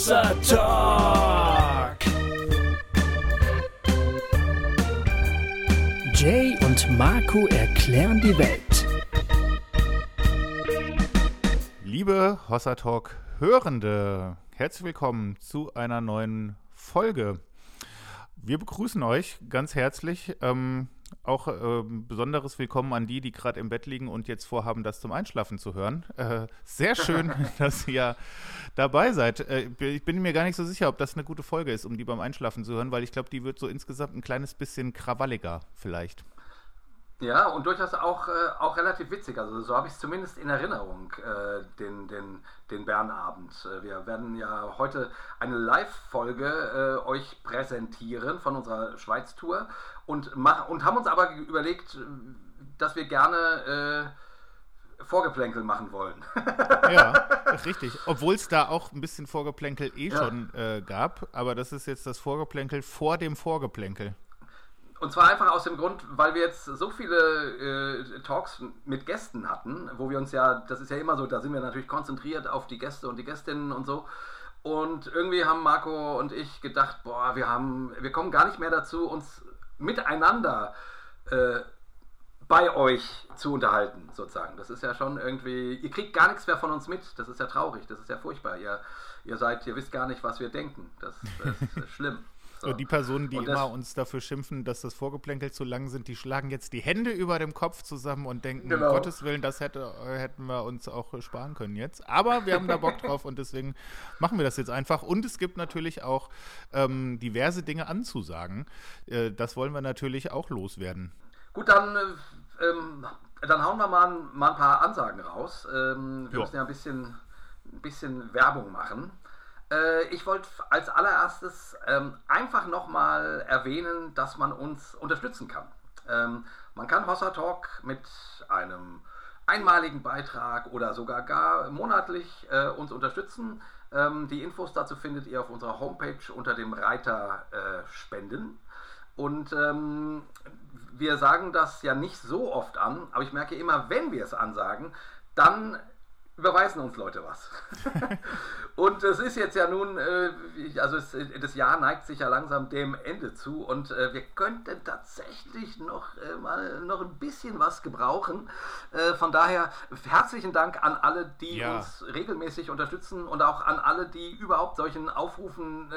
Hossa Talk. Jay und Marco erklären die Welt. Liebe Hossa Talk Hörende, herzlich willkommen zu einer neuen Folge. Wir begrüßen euch ganz herzlich. Ähm, auch äh, besonderes Willkommen an die, die gerade im Bett liegen und jetzt vorhaben, das zum Einschlafen zu hören. Äh, sehr schön, dass ihr dabei seid. Äh, ich bin mir gar nicht so sicher, ob das eine gute Folge ist, um die beim Einschlafen zu hören, weil ich glaube, die wird so insgesamt ein kleines bisschen krawalliger vielleicht. Ja, und durchaus auch, äh, auch relativ witzig. Also so habe ich es zumindest in Erinnerung, äh, den, den, den Bernabend. Äh, wir werden ja heute eine Live-Folge äh, euch präsentieren von unserer Schweiz-Tour und, und haben uns aber überlegt, dass wir gerne äh, Vorgeplänkel machen wollen. ja, richtig. Obwohl es da auch ein bisschen Vorgeplänkel eh ja. schon äh, gab, aber das ist jetzt das Vorgeplänkel vor dem Vorgeplänkel. Und zwar einfach aus dem Grund, weil wir jetzt so viele äh, Talks mit Gästen hatten, wo wir uns ja, das ist ja immer so, da sind wir natürlich konzentriert auf die Gäste und die Gästinnen und so. Und irgendwie haben Marco und ich gedacht, boah, wir haben, wir kommen gar nicht mehr dazu, uns miteinander äh, bei euch zu unterhalten, sozusagen. Das ist ja schon irgendwie, ihr kriegt gar nichts mehr von uns mit. Das ist ja traurig, das ist ja furchtbar. Ihr, ihr seid, ihr wisst gar nicht, was wir denken. Das, das ist schlimm. So. die Personen, die immer uns dafür schimpfen, dass das Vorgeplänkel zu lang sind, die schlagen jetzt die Hände über dem Kopf zusammen und denken, genau. um Gottes Willen, das hätte, hätten wir uns auch sparen können jetzt. Aber wir haben da Bock drauf und deswegen machen wir das jetzt einfach. Und es gibt natürlich auch ähm, diverse Dinge anzusagen. Äh, das wollen wir natürlich auch loswerden. Gut, dann, äh, ähm, dann hauen wir mal, mal, ein paar Ansagen raus. Ähm, wir jo. müssen ja ein bisschen, ein bisschen Werbung machen. Äh, ich wollte als allererstes ähm, einfach nochmal erwähnen, dass man uns unterstützen kann. Ähm, man kann Hossa Talk mit einem einmaligen Beitrag oder sogar gar monatlich äh, uns unterstützen. Ähm, die Infos dazu findet ihr auf unserer Homepage unter dem Reiter äh, Spenden. Und ähm, wir sagen das ja nicht so oft an, aber ich merke immer, wenn wir es ansagen, dann überweisen uns Leute was. und es ist jetzt ja nun, äh, also es, das Jahr neigt sich ja langsam dem Ende zu und äh, wir könnten tatsächlich noch äh, mal noch ein bisschen was gebrauchen. Von daher herzlichen Dank an alle, die ja. uns regelmäßig unterstützen und auch an alle, die überhaupt solchen Aufrufen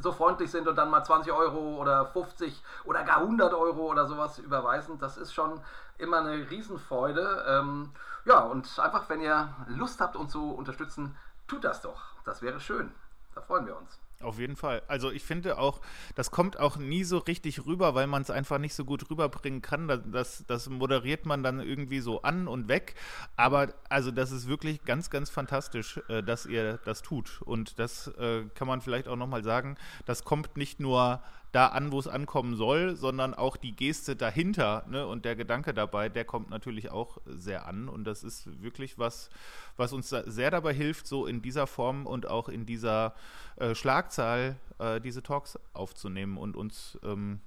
so freundlich sind und dann mal 20 Euro oder 50 oder gar 100 Euro oder sowas überweisen. Das ist schon immer eine Riesenfreude. Ja, und einfach, wenn ihr Lust habt, uns zu unterstützen, tut das doch. Das wäre schön. Da freuen wir uns. Auf jeden Fall. Also ich finde auch, das kommt auch nie so richtig rüber, weil man es einfach nicht so gut rüberbringen kann. Das, das moderiert man dann irgendwie so an und weg. Aber also das ist wirklich ganz, ganz fantastisch, äh, dass ihr das tut. Und das äh, kann man vielleicht auch nochmal sagen, das kommt nicht nur da an, wo es ankommen soll, sondern auch die Geste dahinter ne, und der Gedanke dabei, der kommt natürlich auch sehr an. Und das ist wirklich was, was uns sehr dabei hilft, so in dieser Form und auch in dieser äh, Schlagzahl äh, diese Talks aufzunehmen und uns ähm,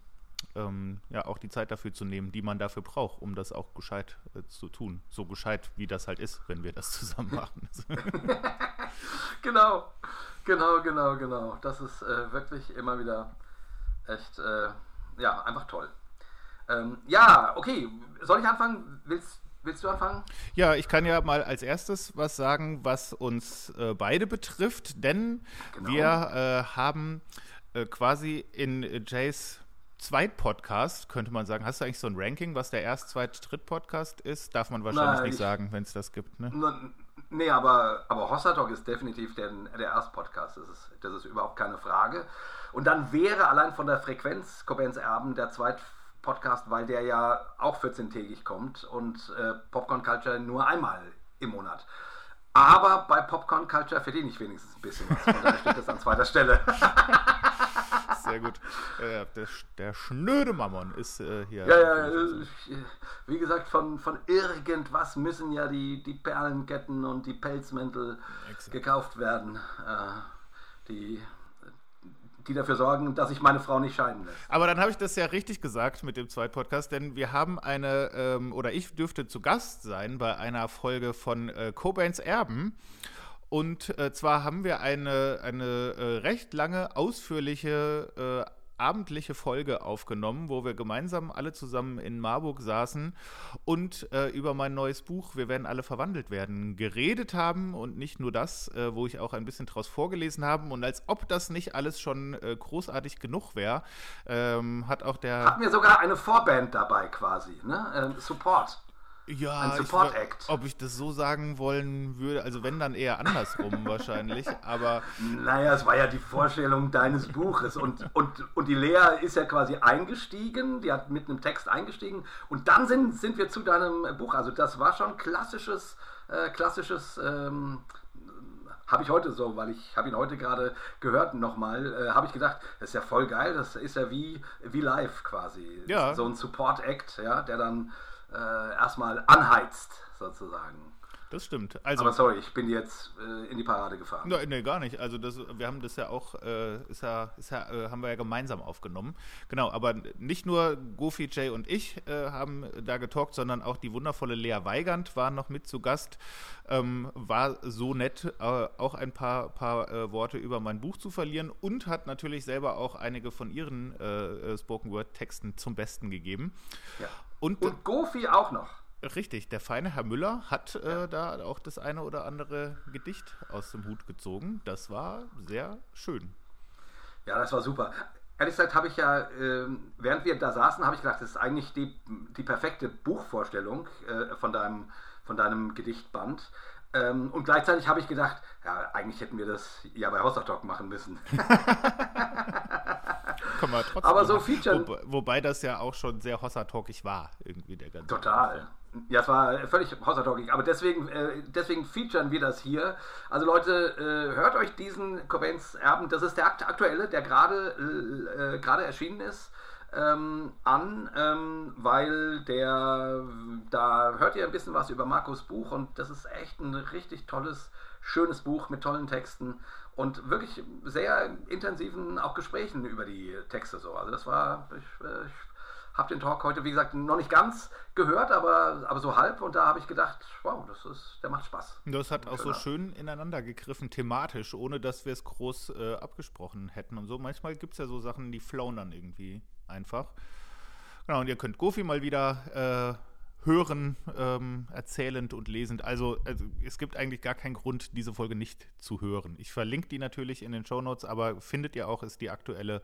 ähm, ja auch die Zeit dafür zu nehmen, die man dafür braucht, um das auch gescheit äh, zu tun. So gescheit, wie das halt ist, wenn wir das zusammen machen. genau, genau, genau, genau. Das ist äh, wirklich immer wieder echt, äh, ja, einfach toll. Ähm, ja, okay, soll ich anfangen? Willst, willst du anfangen? Ja, ich kann ja mal als erstes was sagen, was uns äh, beide betrifft, denn genau. wir äh, haben äh, quasi in Jays Zweit-Podcast, könnte man sagen. Hast du eigentlich so ein Ranking, was der Erst-, Zweit-, Dritt-Podcast ist? Darf man wahrscheinlich Nein, nicht ich, sagen, wenn es das gibt, ne? Nee, aber, aber Talk ist definitiv der, der Erst-Podcast. Das ist, das ist überhaupt keine Frage. Und dann wäre allein von der Frequenz Cobains Erben der Zweit-Podcast, weil der ja auch 14-tägig kommt und äh, Popcorn Culture nur einmal im Monat. Aber bei Popcorn Culture verdiene ich wenigstens ein bisschen was. Von daher steht das an zweiter Stelle. Sehr gut. Äh, der, der schnöde Mammon ist äh, hier. Ja, ja, äh, wie gesagt, von, von irgendwas müssen ja die, die Perlenketten und die Pelzmäntel Exakt. gekauft werden. Äh, die die dafür sorgen, dass sich meine Frau nicht scheiden lässt. Aber dann habe ich das ja richtig gesagt mit dem Zweitpodcast, denn wir haben eine, ähm, oder ich dürfte zu Gast sein bei einer Folge von äh, Cobains Erben. Und äh, zwar haben wir eine, eine äh, recht lange, ausführliche äh, abendliche Folge aufgenommen, wo wir gemeinsam alle zusammen in Marburg saßen und äh, über mein neues Buch Wir werden alle verwandelt werden geredet haben und nicht nur das, äh, wo ich auch ein bisschen draus vorgelesen habe und als ob das nicht alles schon äh, großartig genug wäre, ähm, hat auch der... Hatten wir sogar eine Vorband dabei quasi, ne? Ähm, Support. Ja, ein Support Act. Ich, ob ich das so sagen wollen würde, also wenn dann eher andersrum wahrscheinlich, aber. Naja, es war ja die Vorstellung deines Buches und, und, und die Lea ist ja quasi eingestiegen, die hat mit einem Text eingestiegen und dann sind, sind wir zu deinem Buch. Also das war schon klassisches, äh, klassisches. Ähm, habe ich heute so, weil ich habe ihn heute gerade gehört nochmal, äh, habe ich gedacht, das ist ja voll geil, das ist ja wie, wie live quasi. Ja. So ein Support-Act, ja, der dann äh, erstmal anheizt, sozusagen. Das stimmt. Also, Aber sorry, ich bin jetzt äh, in die Parade gefahren. Nee, nee, gar nicht. Also das, wir haben das ja auch, äh, ist ja, ist ja, äh, haben wir ja gemeinsam aufgenommen. Genau, aber nicht nur Goofy, Jay und ich äh, haben da getalkt, sondern auch die wundervolle Lea Weigand war noch mit zu Gast. Ähm, war so nett, äh, auch ein paar, paar äh, Worte über mein Buch zu verlieren und hat natürlich selber auch einige von ihren Spoken Word Texten zum Besten gegeben. Ja. Und, und Goofy auch noch. Richtig, der feine Herr Müller hat äh, da auch das eine oder andere Gedicht aus dem Hut gezogen. Das war sehr schön. Ja, das war super. Ehrlich gesagt habe ich ja, äh, während wir da saßen, habe ich gedacht, das ist eigentlich die, die perfekte Buchvorstellung äh, von, deinem, von deinem Gedichtband. Ähm, und gleichzeitig habe ich gedacht, ja, eigentlich hätten wir das ja bei House of Talk machen müssen. Kann man trotzdem Aber so Feature. Wo, wobei das ja auch schon sehr Hossa Talkig war, irgendwie der ganze. Total. Ja, es war völlig Hossa Talkig. Aber deswegen, äh, deswegen featuren wir das hier. Also Leute, äh, hört euch diesen Cobains Erben, das ist der aktuelle, der gerade äh, gerade erschienen ist. Ähm, an, ähm, weil der, da hört ihr ein bisschen was über Markus Buch und das ist echt ein richtig tolles, schönes Buch mit tollen Texten und wirklich sehr intensiven auch Gesprächen über die Texte so. Also das war, ich, ich habe den Talk heute, wie gesagt, noch nicht ganz gehört, aber, aber so halb und da habe ich gedacht, wow, das ist, der macht Spaß. Das hat auch so schön ineinander gegriffen, thematisch, ohne dass wir es groß äh, abgesprochen hätten und so. Manchmal gibt es ja so Sachen, die flown dann irgendwie einfach. Genau, und ihr könnt Goofy mal wieder äh, hören, ähm, erzählend und lesend. Also, also, es gibt eigentlich gar keinen Grund, diese Folge nicht zu hören. Ich verlinke die natürlich in den Show Notes, aber findet ihr auch, ist die aktuelle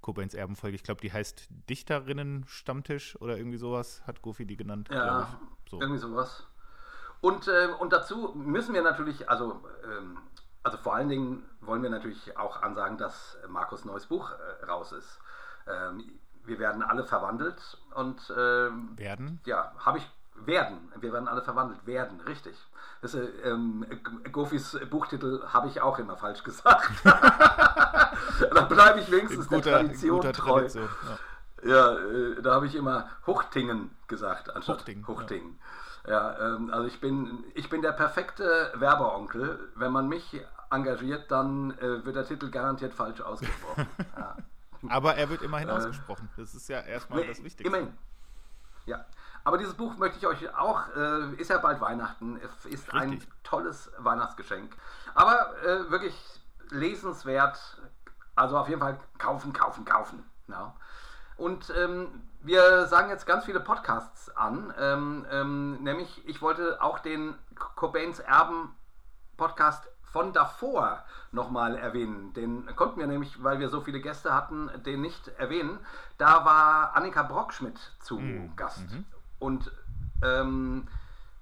Cobains Erbenfolge. Ich glaube, die heißt Dichterinnen-Stammtisch oder irgendwie sowas, hat Goofy die genannt. Ja, so. irgendwie sowas. Und, äh, und dazu müssen wir natürlich, also, ähm, also vor allen Dingen wollen wir natürlich auch ansagen, dass Markus neues Buch äh, raus ist. Ähm, wir werden alle verwandelt und ähm, werden? Ja, habe ich werden. Wir werden alle verwandelt werden, richtig. Das, äh, ähm, Gofis Buchtitel habe ich auch immer falsch gesagt. da bleibe ich wenigstens guter, der Tradition treu. Tradition, ja, ja äh, da habe ich immer Huchtingen gesagt anstatt Huchting. Huchting. Ja, ja ähm, also ich bin, ich bin der perfekte Werbeonkel. Wenn man mich engagiert, dann äh, wird der Titel garantiert falsch ausgesprochen. ja. Aber er wird immerhin äh, ausgesprochen. Das ist ja erstmal das Wichtigste. Immerhin. Ja. Aber dieses Buch möchte ich euch auch, äh, ist ja bald Weihnachten, ist Richtig. ein tolles Weihnachtsgeschenk. Aber äh, wirklich lesenswert. Also auf jeden Fall kaufen, kaufen, kaufen. Ja. Und ähm, wir sagen jetzt ganz viele Podcasts an. Ähm, ähm, nämlich, ich wollte auch den Cobains Erben Podcast von davor nochmal erwähnen. Den konnten wir nämlich, weil wir so viele Gäste hatten, den nicht erwähnen. Da war Annika Brockschmidt zu mhm. Gast. Mhm. Und ähm,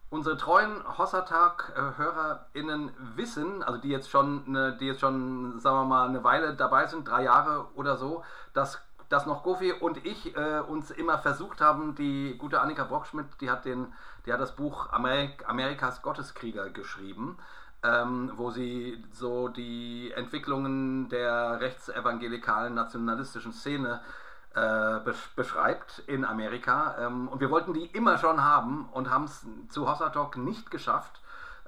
unsere treuen Hossatag-HörerInnen wissen, also die jetzt schon, eine, die jetzt schon, sagen wir mal, eine Weile dabei sind, drei Jahre oder so, dass dass noch Gofi und ich äh, uns immer versucht haben, die gute Annika Brockschmidt, die hat, den, die hat das Buch Amerik Amerikas Gotteskrieger geschrieben ähm, wo sie so die Entwicklungen der rechtsevangelikalen nationalistischen Szene äh, beschreibt in Amerika. Ähm, und wir wollten die immer schon haben und haben es zu Hossa Talk nicht geschafft.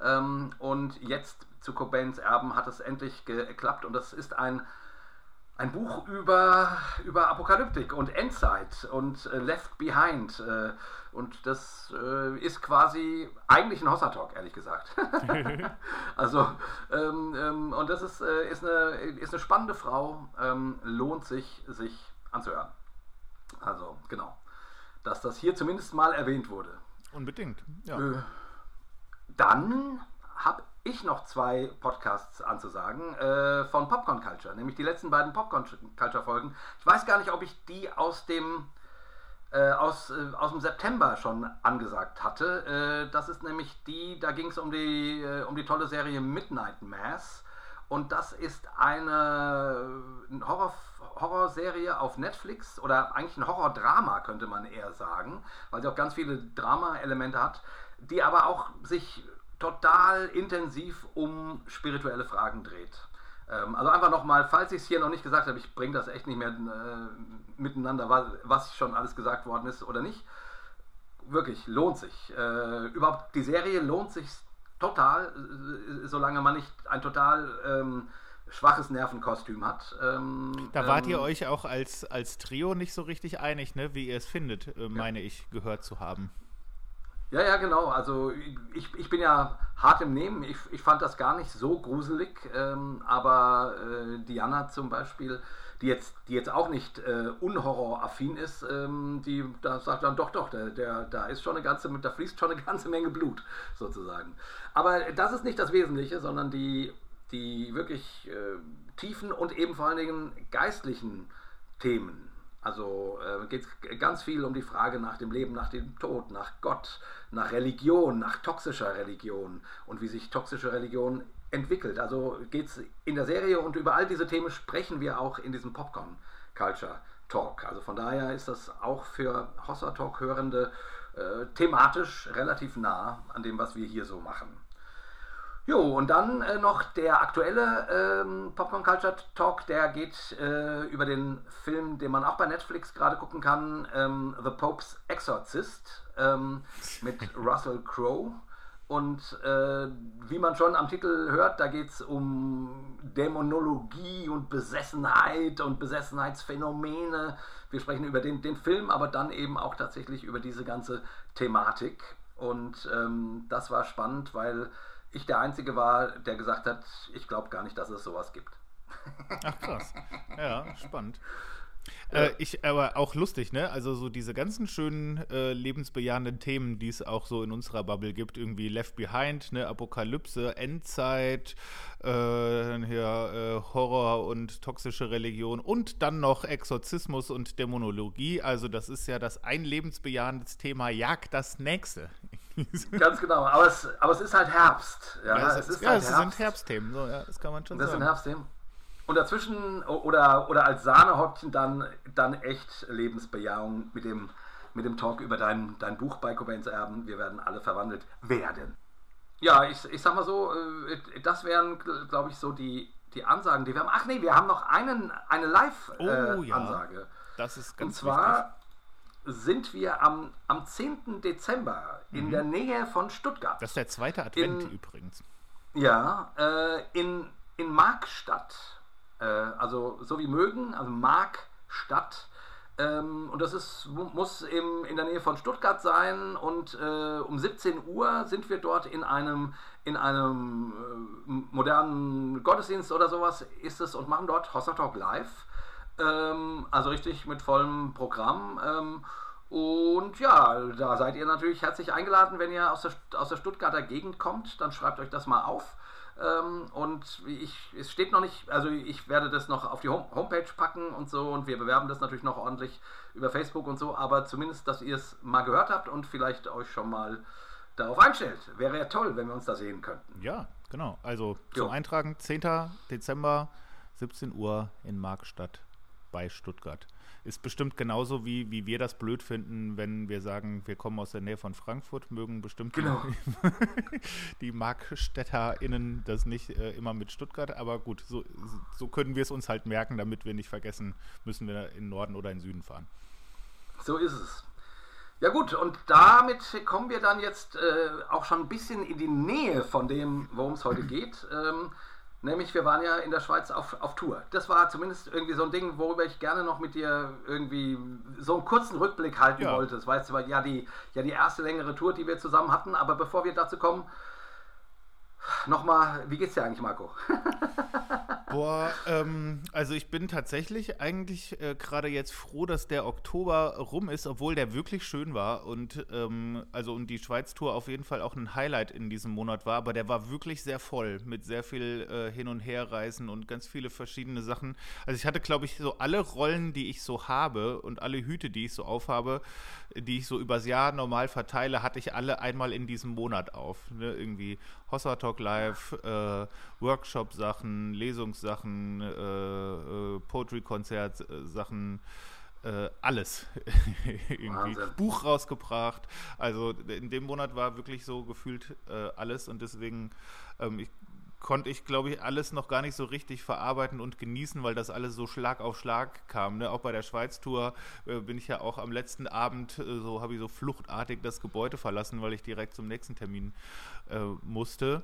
Ähm, und jetzt zu Cobains Erben hat es endlich geklappt und das ist ein ein Buch über, über Apokalyptik und Endzeit und äh, Left Behind. Äh, und das äh, ist quasi eigentlich ein Hossa-Talk, ehrlich gesagt. also, ähm, ähm, und das ist, äh, ist, eine, ist eine spannende Frau, ähm, lohnt sich, sich anzuhören. Also, genau. Dass das hier zumindest mal erwähnt wurde. Unbedingt, ja. Äh, dann habe ich noch zwei Podcasts anzusagen äh, von Popcorn Culture, nämlich die letzten beiden Popcorn Culture Folgen. Ich weiß gar nicht, ob ich die aus dem aus, äh, aus dem September schon angesagt hatte. Äh, das ist nämlich die, da ging es um die, äh, um die tolle Serie Midnight Mass. Und das ist eine Horror, Horrorserie auf Netflix oder eigentlich ein Horrordrama, könnte man eher sagen, weil sie auch ganz viele Drama-Elemente hat, die aber auch sich total intensiv um spirituelle Fragen dreht. Ähm, also einfach nochmal, falls ich es hier noch nicht gesagt habe, ich bringe das echt nicht mehr äh, miteinander, was schon alles gesagt worden ist oder nicht. Wirklich, lohnt sich. Äh, überhaupt, die Serie lohnt sich total, äh, solange man nicht ein total ähm, schwaches Nervenkostüm hat. Ähm, da wart ihr ähm, euch auch als, als Trio nicht so richtig einig, ne? wie ihr es findet, äh, meine ja. ich gehört zu haben. Ja, ja, genau. Also ich, ich bin ja hart im Nehmen. Ich, ich fand das gar nicht so gruselig. Ähm, aber äh, Diana zum Beispiel, die jetzt, die jetzt auch nicht äh, unhorroraffin ist, ähm, die da sagt dann doch, doch, der, der, da ist schon eine ganze, da fließt schon eine ganze Menge Blut, sozusagen. Aber das ist nicht das Wesentliche, sondern die, die wirklich äh, tiefen und eben vor allen Dingen geistlichen Themen. Also äh, geht es ganz viel um die Frage nach dem Leben, nach dem Tod, nach Gott, nach Religion, nach toxischer Religion und wie sich toxische Religion entwickelt. Also geht es in der Serie und über all diese Themen sprechen wir auch in diesem Popcorn Culture Talk. Also von daher ist das auch für Hossa Talk Hörende äh, thematisch relativ nah an dem, was wir hier so machen. Jo, und dann äh, noch der aktuelle ähm, Popcorn Culture Talk, der geht äh, über den Film, den man auch bei Netflix gerade gucken kann, ähm, The Pope's Exorcist ähm, mit Russell Crowe. Und äh, wie man schon am Titel hört, da geht es um Dämonologie und Besessenheit und Besessenheitsphänomene. Wir sprechen über den, den Film, aber dann eben auch tatsächlich über diese ganze Thematik. Und ähm, das war spannend, weil ich der Einzige war, der gesagt hat, ich glaube gar nicht, dass es sowas gibt. Ach krass. Ja, spannend. Äh, ich, aber auch lustig, ne? Also so diese ganzen schönen äh, lebensbejahenden Themen, die es auch so in unserer Bubble gibt, irgendwie Left Behind, ne? Apokalypse, Endzeit, äh, hier, äh, Horror und toxische Religion und dann noch Exorzismus und Dämonologie. Also das ist ja das ein lebensbejahendes Thema jagt das nächste. Ganz genau, aber es, aber es ist halt Herbst. Ja, ja es, ist, ja, halt es Herbst. sind Herbstthemen, so, ja, das kann man schon das sagen. Das sind Herbstthemen. Und dazwischen oder, oder als Sahnehäubchen dann, dann echt Lebensbejahung mit dem, mit dem Talk über dein, dein Buch bei Cobains Erben. Wir werden alle verwandelt werden. Ja, ich, ich sag mal so, äh, das wären, glaube ich, so die, die Ansagen, die wir haben. Ach nee, wir haben noch einen, eine Live-Ansage. Oh, ja. Das ist ganz Und zwar wichtig. sind wir am, am 10. Dezember in mhm. der Nähe von Stuttgart. Das ist der zweite Advent in, übrigens. Ja, äh, in, in Markstadt äh, also so wie mögen, also Markstadt. Ähm, und das ist, muss im, in der Nähe von Stuttgart sein. Und äh, um 17 Uhr sind wir dort in einem, in einem äh, modernen Gottesdienst oder sowas ist es und machen dort Hossa Talk live. Ähm, also richtig mit vollem Programm. Ähm, und ja, da seid ihr natürlich herzlich eingeladen, wenn ihr aus der, aus der Stuttgarter Gegend kommt. Dann schreibt euch das mal auf. Ähm, und ich, es steht noch nicht, also ich werde das noch auf die Home Homepage packen und so und wir bewerben das natürlich noch ordentlich über Facebook und so, aber zumindest, dass ihr es mal gehört habt und vielleicht euch schon mal darauf einstellt. Wäre ja toll, wenn wir uns da sehen könnten. Ja, genau. Also zum jo. Eintragen 10. Dezember, 17 Uhr in Markstadt bei Stuttgart ist bestimmt genauso wie, wie wir das blöd finden, wenn wir sagen, wir kommen aus der Nähe von Frankfurt, mögen bestimmt genau. die, die MarkstädterInnen das nicht äh, immer mit Stuttgart, aber gut, so, so können wir es uns halt merken, damit wir nicht vergessen, müssen wir in Norden oder in Süden fahren. So ist es. Ja gut, und damit kommen wir dann jetzt äh, auch schon ein bisschen in die Nähe von dem, worum es heute geht. Ähm, Nämlich, wir waren ja in der Schweiz auf, auf Tour. Das war zumindest irgendwie so ein Ding, worüber ich gerne noch mit dir irgendwie so einen kurzen Rückblick halten ja. wollte. Das war jetzt ja die, ja die erste längere Tour, die wir zusammen hatten. Aber bevor wir dazu kommen, Nochmal, wie geht's dir eigentlich, Marco? Boah, ähm, also ich bin tatsächlich eigentlich äh, gerade jetzt froh, dass der Oktober rum ist, obwohl der wirklich schön war und ähm, also und die Schweiz-Tour auf jeden Fall auch ein Highlight in diesem Monat war, aber der war wirklich sehr voll mit sehr viel äh, Hin- und Herreisen und ganz viele verschiedene Sachen. Also ich hatte, glaube ich, so alle Rollen, die ich so habe und alle Hüte, die ich so aufhabe, die ich so übers Jahr normal verteile, hatte ich alle einmal in diesem Monat auf. Ne? Irgendwie Hossa Talk Live, äh, Workshop-Sachen, Lesungssachen, äh, äh, Poetry-Konzert-Sachen. Äh, alles irgendwie. Buch rausgebracht. Also in dem Monat war wirklich so gefühlt äh, alles und deswegen, ähm, ich konnte ich, glaube ich, alles noch gar nicht so richtig verarbeiten und genießen, weil das alles so Schlag auf Schlag kam. Ne? Auch bei der Schweiz-Tour äh, bin ich ja auch am letzten Abend, äh, so habe ich so fluchtartig das Gebäude verlassen, weil ich direkt zum nächsten Termin äh, musste.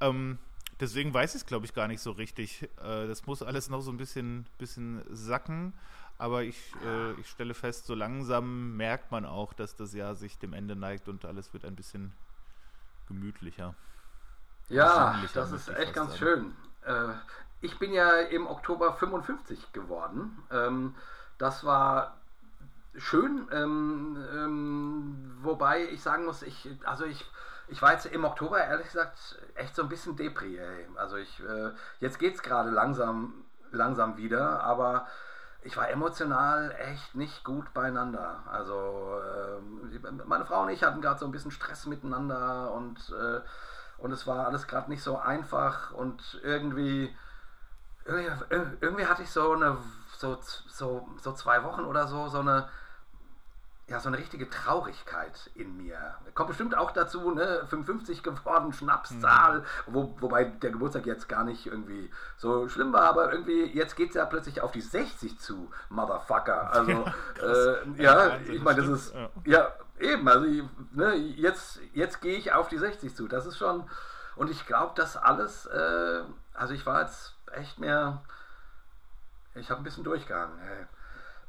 Ähm, deswegen weiß ich es, glaube ich, gar nicht so richtig. Äh, das muss alles noch so ein bisschen, bisschen sacken. Aber ich, äh, ich stelle fest, so langsam merkt man auch, dass das Jahr sich dem Ende neigt und alles wird ein bisschen gemütlicher. Ja, das ist echt ganz sagen. schön. Äh, ich bin ja im Oktober 55 geworden. Ähm, das war schön, ähm, ähm, wobei ich sagen muss, ich, also ich, ich war jetzt im Oktober ehrlich gesagt echt so ein bisschen Depri. Ey. Also ich, äh, jetzt geht es gerade langsam, langsam wieder, aber ich war emotional echt nicht gut beieinander. Also äh, meine Frau und ich hatten gerade so ein bisschen Stress miteinander und äh, und es war alles gerade nicht so einfach und irgendwie, irgendwie, irgendwie hatte ich so eine, so, so, so zwei Wochen oder so, so eine, ja, so eine richtige Traurigkeit in mir. Kommt bestimmt auch dazu, ne, 55 geworden, Schnapszahl, mhm. wo, wobei der Geburtstag jetzt gar nicht irgendwie so schlimm war, aber irgendwie, jetzt geht es ja plötzlich auf die 60 zu, Motherfucker. Also, ja, äh, ja ich meine, das ist, ja, ja Eben, also ne, jetzt, jetzt gehe ich auf die 60 zu. Das ist schon. Und ich glaube, das alles, äh, also ich war jetzt echt mehr. Ich habe ein bisschen durchgegangen. Ey.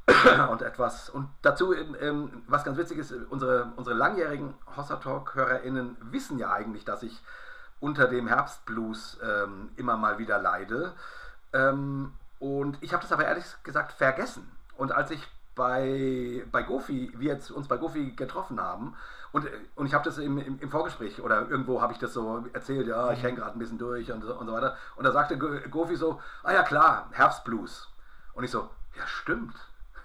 Und etwas. Und dazu, ähm, was ganz witzig ist, unsere, unsere langjährigen Hossa Talk-HörerInnen wissen ja eigentlich, dass ich unter dem Herbstblues ähm, immer mal wieder leide. Ähm, und ich habe das aber ehrlich gesagt vergessen. Und als ich bei, bei Gofi, wir jetzt uns bei Gofi getroffen haben. Und, und ich habe das im, im, im, Vorgespräch oder irgendwo habe ich das so erzählt, ja, ich hänge gerade ein bisschen durch und so, und so weiter. Und da sagte Gofi so, ah ja klar, Herbstblues. Und ich so, ja stimmt.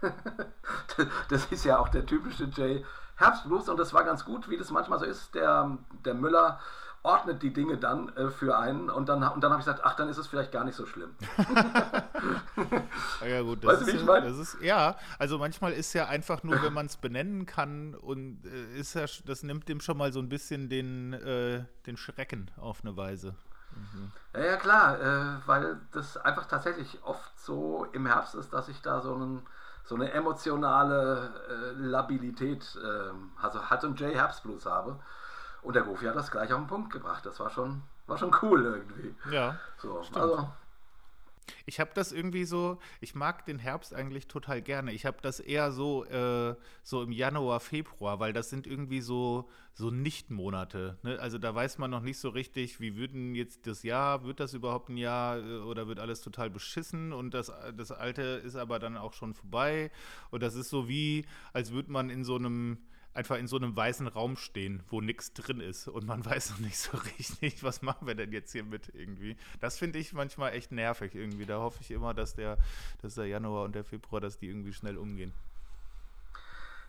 das ist ja auch der typische Jay Herbstblues und das war ganz gut, wie das manchmal so ist. Der, der Müller ordnet die Dinge dann äh, für einen und dann, und dann habe ich gesagt, ach, dann ist es vielleicht gar nicht so schlimm. ja gut, das weißt ist, du, wie ich meine? Das ist, ja, also manchmal ist ja einfach nur, wenn man es benennen kann und äh, ist ja, das nimmt dem schon mal so ein bisschen den, äh, den Schrecken auf eine Weise. Mhm. Ja, ja, klar, äh, weil das einfach tatsächlich oft so im Herbst ist, dass ich da so einen so eine emotionale äh, Labilität, ähm, also halt und J Herbstblues habe. Und der Gofi hat das gleich auf den Punkt gebracht. Das war schon, war schon cool irgendwie. Ja. So, stimmt. also. Ich habe das irgendwie so, ich mag den Herbst eigentlich total gerne. Ich habe das eher so, äh, so im Januar, Februar, weil das sind irgendwie so, so Nicht-Monate. Ne? Also da weiß man noch nicht so richtig, wie wird denn jetzt das Jahr, wird das überhaupt ein Jahr äh, oder wird alles total beschissen und das, das Alte ist aber dann auch schon vorbei. Und das ist so wie, als würde man in so einem einfach in so einem weißen Raum stehen, wo nichts drin ist und man weiß noch nicht so richtig, was machen wir denn jetzt hier mit irgendwie. Das finde ich manchmal echt nervig irgendwie. Da hoffe ich immer, dass der, dass der Januar und der Februar, dass die irgendwie schnell umgehen.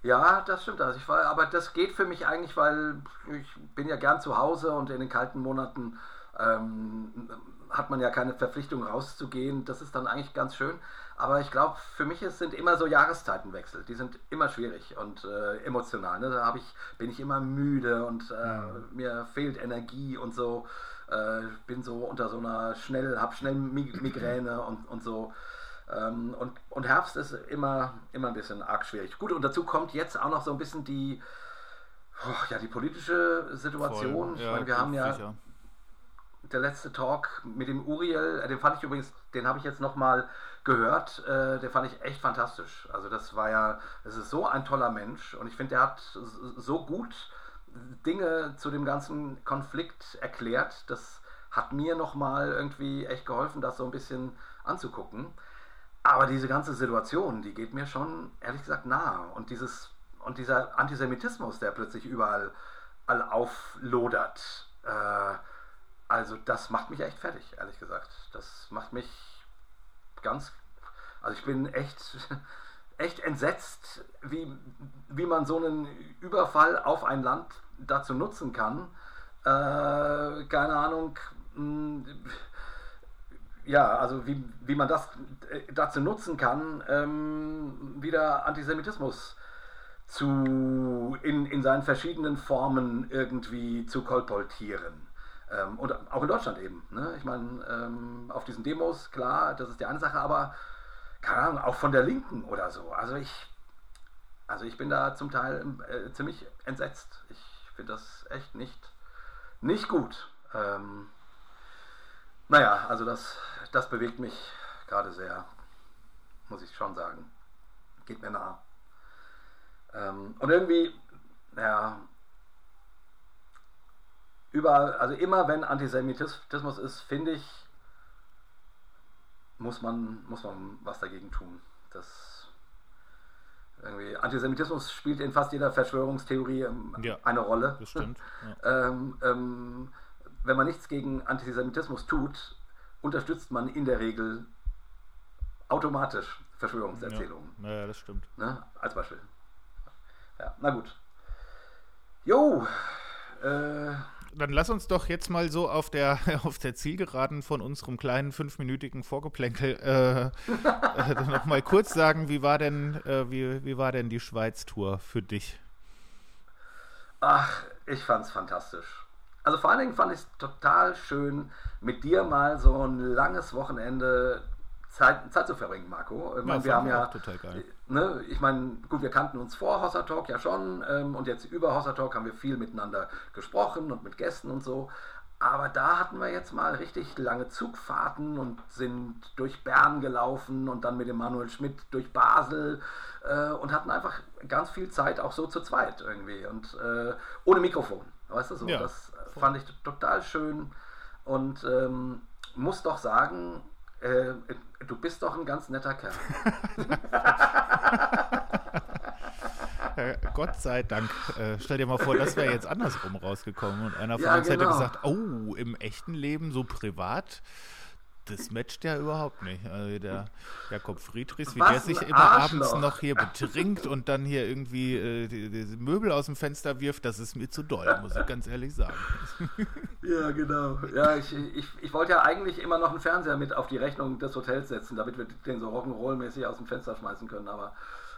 Ja, das stimmt. Also ich war, aber das geht für mich eigentlich, weil ich bin ja gern zu Hause und in den kalten Monaten ähm, hat man ja keine Verpflichtung rauszugehen. Das ist dann eigentlich ganz schön. Aber ich glaube, für mich ist, sind immer so Jahreszeitenwechsel. Die sind immer schwierig und äh, emotional. Ne? Da ich, bin ich immer müde und äh, ja. mir fehlt Energie und so. Äh, bin so unter so einer schnell, hab schnell Migräne und, und so. Ähm, und, und Herbst ist immer, immer ein bisschen arg schwierig. Gut, und dazu kommt jetzt auch noch so ein bisschen die, oh, ja, die politische Situation. Ja, ich meine, wir haben ja. Sicher der letzte Talk mit dem Uriel, äh, den fand ich übrigens, den habe ich jetzt nochmal gehört, äh, den fand ich echt fantastisch. Also das war ja, das ist so ein toller Mensch und ich finde, der hat so gut Dinge zu dem ganzen Konflikt erklärt. Das hat mir nochmal irgendwie echt geholfen, das so ein bisschen anzugucken. Aber diese ganze Situation, die geht mir schon, ehrlich gesagt, nahe. Und, dieses, und dieser Antisemitismus, der plötzlich überall all auflodert, äh, also das macht mich echt fertig, ehrlich gesagt. Das macht mich ganz, also ich bin echt, echt entsetzt, wie, wie man so einen Überfall auf ein Land dazu nutzen kann. Äh, keine Ahnung, hm, ja, also wie, wie man das äh, dazu nutzen kann, ähm, wieder Antisemitismus zu, in, in seinen verschiedenen Formen irgendwie zu kolportieren. Ähm, und auch in Deutschland eben. Ne? Ich meine, ähm, auf diesen Demos, klar, das ist die eine Sache, aber keine Ahnung, auch von der Linken oder so. Also ich, also ich bin da zum Teil äh, ziemlich entsetzt. Ich finde das echt nicht, nicht gut. Ähm, naja, also das, das bewegt mich gerade sehr, muss ich schon sagen. Geht mir nah. Ähm, und irgendwie, ja, überall, also immer wenn Antisemitismus ist, finde ich, muss man, muss man was dagegen tun. Das irgendwie, Antisemitismus spielt in fast jeder Verschwörungstheorie ähm, ja, eine Rolle. Das stimmt. Ja. ähm, ähm, wenn man nichts gegen Antisemitismus tut, unterstützt man in der Regel automatisch Verschwörungserzählungen. Ja, ja das stimmt. Ne? Als Beispiel. Ja, na gut. Jo. Äh, Dann lass uns doch jetzt mal so auf der, auf der Zielgeraden von unserem kleinen fünfminütigen Vorgeplänkel äh, äh, noch kurz sagen, wie war denn, äh, wie, wie war denn die Schweiz-Tour für dich? Ach, ich fand's fantastisch. Also vor allen Dingen fand ich es total schön, mit dir mal so ein langes Wochenende Zeit, Zeit zu verbringen, Marco. Ich meine, wir haben ja. Ne, ich meine, gut, wir kannten uns vor Hossa Talk ja schon ähm, und jetzt über Hossa Talk haben wir viel miteinander gesprochen und mit Gästen und so. Aber da hatten wir jetzt mal richtig lange Zugfahrten und sind durch Bern gelaufen und dann mit dem Manuel Schmidt durch Basel äh, und hatten einfach ganz viel Zeit auch so zu zweit irgendwie und äh, ohne Mikrofon. Weißt du so? Ja. Das fand ich total schön und ähm, muss doch sagen, äh, du bist doch ein ganz netter Kerl. Gott sei Dank. Äh, stell dir mal vor, das wäre jetzt andersrum rausgekommen und einer von ja, uns genau. hätte gesagt, oh, im echten Leben so privat das matcht ja überhaupt nicht. Also der Jakob Friedrichs, wie Was der sich immer Arschloch. abends noch hier betrinkt und dann hier irgendwie äh, die, die, Möbel aus dem Fenster wirft, das ist mir zu doll, muss ich ganz ehrlich sagen. Ja, genau. Ja, ich, ich, ich wollte ja eigentlich immer noch einen Fernseher mit auf die Rechnung des Hotels setzen, damit wir den so Rock'n'Roll-mäßig aus dem Fenster schmeißen können, aber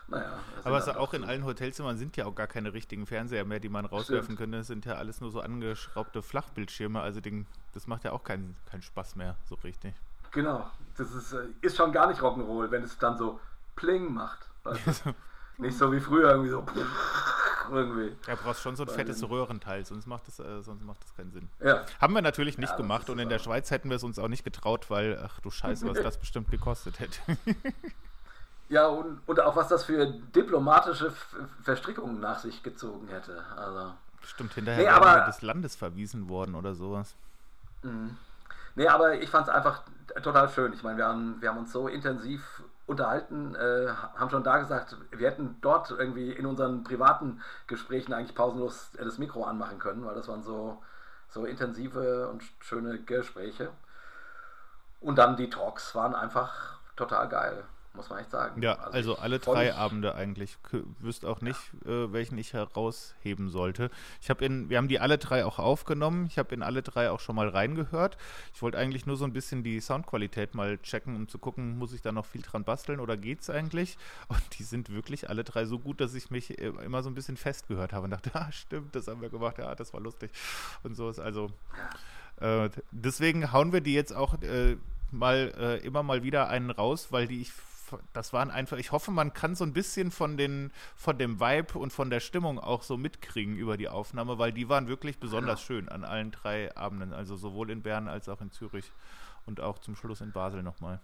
naja, aber es auch in allen Hotelzimmern sind ja auch gar keine richtigen Fernseher mehr, die man rauswerfen Stimmt. könnte. Es sind ja alles nur so angeschraubte Flachbildschirme. Also den, das macht ja auch keinen, keinen Spaß mehr so richtig. Genau. Das ist, äh, ist schon gar nicht Rock'n'Roll, wenn es dann so Pling macht. nicht so wie früher irgendwie so. irgendwie. Ja, brauchst schon so ein fettes Röhrenteil, sonst macht das, äh, sonst macht das keinen Sinn. Ja. Haben wir natürlich nicht ja, gemacht und in der Schweiz hätten wir es uns auch nicht getraut, weil, ach du Scheiße, was das bestimmt gekostet hätte. Ja, und, und auch was das für diplomatische Verstrickungen nach sich gezogen hätte. Also. Stimmt, hinterher nee, aber, des Landes verwiesen worden oder sowas. Mhm. Nee, aber ich fand es einfach total schön. Ich meine, wir haben, wir haben uns so intensiv unterhalten, äh, haben schon da gesagt, wir hätten dort irgendwie in unseren privaten Gesprächen eigentlich pausenlos das Mikro anmachen können, weil das waren so, so intensive und schöne Gespräche. Und dann die Talks waren einfach total geil muss man echt sagen. Ja, also, also alle drei Abende eigentlich. Wüsste auch nicht, ja. äh, welchen ich herausheben sollte. Ich habe in, wir haben die alle drei auch aufgenommen. Ich habe in alle drei auch schon mal reingehört. Ich wollte eigentlich nur so ein bisschen die Soundqualität mal checken, um zu gucken, muss ich da noch viel dran basteln oder geht's eigentlich? Und die sind wirklich alle drei so gut, dass ich mich immer so ein bisschen festgehört habe und dachte, ah, stimmt, das haben wir gemacht, ja, das war lustig. Und so ist also. Äh, deswegen hauen wir die jetzt auch äh, mal äh, immer mal wieder einen raus, weil die ich das waren einfach, ich hoffe, man kann so ein bisschen von, den, von dem Vibe und von der Stimmung auch so mitkriegen über die Aufnahme, weil die waren wirklich besonders ja. schön an allen drei Abenden, also sowohl in Bern als auch in Zürich und auch zum Schluss in Basel nochmal.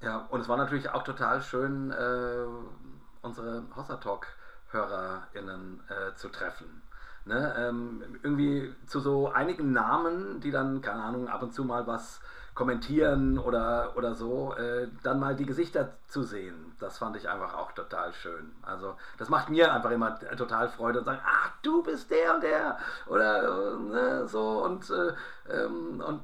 Ja, und es war natürlich auch total schön, äh, unsere Hossa Talk-HörerInnen äh, zu treffen. Ne? Ähm, irgendwie zu so einigen Namen, die dann, keine Ahnung, ab und zu mal was kommentieren oder, oder so, äh, dann mal die Gesichter zu sehen, das fand ich einfach auch total schön. Also das macht mir einfach immer total Freude und sagen, ach, du bist der und der oder ne, so und, äh, ähm, und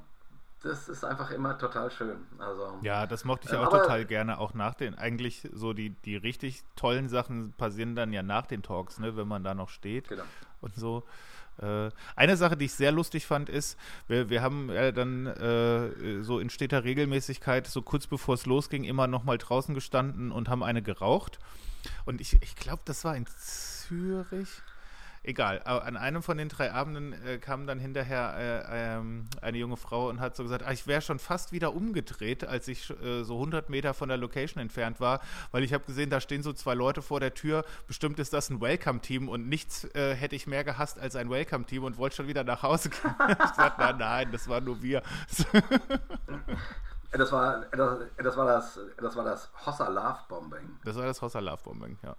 das ist einfach immer total schön. Also, ja, das mochte ich auch aber, total gerne, auch nach den, eigentlich so die, die richtig tollen Sachen passieren dann ja nach den Talks, ne, wenn man da noch steht genau. und so. Äh, eine Sache, die ich sehr lustig fand, ist, wir, wir haben ja dann äh, so in steter Regelmäßigkeit, so kurz bevor es losging, immer noch mal draußen gestanden und haben eine geraucht. Und ich, ich glaube, das war in Zürich. Egal, an einem von den drei Abenden äh, kam dann hinterher äh, ähm, eine junge Frau und hat so gesagt, ah, ich wäre schon fast wieder umgedreht, als ich äh, so 100 Meter von der Location entfernt war, weil ich habe gesehen, da stehen so zwei Leute vor der Tür, bestimmt ist das ein Welcome-Team und nichts äh, hätte ich mehr gehasst als ein Welcome-Team und wollte schon wieder nach Hause gehen. ich sagte, nein, nein, das war nur wir. das war das, das war das das war das Hossa Love Bombing. Das war das Hossa Love Bombing, ja.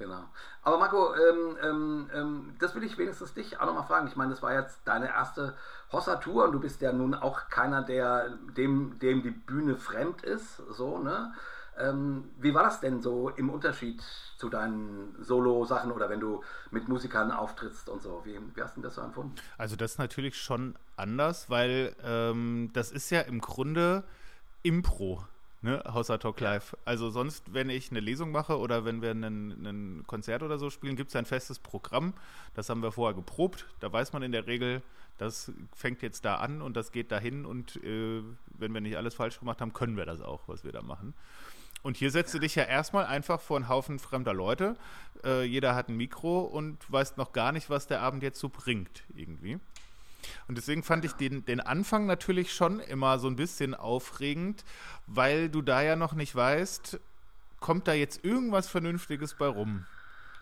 Genau. Aber Marco, ähm, ähm, ähm, das will ich wenigstens dich auch nochmal fragen. Ich meine, das war jetzt deine erste Hossa-Tour und du bist ja nun auch keiner, der dem, dem die Bühne fremd ist. So, ne? Ähm, wie war das denn so im Unterschied zu deinen Solo-Sachen oder wenn du mit Musikern auftrittst und so? Wie, wie hast du das so empfunden? Also das ist natürlich schon anders, weil ähm, das ist ja im Grunde Impro ne, Hossa Talk Live. Also sonst, wenn ich eine Lesung mache oder wenn wir ein Konzert oder so spielen, gibt es ein festes Programm. Das haben wir vorher geprobt. Da weiß man in der Regel, das fängt jetzt da an und das geht dahin und äh, wenn wir nicht alles falsch gemacht haben, können wir das auch, was wir da machen. Und hier setzt du dich ja erstmal einfach vor einen Haufen fremder Leute. Äh, jeder hat ein Mikro und weiß noch gar nicht, was der Abend jetzt so bringt, irgendwie. Und deswegen fand ich den, den Anfang natürlich schon immer so ein bisschen aufregend, weil du da ja noch nicht weißt, kommt da jetzt irgendwas Vernünftiges bei rum?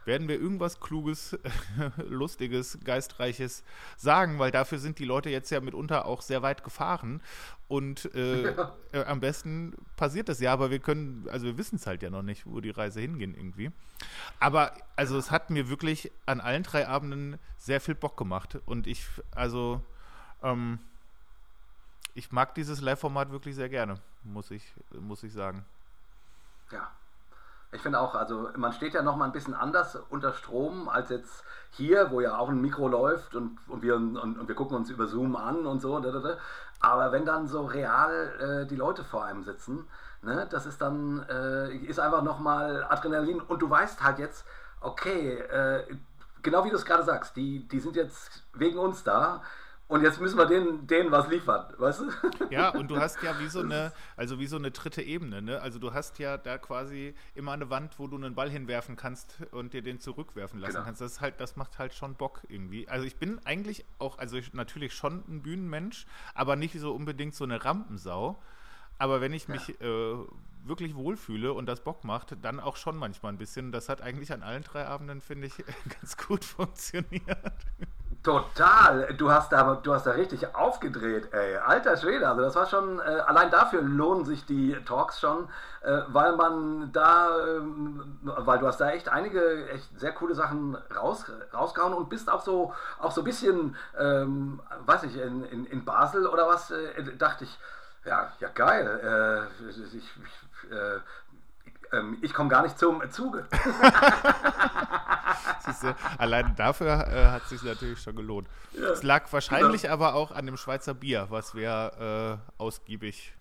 Werden wir irgendwas Kluges, Lustiges, Geistreiches sagen, weil dafür sind die Leute jetzt ja mitunter auch sehr weit gefahren. Und äh, ja. äh, am besten passiert das ja, aber wir können, also wir wissen es halt ja noch nicht, wo die Reise hingehen irgendwie. Aber also es hat mir wirklich an allen drei Abenden sehr viel Bock gemacht. Und ich, also, ähm, ich mag dieses Live-Format wirklich sehr gerne, muss ich, muss ich sagen. Ja, ich finde auch, also man steht ja noch mal ein bisschen anders unter Strom als jetzt hier, wo ja auch ein Mikro läuft und, und, wir, und, und wir gucken uns über Zoom an und so. Aber wenn dann so real äh, die Leute vor einem sitzen, ne, das ist dann, äh, ist einfach noch mal Adrenalin und du weißt halt jetzt, okay, äh, genau wie du es gerade sagst, die, die sind jetzt wegen uns da und jetzt müssen wir denen, denen was liefern, weißt du? Ja, und du hast ja wie so eine, also wie so eine dritte Ebene, ne? Also du hast ja da quasi immer eine Wand, wo du einen Ball hinwerfen kannst und dir den zurückwerfen lassen genau. kannst. Das ist halt, das macht halt schon Bock irgendwie. Also ich bin eigentlich auch, also ich, natürlich schon ein Bühnenmensch, aber nicht so unbedingt so eine Rampensau. Aber wenn ich mich ja. äh, wirklich wohlfühle und das Bock macht, dann auch schon manchmal ein bisschen. Das hat eigentlich an allen drei Abenden, finde ich, ganz gut funktioniert. Total. Du hast da, du hast da richtig aufgedreht, ey. Alter Schwede. Also das war schon, äh, allein dafür lohnen sich die Talks schon, äh, weil man da, äh, weil du hast da echt einige echt sehr coole Sachen raus, rausgehauen und bist auch so, auch so ein bisschen, ähm, weiß ich, in, in, in Basel oder was, äh, dachte ich, ja, ja geil. Äh, ich, ich, äh, ähm, ich komme gar nicht zum Zuge. Siehste, allein dafür äh, hat es sich natürlich schon gelohnt. Es lag wahrscheinlich genau. aber auch an dem Schweizer Bier, was wir äh, ausgiebig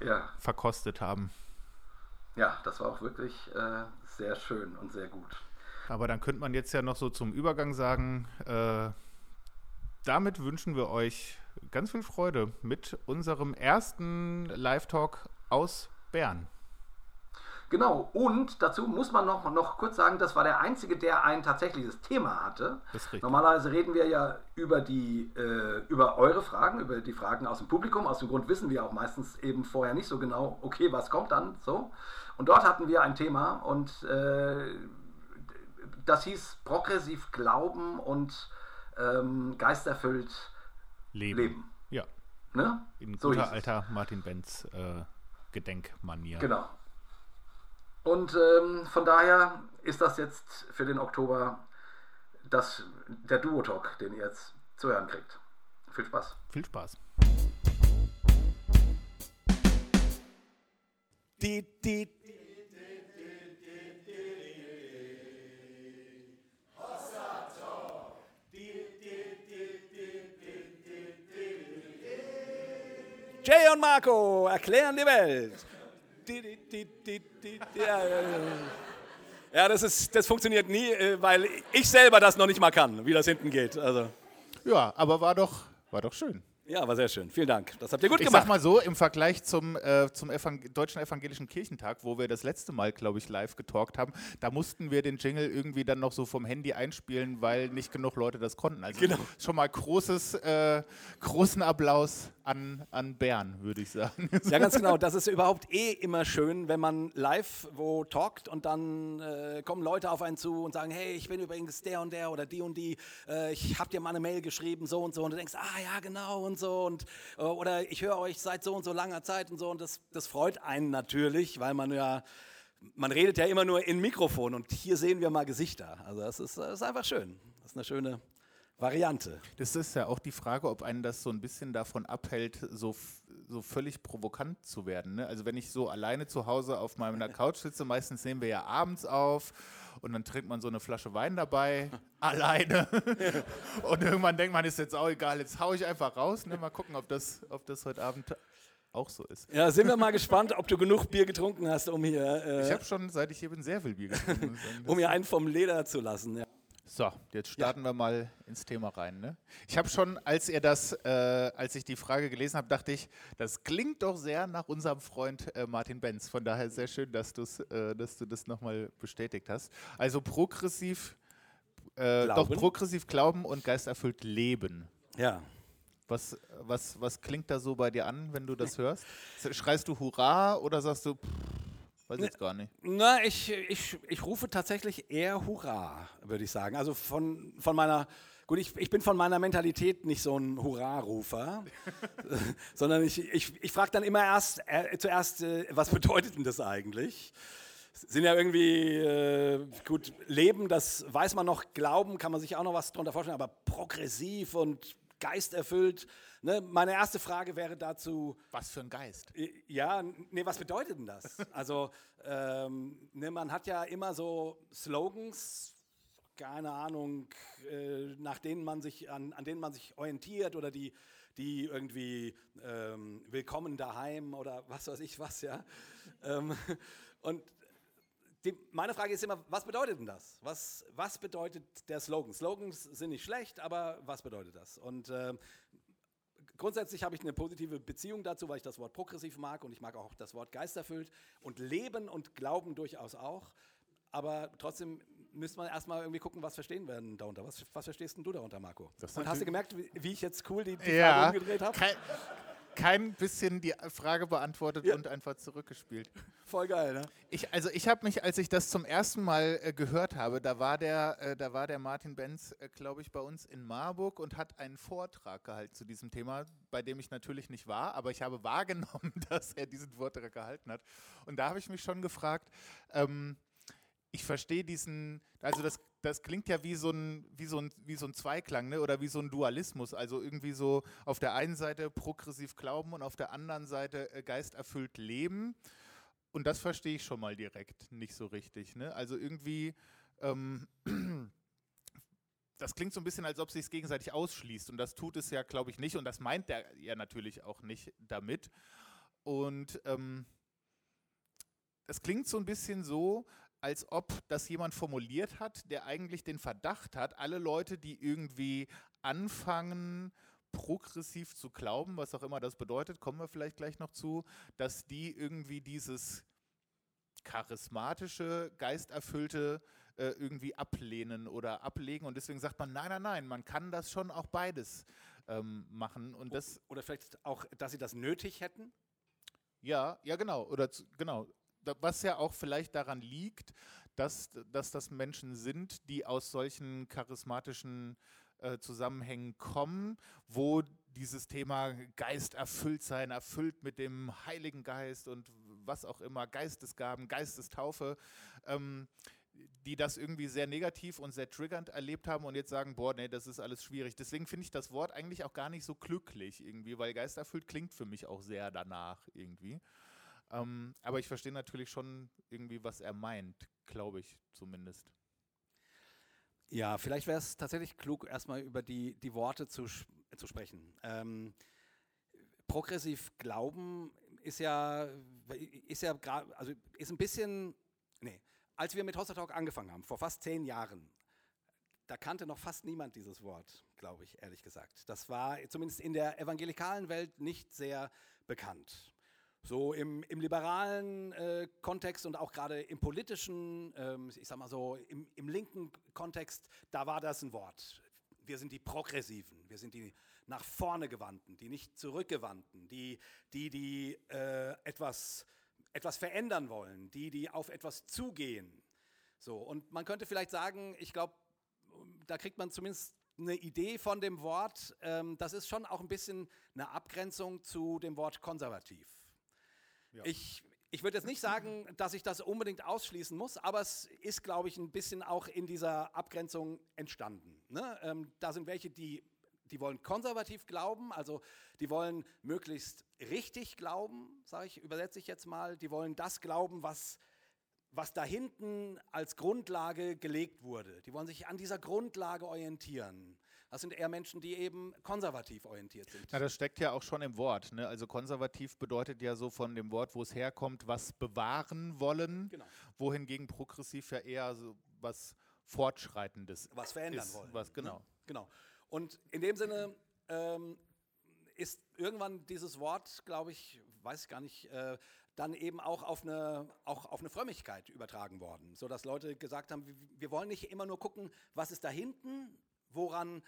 ja. verkostet haben. Ja, das war auch wirklich äh, sehr schön und sehr gut. Aber dann könnte man jetzt ja noch so zum Übergang sagen, äh, damit wünschen wir euch ganz viel Freude mit unserem ersten Live-Talk aus Bern. Genau, und dazu muss man noch, noch kurz sagen, das war der Einzige, der ein tatsächliches Thema hatte. Normalerweise reden wir ja über, die, äh, über eure Fragen, über die Fragen aus dem Publikum. Aus dem Grund wissen wir auch meistens eben vorher nicht so genau, okay, was kommt dann so. Und dort hatten wir ein Thema und äh, das hieß progressiv Glauben und ähm, geisterfüllt Leben. Leben. Ja. Ne? In so guter alter Martin Benz äh, Gedenkmanier. Genau. Und ähm, von daher ist das jetzt für den Oktober das, der Duo-Talk, den ihr jetzt zu hören kriegt. Viel Spaß. Viel Spaß. Die, die, Jay und Marco erklären die Welt. Ja, das, ist, das funktioniert nie, äh, weil ich selber das noch nicht mal kann, wie das hinten geht. Also. Ja, aber war doch, war doch schön. Ja, war sehr schön. Vielen Dank. Das habt ihr gut ich gemacht. Ich sag mal so, im Vergleich zum, äh, zum Evang Deutschen Evangelischen Kirchentag, wo wir das letzte Mal, glaube ich, live getalkt haben, da mussten wir den Jingle irgendwie dann noch so vom Handy einspielen, weil nicht genug Leute das konnten. Also genau. schon mal großes, äh, großen Applaus an, an Bern, würde ich sagen. Ja, ganz genau. Das ist überhaupt eh immer schön, wenn man live wo talkt und dann äh, kommen Leute auf einen zu und sagen, hey, ich bin übrigens der und der oder die und die, äh, ich habe dir mal eine Mail geschrieben, so und so. Und du denkst, ah ja, genau und so und äh, oder ich höre euch seit so und so langer Zeit und so und das, das freut einen natürlich, weil man ja man redet ja immer nur in Mikrofon und hier sehen wir mal Gesichter. Also das ist, das ist einfach schön. Das ist eine schöne Variante. Das ist ja auch die Frage, ob einen das so ein bisschen davon abhält, so, so völlig provokant zu werden. Ne? Also wenn ich so alleine zu Hause auf meiner Couch sitze, meistens nehmen wir ja abends auf und dann trinkt man so eine Flasche Wein dabei, alleine. und irgendwann denkt man, ist jetzt auch egal, jetzt haue ich einfach raus. Ne? Mal gucken, ob das, ob das heute Abend auch so ist. Ja, sind wir mal gespannt, ob du genug Bier getrunken hast, um hier. Äh, ich habe schon, seit ich hier bin, sehr viel Bier getrunken. um hier einen vom Leder zu lassen. Ja. So, jetzt starten ja. wir mal ins Thema rein. Ne? Ich habe schon, als ihr das, äh, als ich die Frage gelesen habe, dachte ich, das klingt doch sehr nach unserem Freund äh, Martin Benz. Von daher sehr schön, dass, äh, dass du das nochmal bestätigt hast. Also progressiv, äh, doch progressiv glauben und geisterfüllt leben. Ja. Was, was, was klingt da so bei dir an, wenn du das hörst? Schreist du Hurra oder sagst du, pff, Weiß jetzt gar nicht. Na, ich, ich, ich rufe tatsächlich eher Hurra, würde ich sagen. Also von, von meiner, gut, ich, ich bin von meiner Mentalität nicht so ein Hurra-Rufer, sondern ich, ich, ich frage dann immer erst, äh, zuerst, äh, was bedeutet denn das eigentlich? Sind ja irgendwie, äh, gut, Leben, das weiß man noch, Glauben kann man sich auch noch was darunter vorstellen, aber progressiv und geisterfüllt, Ne, meine erste Frage wäre dazu. Was für ein Geist? Ja, nee, was bedeutet denn das? Also, ähm, ne, man hat ja immer so Slogans, keine Ahnung, äh, nach denen man sich, an, an denen man sich orientiert oder die, die irgendwie ähm, willkommen daheim oder was weiß ich was, ja. Ähm, und die, meine Frage ist immer, was bedeutet denn das? Was, was bedeutet der Slogan? Slogans sind nicht schlecht, aber was bedeutet das? Und äh, grundsätzlich habe ich eine positive Beziehung dazu, weil ich das Wort progressiv mag und ich mag auch das Wort geisterfüllt und Leben und Glauben durchaus auch. Aber trotzdem müsste man erstmal irgendwie gucken, was verstehen wir denn darunter. Was, was verstehst denn du darunter, Marco? und hast du gemerkt, wie, wie, ich jetzt cool die, die ja, Frage umgedreht habe? Kein bisschen die Frage beantwortet ja. und einfach zurückgespielt. Voll geil, ne? Ich, also ich habe mich, als ich das zum ersten Mal äh, gehört habe, da war der, äh, da war der Martin Benz, äh, glaube ich, bei uns in Marburg und hat einen Vortrag gehalten zu diesem Thema, bei dem ich natürlich nicht war, aber ich habe wahrgenommen, dass er diesen Vortrag gehalten hat. Und da habe ich mich schon gefragt, ähm, ich verstehe diesen, also das, das klingt ja wie so ein, wie so ein, wie so ein Zweiklang ne? oder wie so ein Dualismus. Also irgendwie so auf der einen Seite progressiv glauben und auf der anderen Seite äh, geisterfüllt leben. Und das verstehe ich schon mal direkt nicht so richtig. Ne? Also irgendwie, ähm, das klingt so ein bisschen, als ob sich es gegenseitig ausschließt. Und das tut es ja, glaube ich, nicht. Und das meint er ja natürlich auch nicht damit. Und ähm, es klingt so ein bisschen so, als ob das jemand formuliert hat, der eigentlich den Verdacht hat, alle Leute, die irgendwie anfangen, progressiv zu glauben, was auch immer das bedeutet, kommen wir vielleicht gleich noch zu, dass die irgendwie dieses charismatische, geisterfüllte äh, irgendwie ablehnen oder ablegen. Und deswegen sagt man, nein, nein, nein, man kann das schon auch beides ähm, machen. Und das oder vielleicht auch, dass sie das nötig hätten? Ja, ja, genau. Oder genau. Was ja auch vielleicht daran liegt, dass, dass das Menschen sind, die aus solchen charismatischen äh, Zusammenhängen kommen, wo dieses Thema Geist erfüllt sein, erfüllt mit dem Heiligen Geist und was auch immer, Geistesgaben, Geistestaufe, ähm, die das irgendwie sehr negativ und sehr triggernd erlebt haben und jetzt sagen, boah, nee, das ist alles schwierig. Deswegen finde ich das Wort eigentlich auch gar nicht so glücklich irgendwie, weil geisterfüllt klingt für mich auch sehr danach irgendwie. Ähm, aber ich verstehe natürlich schon irgendwie, was er meint, glaube ich zumindest. Ja, vielleicht wäre es tatsächlich klug, erstmal über die, die Worte zu, zu sprechen. Ähm, progressiv Glauben ist ja, ist ja gerade, also ist ein bisschen, nee, als wir mit Hossa Talk angefangen haben, vor fast zehn Jahren, da kannte noch fast niemand dieses Wort, glaube ich, ehrlich gesagt. Das war zumindest in der evangelikalen Welt nicht sehr bekannt. So im, im liberalen äh, Kontext und auch gerade im politischen, ähm, ich sag mal so, im, im linken Kontext, da war das ein Wort. Wir sind die Progressiven, wir sind die nach vorne gewandten, die nicht zurückgewandten, die, die, die äh, etwas, etwas verändern wollen, die, die auf etwas zugehen. So, und man könnte vielleicht sagen, ich glaube, da kriegt man zumindest eine Idee von dem Wort. Ähm, das ist schon auch ein bisschen eine Abgrenzung zu dem Wort konservativ. Ja. Ich, ich würde jetzt nicht sagen, dass ich das unbedingt ausschließen muss, aber es ist, glaube ich, ein bisschen auch in dieser Abgrenzung entstanden. Ne? Ähm, da sind welche, die, die wollen konservativ glauben, also die wollen möglichst richtig glauben, sage ich, übersetze ich jetzt mal. Die wollen das glauben, was was da hinten als Grundlage gelegt wurde. Die wollen sich an dieser Grundlage orientieren. Das sind eher Menschen, die eben konservativ orientiert sind. Na, das steckt ja auch schon im Wort. Ne? Also konservativ bedeutet ja so von dem Wort, wo es herkommt, was bewahren wollen, genau. wohingegen progressiv ja eher so was Fortschreitendes Was verändern ist, wollen. Was, genau. Ne? genau. Und in dem Sinne ähm, ist irgendwann dieses Wort, glaube ich, weiß ich gar nicht, äh, dann eben auch auf, eine, auch auf eine Frömmigkeit übertragen worden, sodass Leute gesagt haben, wir wollen nicht immer nur gucken, was ist da hinten, woran,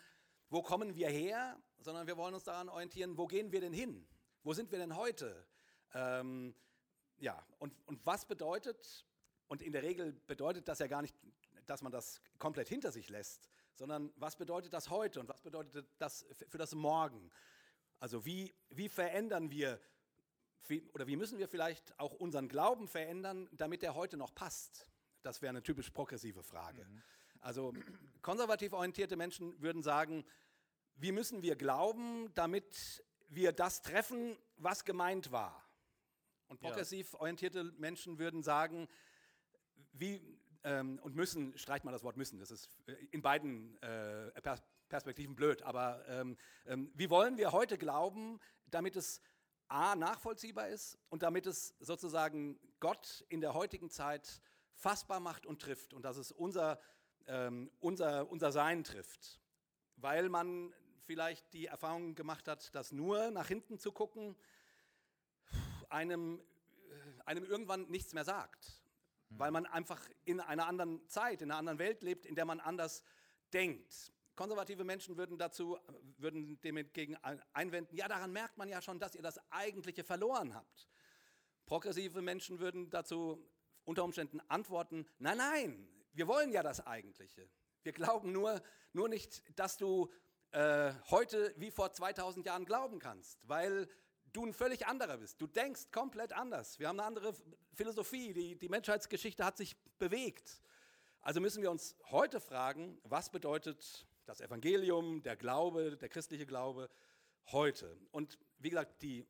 wo kommen wir her, sondern wir wollen uns daran orientieren, wo gehen wir denn hin, wo sind wir denn heute. Ähm, ja, und, und was bedeutet, und in der Regel bedeutet das ja gar nicht, dass man das komplett hinter sich lässt, sondern was bedeutet das heute und was bedeutet das für das Morgen? Also wie, wie verändern wir oder wie müssen wir vielleicht auch unseren Glauben verändern, damit er heute noch passt? Das wäre eine typisch progressive Frage. Mhm. Also konservativ orientierte Menschen würden sagen, wie müssen wir glauben, damit wir das treffen, was gemeint war? Und progressiv orientierte Menschen würden sagen, wie, ähm, und müssen, streicht mal das Wort müssen, das ist äh, in beiden äh, Perspektiven blöd, aber ähm, ähm, wie wollen wir heute glauben, damit es A, nachvollziehbar ist und damit es sozusagen Gott in der heutigen Zeit fassbar macht und trifft und dass es unser, ähm, unser, unser Sein trifft. Weil man vielleicht die Erfahrung gemacht hat, dass nur nach hinten zu gucken einem, äh, einem irgendwann nichts mehr sagt. Weil man einfach in einer anderen Zeit, in einer anderen Welt lebt, in der man anders denkt. Konservative Menschen würden dazu, würden dem entgegen einwenden, ja, daran merkt man ja schon, dass ihr das Eigentliche verloren habt. Progressive Menschen würden dazu unter Umständen antworten, nein, nein, wir wollen ja das Eigentliche. Wir glauben nur, nur nicht, dass du äh, heute wie vor 2000 Jahren glauben kannst, weil du ein völlig anderer bist. Du denkst komplett anders. Wir haben eine andere Philosophie. Die, die Menschheitsgeschichte hat sich bewegt. Also müssen wir uns heute fragen, was bedeutet das Evangelium, der Glaube, der christliche Glaube heute. Und wie gesagt, die,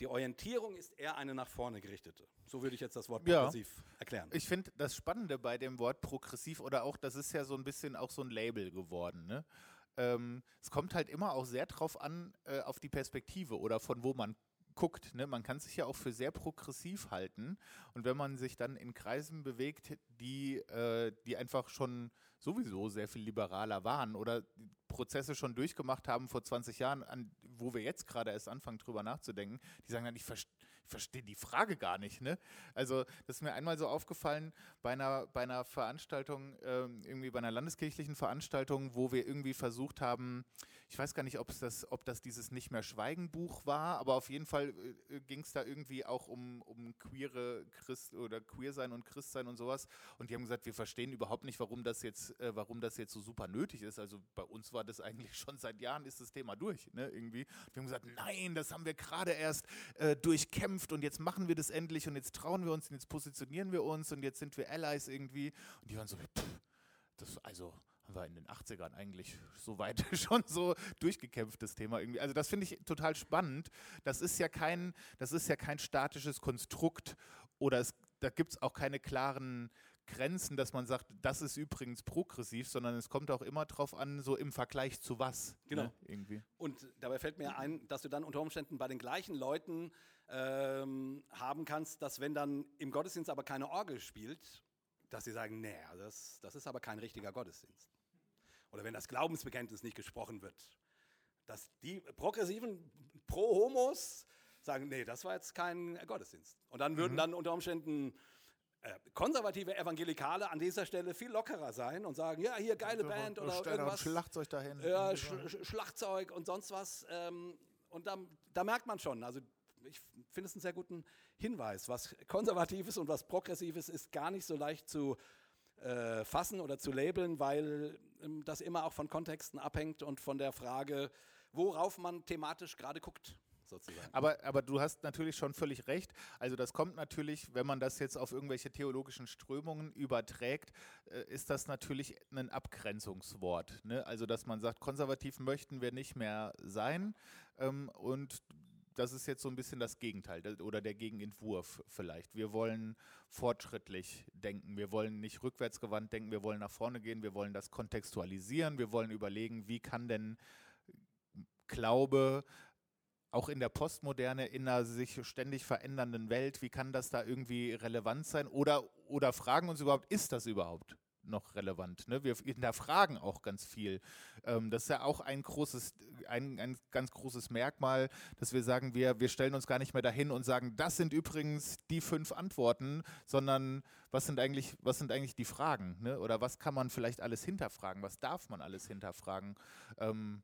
die Orientierung ist eher eine nach vorne gerichtete. So würde ich jetzt das Wort progressiv ja. erklären. Ich finde das Spannende bei dem Wort progressiv oder auch, das ist ja so ein bisschen auch so ein Label geworden. Ne? Ähm, es kommt halt immer auch sehr drauf an, äh, auf die Perspektive oder von wo man guckt. Ne? Man kann sich ja auch für sehr progressiv halten. Und wenn man sich dann in Kreisen bewegt, die, äh, die einfach schon sowieso sehr viel liberaler waren oder Prozesse schon durchgemacht haben vor 20 Jahren, an, wo wir jetzt gerade erst anfangen, drüber nachzudenken, die sagen dann, ich, ver ich verstehe die Frage gar nicht. Ne? Also das ist mir einmal so aufgefallen bei einer, bei einer Veranstaltung, äh, irgendwie bei einer landeskirchlichen Veranstaltung, wo wir irgendwie versucht haben, ich weiß gar nicht, ob das, ob das dieses Nicht mehr Schweigen Buch war, aber auf jeden Fall äh, ging es da irgendwie auch um, um queere Christ oder queer sein und Christ sein und sowas. Und die haben gesagt, wir verstehen überhaupt nicht, warum das jetzt, äh, warum das jetzt so super nötig ist. Also bei uns war das eigentlich schon seit Jahren ist das Thema durch, ne? Irgendwie. Und wir haben gesagt, nein, das haben wir gerade erst äh, durchkämpft und jetzt machen wir das endlich und jetzt trauen wir uns und jetzt positionieren wir uns und jetzt sind wir Allies irgendwie. Und die waren so, pff, das, also wir in den 80ern eigentlich so weit schon so durchgekämpft, das Thema irgendwie. Also das finde ich total spannend. Das ist ja kein, das ist ja kein statisches Konstrukt oder es, da gibt es auch keine klaren Grenzen, dass man sagt, das ist übrigens progressiv, sondern es kommt auch immer darauf an, so im Vergleich zu was. Genau. Ne, irgendwie. Und dabei fällt mir ein, dass du dann unter Umständen bei den gleichen Leuten ähm, haben kannst, dass wenn dann im Gottesdienst aber keine Orgel spielt, dass sie sagen, nee, das, das ist aber kein richtiger Gottesdienst. Oder wenn das Glaubensbekenntnis nicht gesprochen wird, dass die progressiven Pro-Homos sagen, nee, das war jetzt kein Gottesdienst. Und dann würden mhm. dann unter Umständen äh, konservative Evangelikale an dieser Stelle viel lockerer sein und sagen, ja, hier geile Band oder irgendwas. Schlagzeug dahin. Ja, Sch Schlagzeug und sonst was. Ähm, und da, da, merkt man schon, also ich finde es einen sehr guten Hinweis. Was Konservatives und was Progressives ist gar nicht so leicht zu äh, fassen oder zu labeln, weil das immer auch von Kontexten abhängt und von der Frage, worauf man thematisch gerade guckt sozusagen. Aber, aber du hast natürlich schon völlig recht. Also das kommt natürlich, wenn man das jetzt auf irgendwelche theologischen Strömungen überträgt, äh, ist das natürlich ein Abgrenzungswort. Ne? Also dass man sagt, konservativ möchten wir nicht mehr sein ähm, und das ist jetzt so ein bisschen das Gegenteil oder der Gegenentwurf vielleicht. Wir wollen fortschrittlich denken, wir wollen nicht rückwärtsgewandt denken, wir wollen nach vorne gehen, wir wollen das kontextualisieren, wir wollen überlegen, wie kann denn Glaube auch in der Postmoderne, in einer sich ständig verändernden Welt, wie kann das da irgendwie relevant sein? Oder, oder fragen uns überhaupt, ist das überhaupt noch relevant? Ne? Wir hinterfragen auch ganz viel. Ähm, das ist ja auch ein großes, ein, ein ganz großes Merkmal, dass wir sagen, wir, wir stellen uns gar nicht mehr dahin und sagen, das sind übrigens die fünf Antworten, sondern was sind eigentlich, was sind eigentlich die Fragen? Ne? Oder was kann man vielleicht alles hinterfragen? Was darf man alles hinterfragen? Ähm,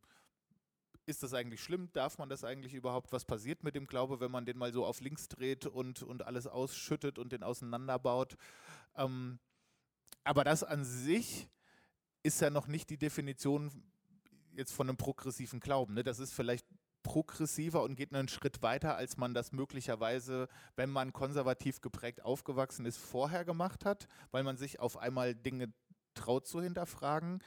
ist das eigentlich schlimm? Darf man das eigentlich überhaupt? Was passiert mit dem Glaube, wenn man den mal so auf links dreht und, und alles ausschüttet und den auseinanderbaut? Ähm, aber das an sich ist ja noch nicht die Definition jetzt von einem progressiven Glauben. Ne? Das ist vielleicht progressiver und geht einen Schritt weiter, als man das möglicherweise, wenn man konservativ geprägt aufgewachsen ist, vorher gemacht hat, weil man sich auf einmal Dinge traut zu hinterfragen.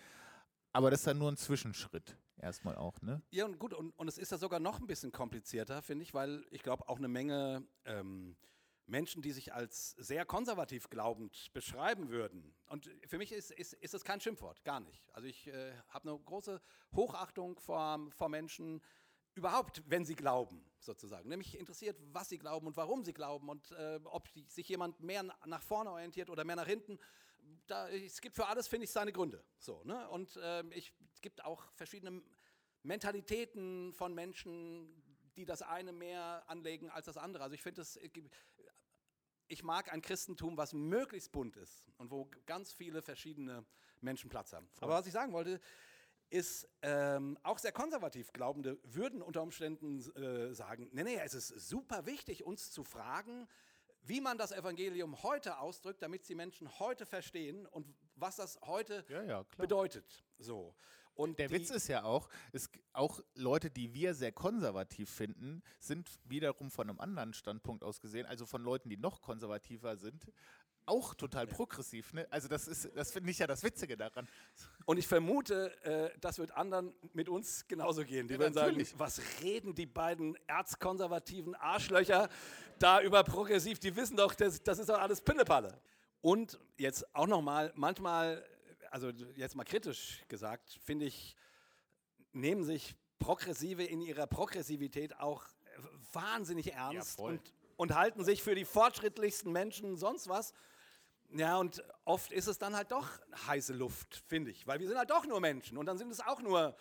Aber das ist dann nur ein Zwischenschritt erstmal auch, ne? Ja, und gut, und, und es ist ja sogar noch ein bisschen komplizierter, finde ich, weil ich glaube, auch eine Menge ähm, Menschen, die sich als sehr konservativ glaubend beschreiben würden. Und für mich ist, ist, ist das kein Schimpfwort, gar nicht. Also ich äh, habe eine große Hochachtung vor, vor Menschen, überhaupt, wenn sie glauben, sozusagen. Nämlich interessiert, was sie glauben und warum sie glauben und äh, ob die, sich jemand mehr nach vorne orientiert oder mehr nach hinten. Da, es gibt für alles, finde ich, seine Gründe. So, ne? Und äh, ich, es gibt auch verschiedene Mentalitäten von Menschen, die das eine mehr anlegen als das andere. Also ich finde es, ich mag ein Christentum, was möglichst bunt ist und wo ganz viele verschiedene Menschen Platz haben. Aber was ich sagen wollte, ist ähm, auch sehr konservativ Glaubende würden unter Umständen äh, sagen, nee, nee, es ist super wichtig, uns zu fragen, wie man das Evangelium heute ausdrückt, damit die Menschen heute verstehen und was das heute ja, ja, bedeutet. So. Und der Witz ist ja auch, ist auch Leute, die wir sehr konservativ finden, sind wiederum von einem anderen Standpunkt aus gesehen, also von Leuten, die noch konservativer sind, auch total progressiv. Ne? Also das ist, das finde ich ja das Witzige daran. Und ich vermute, äh, das wird anderen mit uns genauso gehen. Die ja, werden natürlich. sagen, was reden die beiden erzkonservativen Arschlöcher da über progressiv? Die wissen doch, das, das ist doch alles Pillepalle. Und jetzt auch nochmal, manchmal, also jetzt mal kritisch gesagt, finde ich, nehmen sich Progressive in ihrer Progressivität auch wahnsinnig ernst ja, und, und halten sich für die fortschrittlichsten Menschen sonst was. Ja, und oft ist es dann halt doch heiße Luft, finde ich, weil wir sind halt doch nur Menschen und dann sind es auch nur,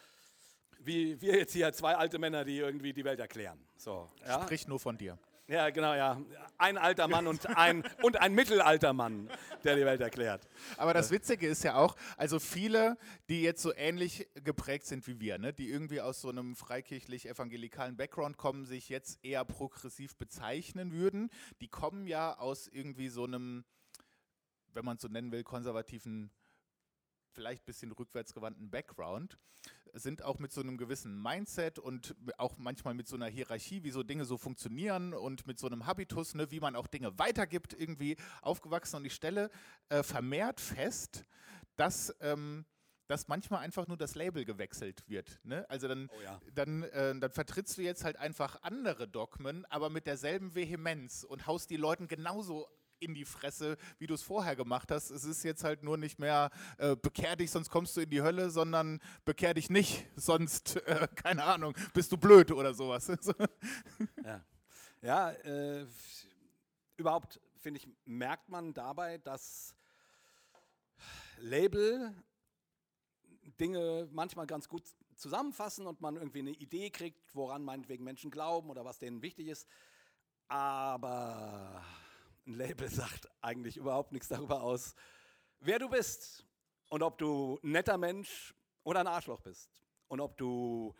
wie wir jetzt hier, zwei alte Männer, die irgendwie die Welt erklären. So, ja? Sprich nur von dir. Ja, genau, ja. Ein alter Mann und ein, und ein mittelalter Mann, der die Welt erklärt. Aber das Witzige ist ja auch, also viele, die jetzt so ähnlich geprägt sind wie wir, ne, die irgendwie aus so einem freikirchlich-evangelikalen Background kommen, sich jetzt eher progressiv bezeichnen würden, die kommen ja aus irgendwie so einem, wenn man es so nennen will, konservativen vielleicht ein bisschen rückwärtsgewandten Background, sind auch mit so einem gewissen Mindset und auch manchmal mit so einer Hierarchie, wie so Dinge so funktionieren und mit so einem Habitus, ne, wie man auch Dinge weitergibt, irgendwie aufgewachsen. Und ich stelle äh, vermehrt fest, dass. Ähm, dass manchmal einfach nur das Label gewechselt wird. Ne? Also dann, oh ja. dann, äh, dann vertrittst du jetzt halt einfach andere Dogmen, aber mit derselben Vehemenz und haust die Leuten genauso in die Fresse, wie du es vorher gemacht hast. Es ist jetzt halt nur nicht mehr äh, bekehr dich, sonst kommst du in die Hölle, sondern bekehr dich nicht, sonst, äh, keine Ahnung, bist du blöd oder sowas. ja, ja äh, überhaupt, finde ich, merkt man dabei, dass Label Dinge manchmal ganz gut zusammenfassen und man irgendwie eine Idee kriegt, woran meinetwegen Menschen glauben oder was denen wichtig ist. Aber ein Label sagt eigentlich überhaupt nichts darüber aus, wer du bist und ob du ein netter Mensch oder ein Arschloch bist und ob du,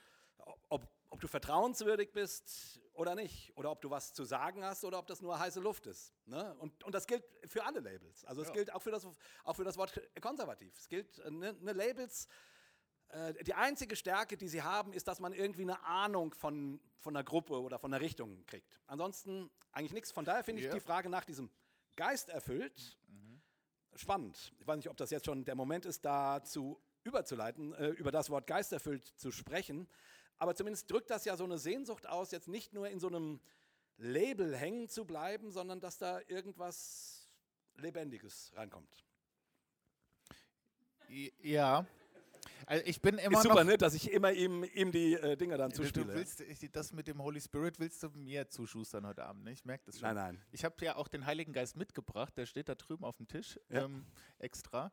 ob, ob du vertrauenswürdig bist oder nicht oder ob du was zu sagen hast oder ob das nur heiße Luft ist. Ne? Und, und das gilt für alle Labels. Also es ja. gilt auch für, das, auch für das Wort konservativ. Es gilt, ne, ne Labels äh, die einzige Stärke, die sie haben, ist, dass man irgendwie eine Ahnung von, von einer Gruppe oder von einer Richtung kriegt. Ansonsten eigentlich nichts. Von daher finde ich die Frage nach diesem Geist erfüllt mhm. spannend. Ich weiß nicht, ob das jetzt schon der Moment ist, dazu überzuleiten, äh, über das Wort Geist erfüllt zu sprechen. Aber zumindest drückt das ja so eine Sehnsucht aus, jetzt nicht nur in so einem Label hängen zu bleiben, sondern dass da irgendwas Lebendiges reinkommt. Ja, also ich bin immer ist super, ne, dass ich immer ihm, ihm die äh, Dinger dann zuspiele. Du willst, ich, das mit dem Holy Spirit willst du mir zuschustern heute Abend, ne? Ich merke das schon. Nein, nein. Ich habe ja auch den Heiligen Geist mitgebracht, der steht da drüben auf dem Tisch ja. ähm, extra.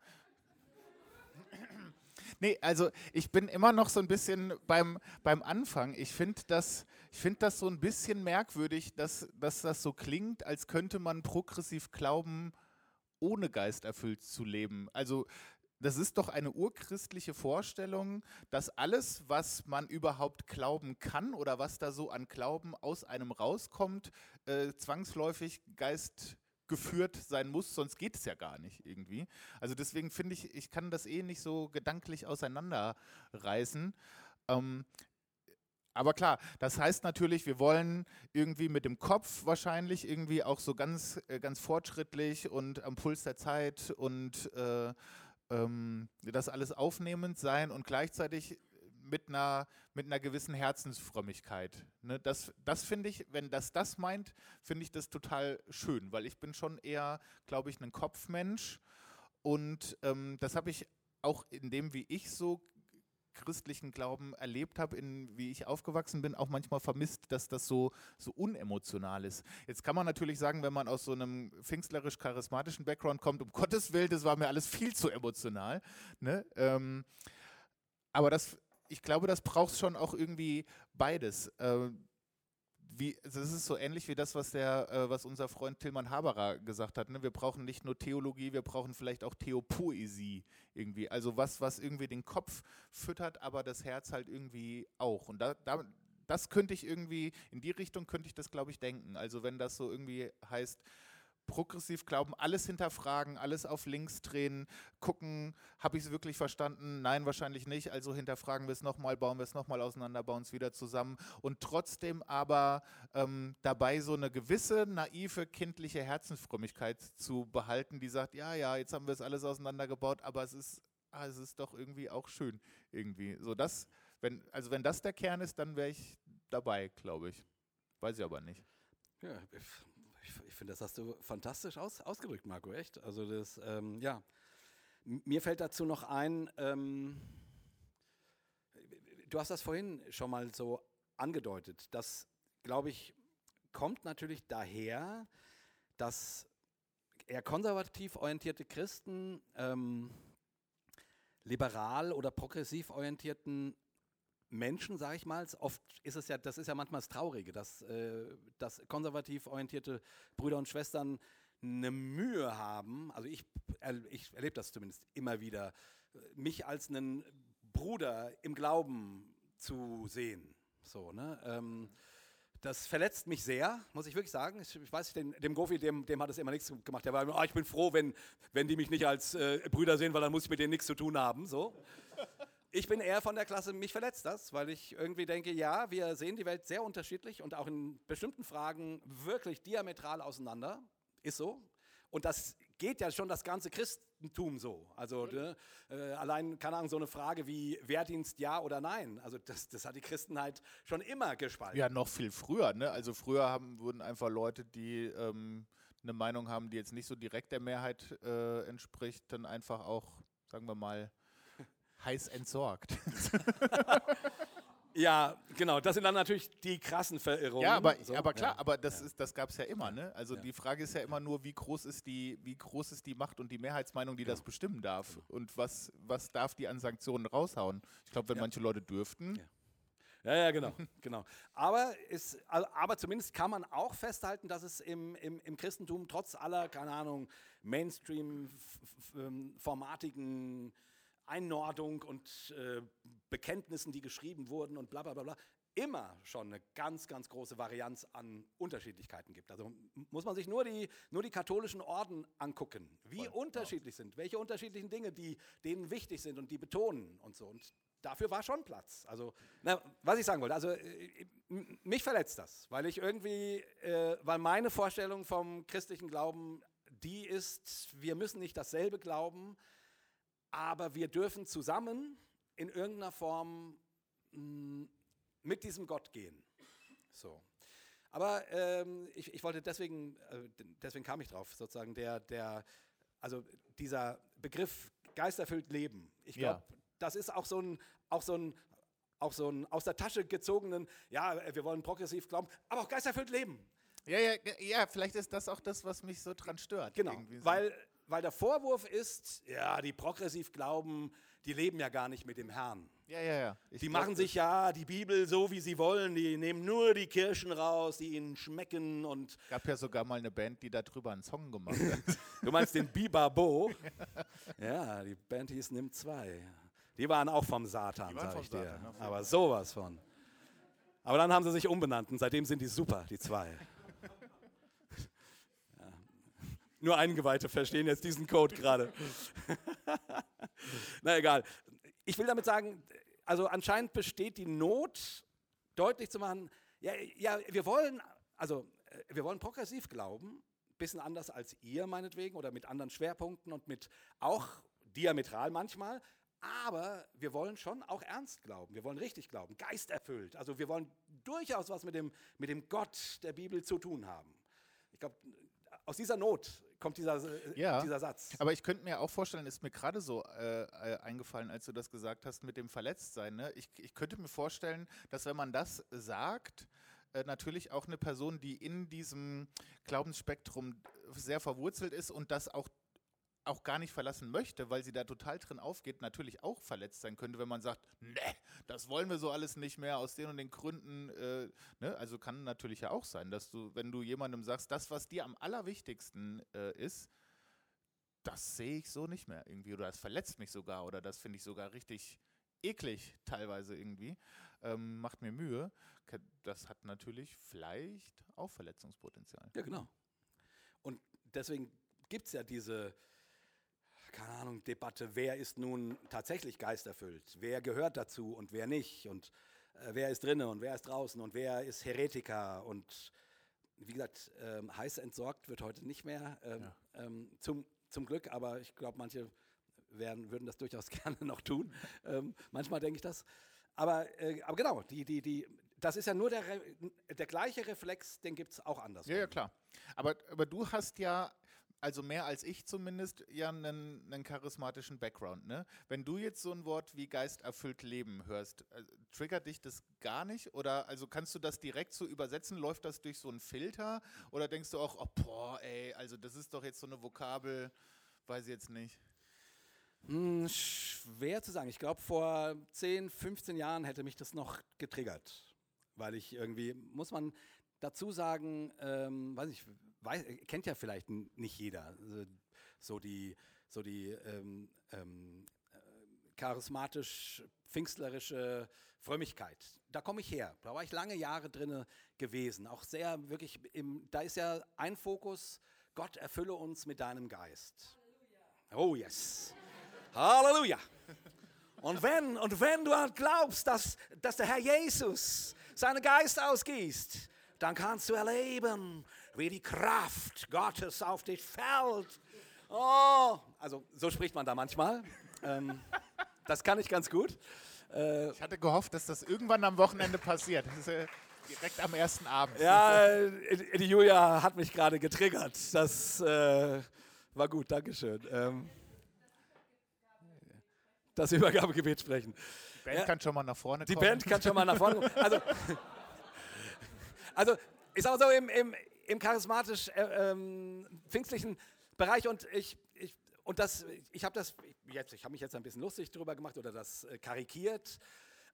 Nee, also ich bin immer noch so ein bisschen beim, beim Anfang. Ich finde das, find das so ein bisschen merkwürdig, dass, dass das so klingt, als könnte man progressiv glauben, ohne Geist erfüllt zu leben. Also das ist doch eine urchristliche Vorstellung, dass alles, was man überhaupt glauben kann oder was da so an Glauben aus einem rauskommt, äh, zwangsläufig Geist geführt sein muss, sonst geht es ja gar nicht irgendwie. Also deswegen finde ich, ich kann das eh nicht so gedanklich auseinanderreißen. Ähm, aber klar, das heißt natürlich, wir wollen irgendwie mit dem Kopf wahrscheinlich irgendwie auch so ganz, äh, ganz fortschrittlich und am Puls der Zeit und äh, ähm, das alles aufnehmend sein und gleichzeitig mit einer, mit einer gewissen Herzensfrömmigkeit. Ne? Das, das finde ich, wenn das das meint, finde ich das total schön, weil ich bin schon eher, glaube ich, ein Kopfmensch und ähm, das habe ich auch in dem, wie ich so christlichen Glauben erlebt habe, in wie ich aufgewachsen bin, auch manchmal vermisst, dass das so, so unemotional ist. Jetzt kann man natürlich sagen, wenn man aus so einem pfingstlerisch-charismatischen Background kommt, um Gottes Willen, das war mir alles viel zu emotional. Ne? Ähm, aber das, ich glaube, das braucht schon auch irgendwie beides. Äh, wie, das ist so ähnlich wie das, was, der, äh, was unser Freund Tilman Haberer gesagt hat. Ne? Wir brauchen nicht nur Theologie, wir brauchen vielleicht auch Theopoesie irgendwie. Also was, was irgendwie den Kopf füttert, aber das Herz halt irgendwie auch. Und da, da, das könnte ich irgendwie, in die Richtung könnte ich das, glaube ich, denken. Also wenn das so irgendwie heißt, progressiv glauben, alles hinterfragen, alles auf links drehen, gucken, habe ich es wirklich verstanden? Nein, wahrscheinlich nicht. Also hinterfragen wir es nochmal, bauen wir es nochmal auseinander, bauen es wieder zusammen und trotzdem aber ähm, dabei so eine gewisse naive kindliche Herzensfrömmigkeit zu behalten, die sagt, ja, ja, jetzt haben wir es alles auseinandergebaut, aber es ist, ah, es ist doch irgendwie auch schön irgendwie. So das, wenn, also wenn das der Kern ist, dann wäre ich dabei, glaube ich. Weiß ich aber nicht. Ja, ich, finde, das hast du fantastisch aus, ausgedrückt, Marco, echt. Also das, ähm, ja. Mir fällt dazu noch ein, ähm, du hast das vorhin schon mal so angedeutet. Das, glaube ich, kommt natürlich daher, dass eher konservativ orientierte Christen ähm, liberal oder progressiv orientierten Menschen, sage ich mal. Oft ist es ja, das ist ja manchmal das Traurige, dass, äh, dass konservativ orientierte Brüder und Schwestern eine Mühe haben, also ich, ich erlebe das zumindest immer wieder, mich als einen Bruder im Glauben zu sehen. So, ne? Ähm, das verletzt mich sehr, muss ich wirklich sagen. Ich, ich weiß, dem, dem Gofi, dem, dem hat es immer nichts gemacht. Der war immer, oh, ich bin froh, wenn, wenn die mich nicht als äh, Brüder sehen, weil dann muss ich mit denen nichts zu tun haben. So. Ich bin eher von der Klasse, mich verletzt das, weil ich irgendwie denke, ja, wir sehen die Welt sehr unterschiedlich und auch in bestimmten Fragen wirklich diametral auseinander. Ist so. Und das geht ja schon das ganze Christentum so. Also ne, äh, allein, keine Ahnung, so eine Frage wie Wehrdienst ja oder nein. Also das, das hat die Christenheit schon immer gespalten. Ja, noch viel früher. Ne? Also früher haben, wurden einfach Leute, die ähm, eine Meinung haben, die jetzt nicht so direkt der Mehrheit äh, entspricht, dann einfach auch, sagen wir mal, heiß entsorgt. Ja, genau. Das sind dann natürlich die krassen Verirrungen. Ja, aber, so. aber klar, ja. aber das, ja. das gab es ja immer. Ne? Also ja. die Frage ist ja immer nur, wie groß ist die, wie groß ist die Macht und die Mehrheitsmeinung, die das bestimmen darf? Und was, was darf die an Sanktionen raushauen? Ich glaube, wenn manche Leute dürften. Ja, ja, genau, genau. Aber, ist, aber zumindest kann man auch festhalten, dass es im, im, im Christentum trotz aller, keine Ahnung, Mainstream-formatigen Einordnung und äh, Bekenntnissen, die geschrieben wurden und bla bla bla bla, immer schon eine ganz, ganz große Varianz an Unterschiedlichkeiten gibt. Also muss man sich nur die, nur die katholischen Orden angucken, wie Voll, unterschiedlich sind, welche unterschiedlichen Dinge, die denen wichtig sind und die betonen und so. Und dafür war schon Platz. Also, na, was ich sagen wollte, also äh, mich verletzt das, weil ich irgendwie, äh, weil meine Vorstellung vom christlichen Glauben die ist, wir müssen nicht dasselbe glauben, aber wir dürfen zusammen in irgendeiner Form mh, mm, mit diesem Gott gehen. So. Aber ähm, ich, ich, wollte deswegen, äh, deswegen kam ich drauf, sozusagen, der, der, also dieser Begriff geisterfüllt Leben. Ich glaube, ja. das ist auch so ein, auch so ein, auch so ein aus der Tasche gezogenen, ja, wir wollen progressiv glauben, aber auch geisterfüllt leben. Ja, ja, ja, vielleicht ist das auch das, was mich so dran stört. Genau, so. weil weil der Vorwurf ist, ja, die progressiv glauben, die leben ja gar nicht mit dem Herrn. Ja, ja, ja. Ich die machen sich ja die Bibel so, wie sie wollen. Die nehmen nur die Kirchen raus, die ihnen schmecken und. Gab ja sogar mal eine Band, die darüber einen Song gemacht hat. du meinst den Bibabo? ja, die Band hieß Nimm 2. Die waren auch vom Satan, sag ich dir. Satan, Aber sowas von. Aber dann haben sie sich umbenannt und seitdem sind die super, die zwei. Nur Eingeweihte verstehen jetzt diesen Code gerade. Na egal. Ich will damit sagen, also anscheinend besteht die Not, deutlich zu machen, ja, ja wir wollen, also äh, wir wollen progressiv glauben, bisschen anders als ihr meinetwegen oder mit anderen Schwerpunkten und mit auch diametral manchmal, aber wir wollen schon auch ernst glauben, wir wollen richtig glauben, geisterfüllt. Also wir wollen durchaus was mit dem, mit dem Gott der Bibel zu tun haben. Ich glaube, aus dieser Not kommt dieser, äh, ja, dieser Satz. Aber ich könnte mir auch vorstellen, ist mir gerade so äh, äh, eingefallen, als du das gesagt hast mit dem Verletztsein. Ne? Ich, ich könnte mir vorstellen, dass wenn man das sagt, äh, natürlich auch eine Person, die in diesem Glaubensspektrum sehr verwurzelt ist und das auch auch gar nicht verlassen möchte, weil sie da total drin aufgeht, natürlich auch verletzt sein könnte, wenn man sagt, ne, das wollen wir so alles nicht mehr aus den und den Gründen. Äh, ne? Also kann natürlich ja auch sein, dass du, wenn du jemandem sagst, das, was dir am allerwichtigsten äh, ist, das sehe ich so nicht mehr irgendwie oder das verletzt mich sogar oder das finde ich sogar richtig eklig teilweise irgendwie, ähm, macht mir Mühe. Das hat natürlich vielleicht auch Verletzungspotenzial. Ja, genau. Und deswegen gibt es ja diese keine Ahnung, Debatte, wer ist nun tatsächlich geisterfüllt, wer gehört dazu und wer nicht und äh, wer ist drinnen und wer ist draußen und wer ist Heretiker und wie gesagt, ähm, heiß entsorgt wird heute nicht mehr, ähm, ja. ähm, zum, zum Glück, aber ich glaube, manche werden, würden das durchaus gerne noch tun. Ähm, manchmal denke ich das. Aber, äh, aber genau, die, die, die, das ist ja nur der, der gleiche Reflex, den gibt es auch anders. Ja, ja, klar. Aber, aber du hast ja also mehr als ich zumindest, ja einen, einen charismatischen Background. Ne? Wenn du jetzt so ein Wort wie geisterfüllt leben hörst, äh, triggert dich das gar nicht? Oder also kannst du das direkt so übersetzen? Läuft das durch so einen Filter? Oder denkst du auch, oh boah, ey, also das ist doch jetzt so eine Vokabel, weiß ich jetzt nicht. Hm, schwer zu sagen. Ich glaube, vor 10, 15 Jahren hätte mich das noch getriggert. Weil ich irgendwie, muss man dazu sagen, ähm, weiß ich, weiß, kennt ja vielleicht nicht jeder. So die, so die ähm, ähm, äh, charismatisch pfingstlerische Frömmigkeit. Da komme ich her. Da war ich lange Jahre drin gewesen. Auch sehr wirklich, im, da ist ja ein Fokus, Gott erfülle uns mit deinem Geist. Halleluja. Oh yes. Halleluja. Und wenn, und wenn du glaubst, dass, dass der Herr Jesus seinen Geist ausgießt, dann kannst du erleben, wie die Kraft Gottes auf dich fällt. Oh, also so spricht man da manchmal. Ähm, das kann ich ganz gut. Äh, ich hatte gehofft, dass das irgendwann am Wochenende passiert. Ist, äh, direkt am ersten Abend. Ja, äh, die Julia hat mich gerade getriggert. Das äh, war gut, Dankeschön. Ähm, das Übergabegebet sprechen. Die Band ja, kann schon mal nach vorne kommen. Die Band kann schon mal nach vorne kommen. Also, also ich sage mal so, im, im, im charismatisch äh, ähm, pfingstlichen Bereich und ich, ich und ich habe das jetzt, ich habe mich jetzt ein bisschen lustig darüber gemacht oder das äh, karikiert.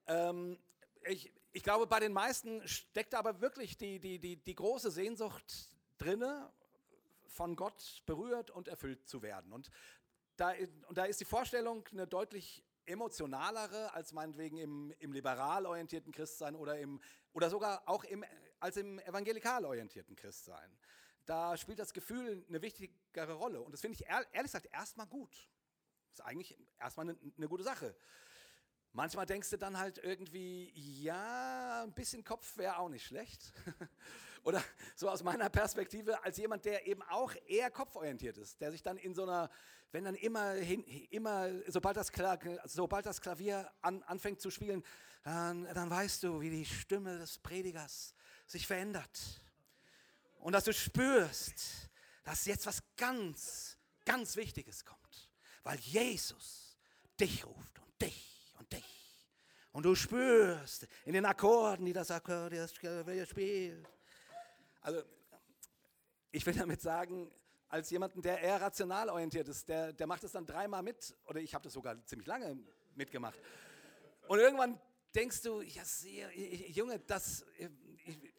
Ähm, ich, ich glaube, bei den meisten steckt aber wirklich die, die, die, die große Sehnsucht drinne, von Gott berührt und erfüllt zu werden. Und da, und da ist die Vorstellung eine deutlich emotionalere als meinetwegen im, im liberal orientierten Christsein oder, im, oder sogar auch im, als im evangelikal orientierten Christsein. Da spielt das Gefühl eine wichtigere Rolle. Und das finde ich ehrlich gesagt erstmal gut. Das ist eigentlich erstmal eine, eine gute Sache. Manchmal denkst du dann halt irgendwie, ja, ein bisschen Kopf wäre auch nicht schlecht. Oder so aus meiner Perspektive als jemand, der eben auch eher kopforientiert ist, der sich dann in so einer, wenn dann immer, hin, immer sobald, das sobald das Klavier an, anfängt zu spielen, dann, dann weißt du, wie die Stimme des Predigers sich verändert. Und dass du spürst, dass jetzt was ganz, ganz Wichtiges kommt, weil Jesus dich ruft und dich und dich. Und du spürst in den Akkorden, die das Akkordeon spielt. Also, ich will damit sagen, als jemanden, der eher rational orientiert ist, der, der macht es dann dreimal mit, oder ich habe das sogar ziemlich lange mitgemacht. Und irgendwann denkst du, ja, Junge, das,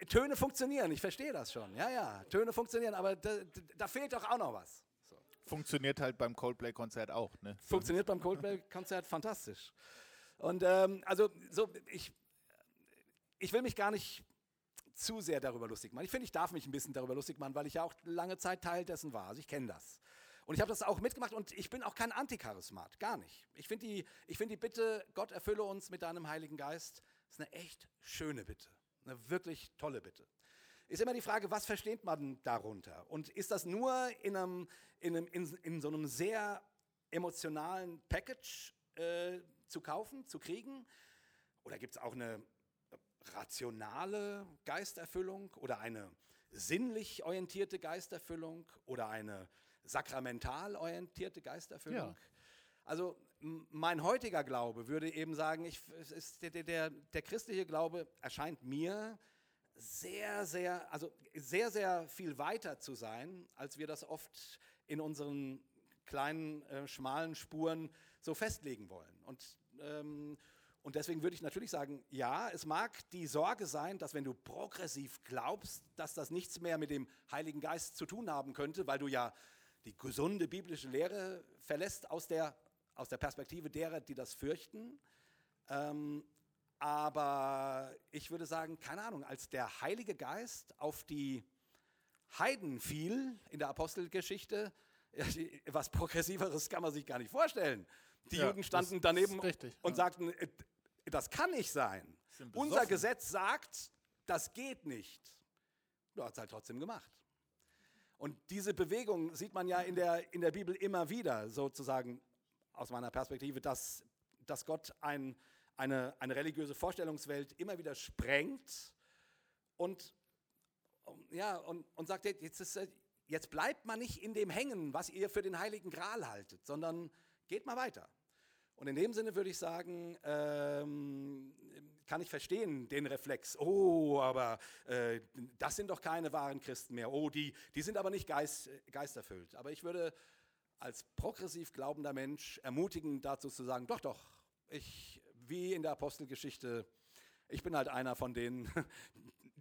Töne funktionieren, ich verstehe das schon. Ja, ja, Töne funktionieren, aber da, da fehlt doch auch noch was. So. Funktioniert halt beim Coldplay-Konzert auch, ne? Funktioniert beim Coldplay-Konzert fantastisch. Und ähm, also so, ich, ich will mich gar nicht zu sehr darüber lustig machen. Ich finde, ich darf mich ein bisschen darüber lustig machen, weil ich ja auch lange Zeit Teil dessen war. Also ich kenne das. Und ich habe das auch mitgemacht und ich bin auch kein Anticharismat, gar nicht. Ich finde die, find die Bitte, Gott erfülle uns mit deinem Heiligen Geist, ist eine echt schöne Bitte. Eine wirklich tolle Bitte. Ist immer die Frage, was versteht man darunter? Und ist das nur in, einem, in, einem, in, in so einem sehr emotionalen Package äh, zu kaufen, zu kriegen? Oder gibt es auch eine rationale Geisterfüllung oder eine sinnlich orientierte Geisterfüllung oder eine sakramental orientierte Geisterfüllung? Ja. Also mein heutiger Glaube würde eben sagen, ich, der, der, der christliche Glaube erscheint mir sehr, sehr, also sehr, sehr viel weiter zu sein, als wir das oft in unseren kleinen, äh, schmalen Spuren so festlegen wollen. Und, ähm, und deswegen würde ich natürlich sagen, ja, es mag die Sorge sein, dass wenn du progressiv glaubst, dass das nichts mehr mit dem Heiligen Geist zu tun haben könnte, weil du ja die gesunde biblische Lehre verlässt aus der, aus der Perspektive derer, die das fürchten. Ähm, aber ich würde sagen, keine Ahnung, als der Heilige Geist auf die Heiden fiel in der Apostelgeschichte, was Progressiveres kann man sich gar nicht vorstellen. Die ja, Juden standen daneben richtig, und ja. sagten, äh, das kann nicht sein. Unser Gesetz sagt, das geht nicht. Du hast es halt trotzdem gemacht. Und diese Bewegung sieht man ja in der, in der Bibel immer wieder, sozusagen aus meiner Perspektive, dass, dass Gott ein, eine, eine religiöse Vorstellungswelt immer wieder sprengt und, ja, und, und sagt, jetzt, ist, jetzt bleibt man nicht in dem hängen, was ihr für den Heiligen Gral haltet, sondern geht mal weiter. Und in dem Sinne würde ich sagen, ähm, kann ich verstehen den Reflex. Oh, aber äh, das sind doch keine wahren Christen mehr. Oh, die, die sind aber nicht geist, geisterfüllt. Aber ich würde als progressiv glaubender Mensch ermutigen dazu zu sagen, doch, doch, ich, wie in der Apostelgeschichte, ich bin halt einer von denen,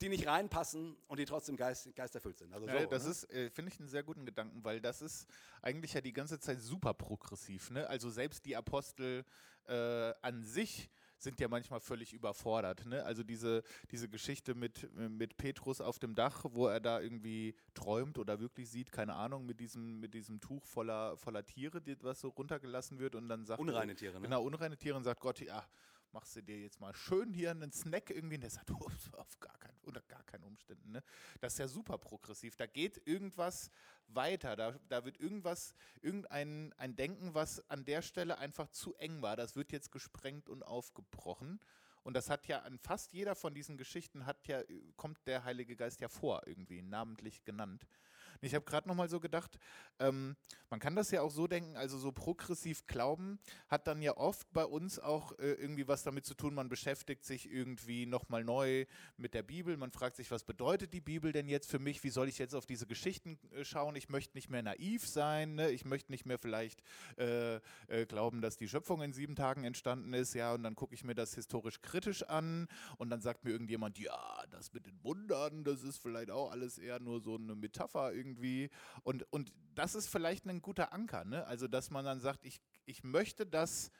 die nicht reinpassen und die trotzdem geist, geisterfüllt sind. Also so, ja, das ne? ist, äh, finde ich, einen sehr guten Gedanken, weil das ist eigentlich ja die ganze Zeit super progressiv. Ne? Also selbst die Apostel äh, an sich sind ja manchmal völlig überfordert. Ne? Also diese, diese Geschichte mit, mit Petrus auf dem Dach, wo er da irgendwie träumt oder wirklich sieht, keine Ahnung, mit diesem, mit diesem Tuch voller, voller Tiere, die, was so runtergelassen wird und dann sagt... Unreine Tiere, ne? Genau, unreine Tiere und sagt Gott, ja, machst du dir jetzt mal schön hier einen Snack irgendwie und der sagt, oh, auf gar keinen, unter gar keinen Umständen. Ne? Das ist ja super progressiv. Da geht irgendwas weiter. Da, da wird irgendwas, irgendein ein Denken, was an der Stelle einfach zu eng war, das wird jetzt gesprengt und aufgebrochen. Und das hat ja an fast jeder von diesen Geschichten hat ja, kommt der Heilige Geist ja vor, irgendwie, namentlich genannt. Ich habe gerade nochmal so gedacht, ähm, man kann das ja auch so denken, also so progressiv glauben hat dann ja oft bei uns auch äh, irgendwie was damit zu tun, man beschäftigt sich irgendwie nochmal neu mit der Bibel, man fragt sich, was bedeutet die Bibel denn jetzt für mich, wie soll ich jetzt auf diese Geschichten äh, schauen, ich möchte nicht mehr naiv sein, ne? ich möchte nicht mehr vielleicht äh, äh glauben, dass die Schöpfung in sieben Tagen entstanden ist, ja, und dann gucke ich mir das historisch kritisch an und dann sagt mir irgendjemand, ja, das mit den Wundern, das ist vielleicht auch alles eher nur so eine Metapher irgendwie. Und, und das ist vielleicht ein guter Anker, ne? Also, dass man dann sagt, ich, ich möchte das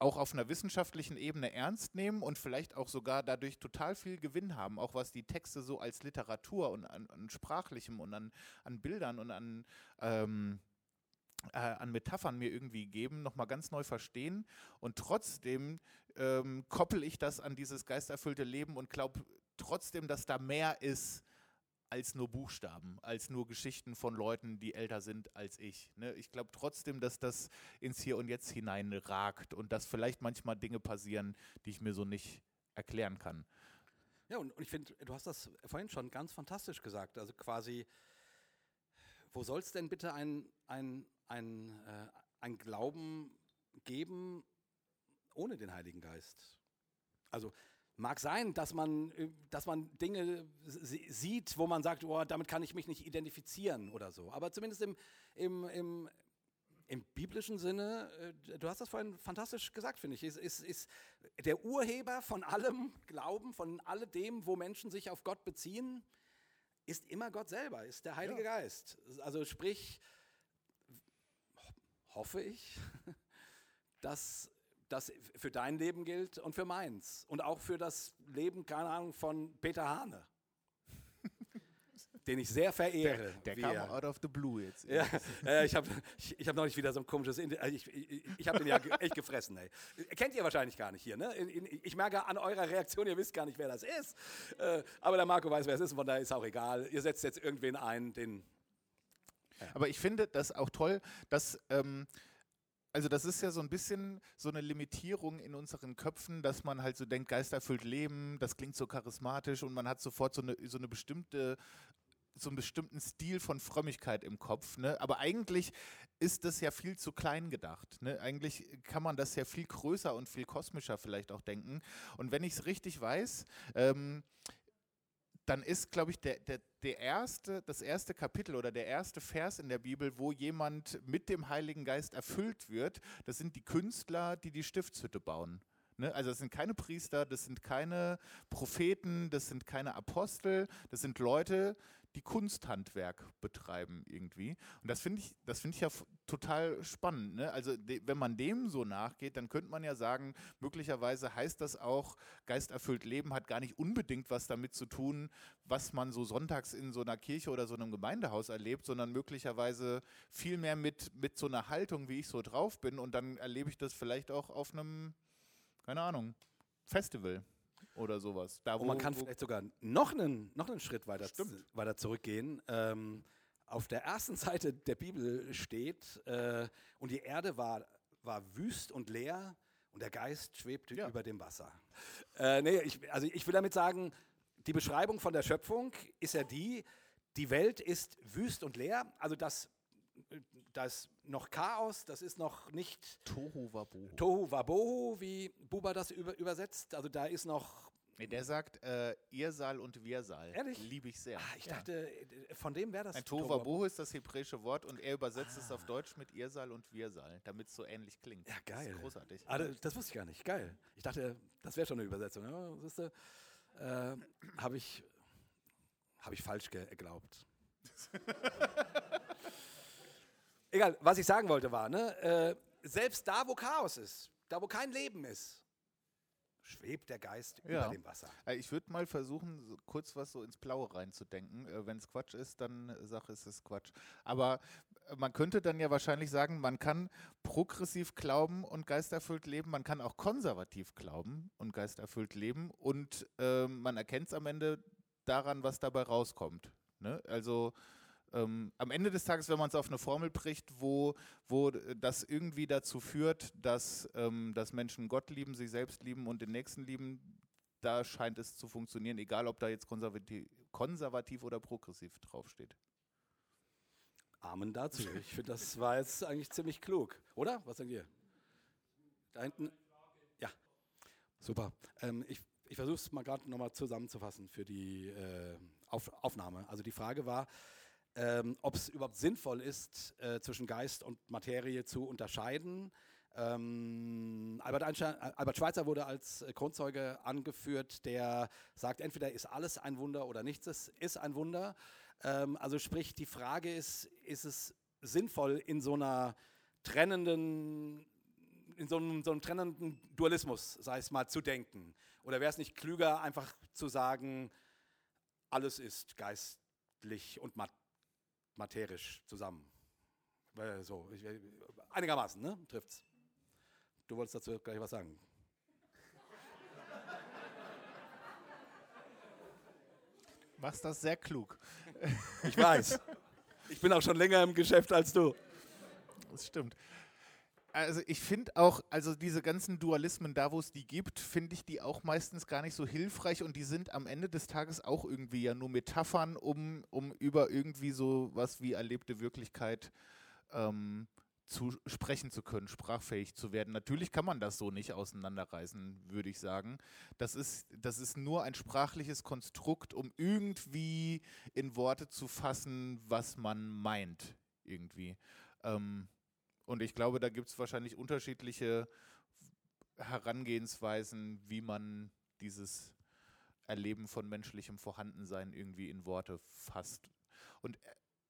auch auf einer wissenschaftlichen Ebene ernst nehmen und vielleicht auch sogar dadurch total viel Gewinn haben, auch was die Texte so als Literatur und an, an Sprachlichem und an, an Bildern und an, ähm, äh, an Metaphern mir irgendwie geben, nochmal ganz neu verstehen. Und trotzdem ähm, koppel ich das an dieses geisterfüllte Leben und glaube trotzdem, dass da mehr ist als nur Buchstaben, als nur Geschichten von Leuten, die älter sind als ich. Ne? Ich glaube trotzdem, dass das ins Hier und Jetzt hineinragt und dass vielleicht manchmal Dinge passieren, die ich mir so nicht erklären kann. Ja, und, und ich finde, du hast das vorhin schon ganz fantastisch gesagt. Also quasi, wo soll es denn bitte ein, ein, ein, äh, ein Glauben geben ohne den Heiligen Geist? Also Mag sein, dass man, äh, dass man Dinge sieht, wo man sagt, oh, damit kann ich mich nicht identifizieren oder so. Aber zumindest im, im, im, im biblischen Sinne, äh, du hast das vorhin fantastisch gesagt, finde ich, ist, ist, ist der Urheber von allem Glauben, von alledem, wo Menschen sich auf Gott beziehen, ist immer Gott selber, ist der Heilige ja. Geist. Also sprich, hoffe ich, dass das für dein Leben gilt und für meins. Und auch für das Leben, keine Ahnung, von Peter Hane. den ich sehr verehre. Der, der kam out of the blue jetzt. Ja, äh, ich habe ich, ich hab noch nicht wieder so ein komisches. Äh, ich, ich, ich habe den ja echt gefressen. Ey. Kennt ihr wahrscheinlich gar nicht hier. Ne? Ich merke an eurer Reaktion, ihr wisst gar nicht, wer das ist. Äh, aber der Marco weiß, wer es ist, von daher ist auch egal. Ihr setzt jetzt irgendwen ein, den. Ja. Aber ich finde das auch toll, dass. Ähm, also das ist ja so ein bisschen so eine Limitierung in unseren Köpfen, dass man halt so denkt, geisterfüllt leben, das klingt so charismatisch und man hat sofort so eine, so eine bestimmte so einen bestimmten Stil von Frömmigkeit im Kopf. Ne? Aber eigentlich ist das ja viel zu klein gedacht. Ne? Eigentlich kann man das ja viel größer und viel kosmischer vielleicht auch denken. Und wenn ich es richtig weiß, ähm, dann ist, glaube ich, der, der, der erste, das erste Kapitel oder der erste Vers in der Bibel, wo jemand mit dem Heiligen Geist erfüllt wird, das sind die Künstler, die die Stiftshütte bauen. Ne? Also das sind keine Priester, das sind keine Propheten, das sind keine Apostel, das sind Leute, die Kunsthandwerk betreiben irgendwie. Und das finde ich, das finde ich ja total spannend. Ne? Also wenn man dem so nachgeht, dann könnte man ja sagen, möglicherweise heißt das auch, geisterfüllt Leben hat gar nicht unbedingt was damit zu tun, was man so sonntags in so einer Kirche oder so einem Gemeindehaus erlebt, sondern möglicherweise viel mehr mit, mit so einer Haltung, wie ich so drauf bin. Und dann erlebe ich das vielleicht auch auf einem, keine Ahnung, Festival oder sowas. Da, wo, Und man kann vielleicht sogar noch einen, noch einen Schritt weiter, weiter zurückgehen. Ähm, auf der ersten Seite der Bibel steht, äh, und die Erde war, war wüst und leer und der Geist schwebte ja. über dem Wasser. Äh, nee, ich, also ich will damit sagen, die Beschreibung von der Schöpfung ist ja die, die Welt ist wüst und leer, also das da ist noch Chaos, das ist noch nicht Tohu Wabohu. Tohu Wabohu, wie Buba das über, übersetzt. Also da ist noch Nee, der sagt äh, Irsal und Wirsal. Ehrlich? Liebe ich sehr. Ah, ich dachte, äh, von dem wäre das. Ein Tohuwabohu ist das hebräische Wort und er übersetzt es auf Deutsch mit Irsal und Wirsal, damit es so ähnlich klingt. Ja, geil. Das ist großartig. Ah, das, das wusste ich gar nicht. Geil. Ich dachte, das wäre schon eine Übersetzung. Ja, du, äh, habe ich, hab ich falsch geglaubt. Egal, was ich sagen wollte war, ne, äh, selbst da, wo Chaos ist, da, wo kein Leben ist, schwebt der Geist Ja. über dem Wasser. Äh, Ich würde mal versuchen, so kurz was so ins Blaue reinzudenken. Äh, Wenn es Quatsch ist, dann äh, sag es ist Quatsch. Aber man könnte dann ja wahrscheinlich sagen, man kann progressiv glauben und geisterfüllt leben, man kann auch konservativ glauben und geisterfüllt leben und äh, man erkennt es am Ende daran, was dabei rauskommt. Ne? Also ähm, am Ende des Tages, wenn man es auf eine Formel bricht, wo, wo das irgendwie dazu führt, dass, ähm, dass Menschen Gott lieben, sich selbst lieben und den Nächsten lieben, da scheint es zu funktionieren, egal ob da jetzt konservativ, konservativ oder progressiv draufsteht. Amen dazu. Ich finde, das war jetzt eigentlich ziemlich klug, oder? Was denkt ihr? Da hinten? Ja. Super. Ähm, ich ich versuche es mal gerade nochmal zusammenzufassen für die äh, Auf Aufnahme. Also die Frage war, ähm, ob es überhaupt sinnvoll ist, äh, zwischen Geist und Materie zu unterscheiden. Ähm, Albert, äh, Albert Schweitzer wurde als äh, Kronzeuge angeführt, der sagt, entweder ist alles ein Wunder oder nichts ist, ist ein Wunder. Ähm, also sprich, die Frage ist, ist es sinnvoll in so einer trennenden in so einem, so einem trennenden Dualismus, sei es mal, zu denken? Oder wäre es nicht klüger, einfach zu sagen, alles ist geistlich und mat materisch zusammen? So, ich, einigermaßen, ne? Trifft's. Du wolltest dazu gleich was sagen. Machst das sehr klug. Ich weiß. Ich bin auch schon länger im Geschäft als du. Das stimmt. Also ich finde auch, also diese ganzen Dualismen, da wo es die gibt, finde ich die auch meistens gar nicht so hilfreich und die sind am Ende des Tages auch irgendwie ja nur Metaphern, um, um über irgendwie so was wie erlebte Wirklichkeit ähm, zu sprechen zu können, sprachfähig zu werden. Natürlich kann man das so nicht auseinanderreißen, würde ich sagen. Das ist, das ist nur ein sprachliches Konstrukt, um irgendwie in Worte zu fassen, was man meint, irgendwie. Ähm, und ich glaube, da gibt es wahrscheinlich unterschiedliche Herangehensweisen, wie man dieses Erleben von menschlichem Vorhandensein irgendwie in Worte fasst. Und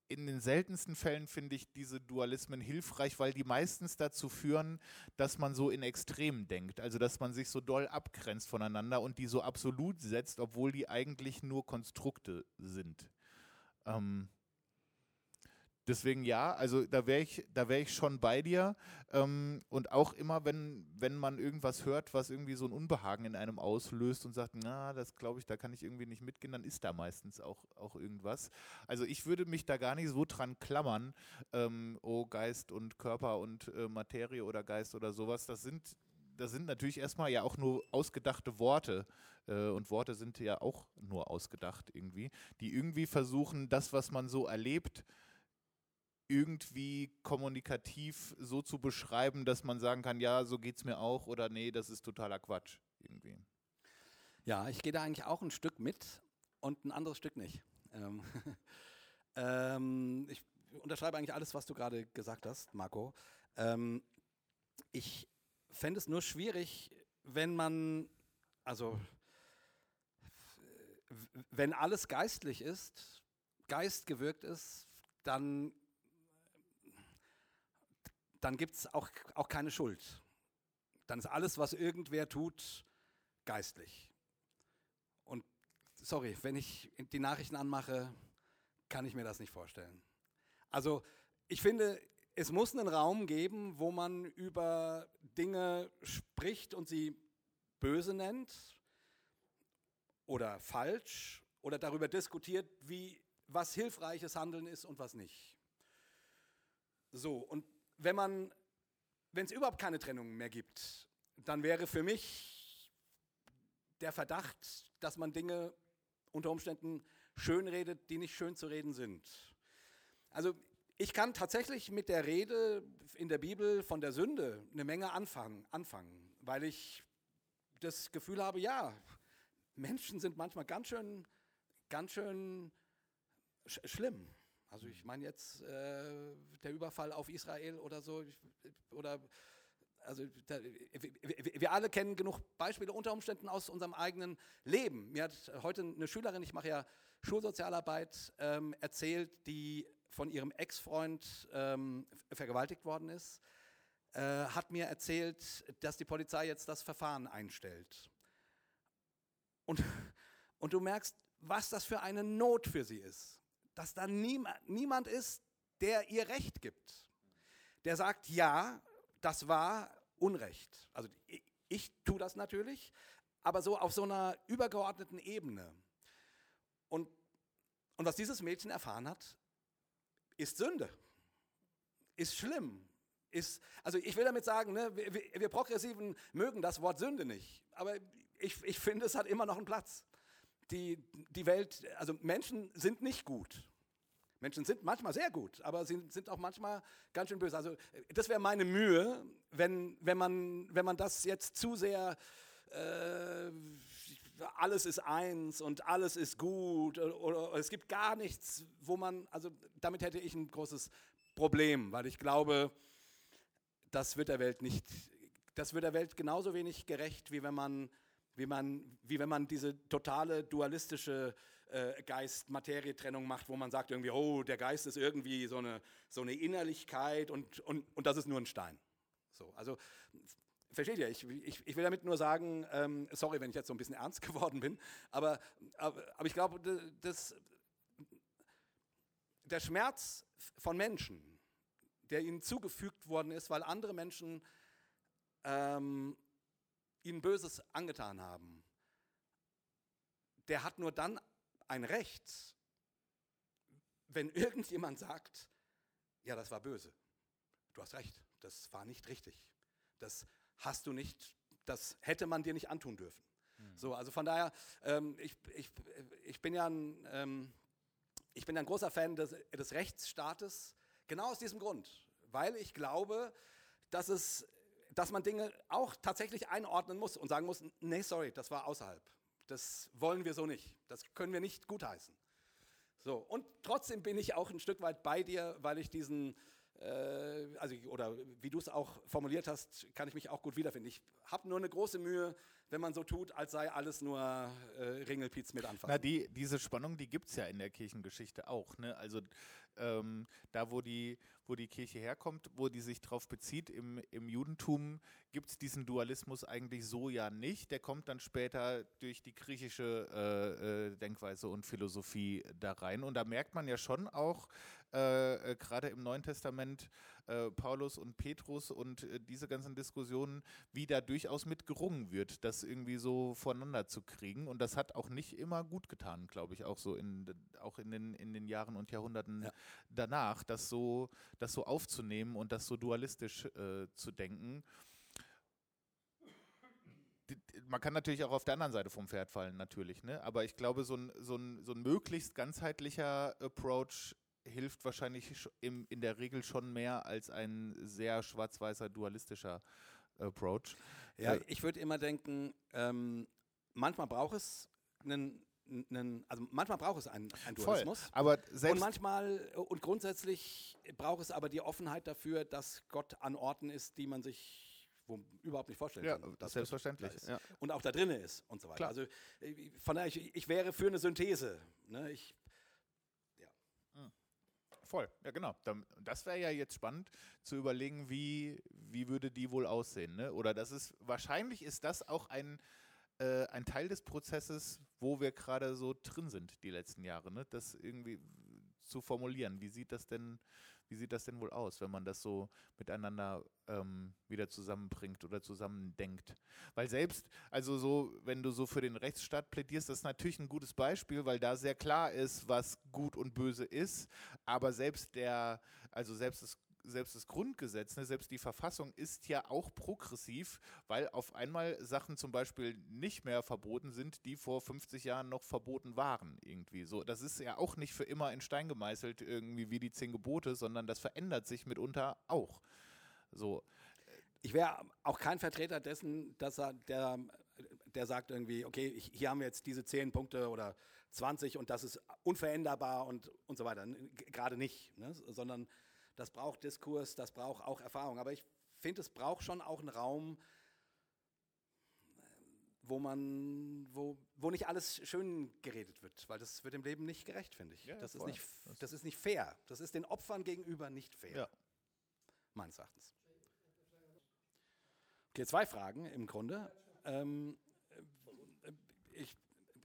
in den seltensten Fällen finde ich diese Dualismen hilfreich, weil die meistens dazu führen, dass man so in Extremen denkt. Also dass man sich so doll abgrenzt voneinander und die so absolut setzt, obwohl die eigentlich nur Konstrukte sind. Ähm, Deswegen ja, also da wäre ich, da ich schon bei dir. Ähm, und auch immer, wenn, wenn man irgendwas hört, was irgendwie so ein Unbehagen in einem auslöst und sagt, na, das glaube ich, da kann ich irgendwie nicht mitgehen, dann ist da meistens auch, auch irgendwas. Also ich würde mich da gar nicht so dran klammern, ähm, oh Geist und Körper und äh, Materie oder Geist oder sowas. Das sind das sind natürlich erstmal ja auch nur ausgedachte Worte. Äh, und Worte sind ja auch nur ausgedacht irgendwie, die irgendwie versuchen, das, was man so erlebt, irgendwie kommunikativ so zu beschreiben, dass man sagen kann, ja, so geht es mir auch oder nee, das ist totaler Quatsch irgendwie. Ja, ich gehe da eigentlich auch ein Stück mit und ein anderes Stück nicht. Ähm, ähm, ich unterschreibe eigentlich alles, was du gerade gesagt hast, Marco. Ähm, ich fände es nur schwierig, wenn man, also wenn alles geistlich ist, geistgewirkt ist, dann, dann gibt es auch, auch keine Schuld. Dann ist alles, was irgendwer tut, geistlich. Und sorry, wenn ich die Nachrichten anmache, kann ich mir das nicht vorstellen. Also ich finde, es muss einen Raum geben, wo man über Dinge spricht und sie böse nennt oder falsch oder darüber diskutiert, wie, was hilfreiches Handeln ist und was nicht. So, und wenn man, wenn es überhaupt keine Trennung mehr gibt, dann wäre für mich der Verdacht, dass man Dinge unter Umständen schönredet, die nicht schön zu reden sind. Also ich kann tatsächlich mit der Rede in der Bibel von der Sünde eine Menge anfangen, anfangen weil ich das Gefühl habe, ja, Menschen sind manchmal ganz schön, ganz schön sch schlimm. Also ich meine jetzt äh, der Überfall auf Israel oder so, oder also da, wir, alle kennen genug Beispiele unter Umständen aus unserem eigenen Leben. Mir hat heute eine Schülerin, ich mache ja Schulsozialarbeit, ähm, erzählt, die von ihrem Ex-Freund ähm, vergewaltigt worden ist, äh, hat mir erzählt, dass die Polizei jetzt das Verfahren einstellt. Und, und du merkst, was das für eine Not für sie ist. Dass da niemand, ist, der ihr Recht gibt. Der sagt, ja, das war Unrecht. Also ich, ich tue das natürlich, aber so auf so einer übergeordneten Ebene. Und, und was dieses Mädchen erfahren hat, ist Sünde, ist schlimm. Ist, also ich will damit sagen, ne, wir, wir, Progressiven mögen das Wort Sünde nicht, aber ich, ich finde, es hat immer noch einen Platz. Die, die Welt, also Menschen sind nicht gut. Menschen sind manchmal sehr gut, aber sie sind auch manchmal ganz schön böse. Also das wäre meine Mühe, wenn, wenn, man, wenn man das jetzt zu sehr, äh, alles ist eins und alles ist gut oder, oder, es gibt gar nichts, wo man, also damit hätte ich ein großes Problem, weil ich glaube, das wird der Welt nicht, das wird der Welt genauso wenig gerecht, wie wenn man wie, man, wie wenn man diese totale dualistische äh, Geist-Materie-Trennung macht, wo man sagt irgendwie, oh, der Geist ist irgendwie so eine, so eine Innerlichkeit und, und, und das ist nur ein Stein. So, also Versteht ihr? Ich, ich, ich, will damit nur sagen, ähm, sorry, wenn ich jetzt so ein bisschen ernst geworden bin, aber, aber, aber ich glaube, das, der Schmerz von Menschen, der ihnen zugefügt worden ist, weil andere Menschen ähm, ihnen Böses angetan haben, der hat nur dann ein Recht, wenn irgendjemand sagt, ja, das war böse. Du hast recht, das war nicht richtig. Das hast du nicht, das hätte man dir nicht antun dürfen. Mhm. So, also von daher, ähm, ich, ich, ich, bin ja ein, ähm, ich bin ein großer Fan des, des Rechtsstaates, genau aus diesem Grund, weil ich glaube, dass es dass man Dinge auch tatsächlich einordnen muss und sagen muss, nee, sorry, das war außerhalb. Das wollen wir so nicht. Das können wir nicht gutheißen. So, und trotzdem bin ich auch ein Stück weit bei dir, weil ich diesen, äh, also, oder wie du es auch formuliert hast, kann ich mich auch gut wiederfinden. Ich habe nur eine große Mühe, wenn man so tut, als sei alles nur äh, Ringelpiez mit anfangen. Na, die, diese Spannung, die gibt es ja in der Kirchengeschichte auch. Ne? Also ähm, da, wo die, wo die Kirche herkommt, wo die sich drauf bezieht, im, im Judentum gibt es diesen Dualismus eigentlich so ja nicht. Der kommt dann später durch die griechische äh, äh, Denkweise und Philosophie da rein. Und da merkt man ja schon auch, äh, äh gerade im Neuen Testament, äh, Paulus und Petrus und äh, diese ganzen Diskussionen, wie da durchaus mit gerungen wird, das irgendwie so voneinander zu kriegen. Und das hat auch nicht immer gut getan, glaube ich, auch so in, auch in den, in den Jahren und Jahrhunderten ja. danach, das so, das so aufzunehmen und das so dualistisch äh, zu denken man kann natürlich auch auf der anderen Seite vom Pferd fallen, natürlich, ne? Aber ich glaube, so ein, so ein, so ein möglichst ganzheitlicher Approach hilft wahrscheinlich im, in der Regel schon mehr als ein sehr schwarz-weißer dualistischer Approach. Ja, äh, ich würde immer denken, ähm, manchmal braucht es einen einen, also manchmal braucht es einen, einen Dualismus. Voll, aber selbst und manchmal und grundsätzlich braucht es aber die Offenheit dafür, dass Gott an Orten ist, die man sich wo überhaupt nicht vorstellen ja, kann. Das selbstverständlich. Ja. Und auch da drinnen ist und so weiter. Klar. Also äh, von daher, ich, ich wäre für eine Synthese. Ne? Ich voll. Ja, genau. Das wäre ja jetzt spannend zu überlegen, wie, wie würde die wohl aussehen. Ne? Oder das ist, wahrscheinlich ist das auch ein, äh, ein Teil des Prozesses, wo wir gerade so drin sind die letzten Jahre. Ne? Das irgendwie zu formulieren. Wie sieht das denn, wie sieht das denn wohl aus, wenn man das so miteinander ähm, wieder zusammenbringt oder zusammendenkt? Weil selbst, also so, wenn du so für den Rechtsstaat plädierst, das ist natürlich ein gutes Beispiel, weil da sehr klar ist, was gut und böse ist. Aber selbst der, also selbst das selbst das Grundgesetz, ne, selbst die Verfassung ist ja auch progressiv, weil auf einmal Sachen zum Beispiel nicht mehr verboten sind, die vor 50 Jahren noch verboten waren. Irgendwie so. Das ist ja auch nicht für immer in Stein gemeißelt, irgendwie wie die zehn Gebote, sondern das verändert sich mitunter auch. So. Ich wäre auch kein Vertreter dessen, dass er der der sagt irgendwie, okay, ich, hier haben wir jetzt diese 10 Punkte oder 20 und das ist unveränderbar und, und so weiter. Gerade nicht, ne? sondern das braucht Diskurs, das braucht auch Erfahrung. Aber ich finde, es braucht schon auch einen Raum, wo man, wo, wo nicht alles schön geredet wird, weil das wird im Leben nicht gerecht, finde ich. Ja, das, ist nicht, das ist nicht fair. Das ist den Opfern gegenüber nicht fair. Ja. Meines Erachtens. Okay, zwei Fragen im Grunde. Ähm, äh, ich,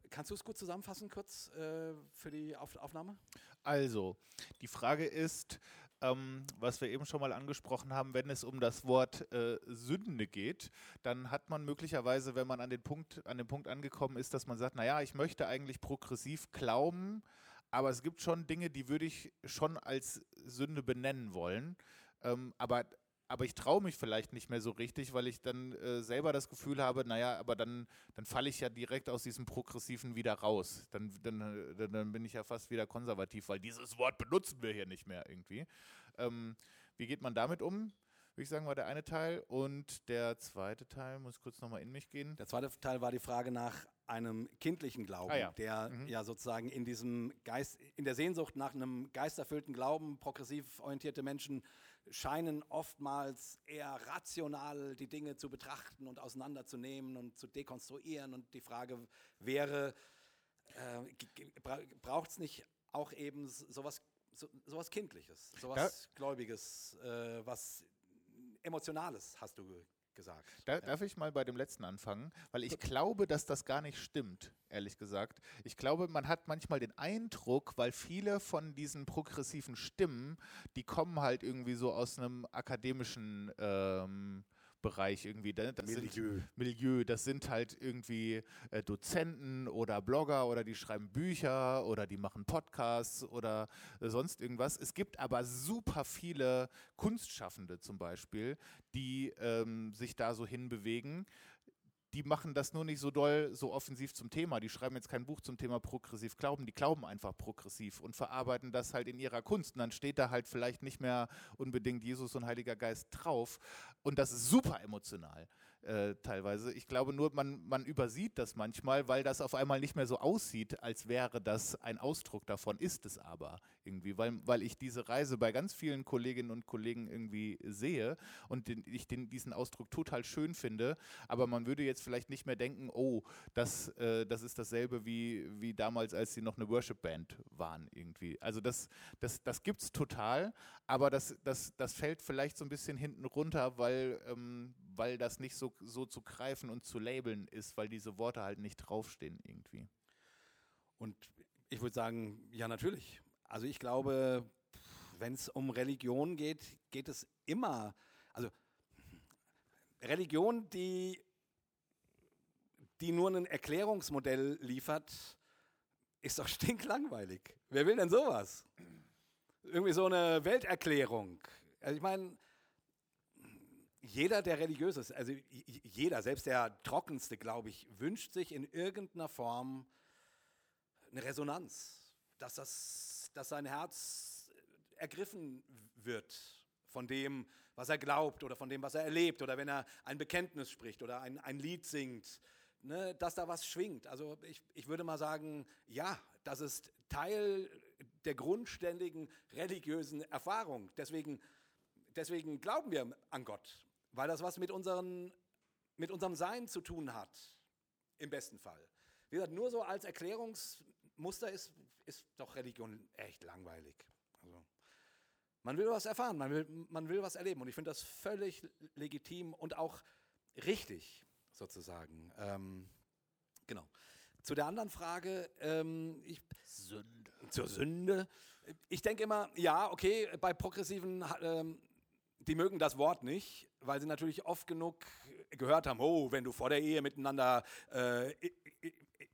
kannst du es gut zusammenfassen, kurz äh, für die Auf Aufnahme? Also, die Frage ist, ähm, was wir eben schon mal angesprochen haben, wenn es um das Wort äh, Sünde geht, dann hat man möglicherweise, wenn man an den, Punkt, an den Punkt angekommen ist, dass man sagt, naja, ich möchte eigentlich progressiv glauben, aber es gibt schon Dinge, die würde ich schon als Sünde benennen wollen. Ähm, aber aber ich traue mich vielleicht nicht mehr so richtig, weil ich dann äh, selber das Gefühl habe, naja, aber dann, dann falle ich ja direkt aus diesem Progressiven wieder raus. Dann, dann, dann bin ich ja fast wieder konservativ, weil dieses Wort benutzen wir hier nicht mehr irgendwie. Ähm, wie geht man damit um? würde ich sagen, war der eine Teil. Und der zweite Teil, muss kurz nochmal in mich gehen. Der zweite Teil war die Frage nach einem kindlichen Glauben, ah, ja. der mhm. ja sozusagen in diesem Geist, in der Sehnsucht nach einem geisterfüllten Glauben, progressiv orientierte Menschen scheinen oftmals eher rational die Dinge zu betrachten und auseinanderzunehmen und zu dekonstruieren. Und die Frage wäre, äh, braucht es nicht auch eben sowas, so, sowas Kindliches, sowas ja. Gläubiges, äh, was Emotionales, hast du gesagt. Da, darf ich mal bei dem letzten anfangen? Weil ich glaube, dass das gar nicht stimmt, ehrlich gesagt. Ich glaube, man hat manchmal den Eindruck, weil viele von diesen progressiven Stimmen, die kommen halt irgendwie so aus einem akademischen ähm, Bereich irgendwie. Das Milieu. Sind, Milieu, das sind halt irgendwie äh, Dozenten oder Blogger oder die schreiben Bücher oder die machen Podcasts oder äh, sonst irgendwas. Es gibt aber super viele Kunstschaffende zum Beispiel, die ähm, sich da so hinbewegen die machen das nur nicht so doll, so offensiv zum Thema. Die schreiben jetzt kein Buch zum Thema progressiv Glauben, die glauben einfach progressiv und verarbeiten das halt in ihrer Kunst. Und dann steht da halt vielleicht nicht mehr unbedingt Jesus und Heiliger Geist drauf. Und das ist super emotional äh, teilweise. Ich glaube nur, man, man übersieht das manchmal, weil das auf einmal nicht mehr so aussieht, als wäre das ein Ausdruck davon, ist es aber irgendwie, weil, weil ich diese Reise bei ganz vielen Kolleginnen und Kollegen irgendwie sehe und den, ich den, diesen Ausdruck total schön finde, aber man würde jetzt vielleicht nicht mehr denken, oh, das, äh, das ist dasselbe wie, wie damals, als sie noch eine Worship-Band waren irgendwie. Also das, das, das gibt es total, aber das, das, das fällt vielleicht so ein bisschen hinten runter, weil, ähm, weil das nicht so so zu greifen und zu labeln ist, weil diese Worte halt nicht draufstehen irgendwie. Und ich würde sagen, ja, natürlich. Also ich glaube, wenn es um Religion geht, geht es immer, also Religion, die, die nur ein Erklärungsmodell liefert, ist doch stinklangweilig. Wer will denn sowas? Irgendwie so eine Welterklärung. Also ich meine, jeder, der religiös ist, also jeder, selbst der Trockenste, glaube ich, wünscht sich in irgendeiner Form eine Resonanz, dass, das, dass sein Herz ergriffen wird von dem, was er glaubt oder von dem, was er erlebt oder wenn er ein Bekenntnis spricht oder ein, ein Lied singt, ne, dass da was schwingt. Also ich, ich würde mal sagen, ja, das ist Teil der grundständigen religiösen Erfahrung. Deswegen, deswegen glauben wir an Gott weil das was mit, unseren, mit unserem Sein zu tun hat, im besten Fall. Wie gesagt, nur so als Erklärungsmuster ist, ist doch Religion echt langweilig. Also, man will was erfahren, man will, man will was erleben und ich finde das völlig legitim und auch richtig, sozusagen. Ähm, genau. Zu der anderen Frage, ähm, ich, Sünde. zur Sünde. Ich denke immer, ja, okay, bei progressiven ähm, die mögen das Wort nicht, weil sie natürlich oft genug gehört haben, oh, wenn du vor der Ehe miteinander äh,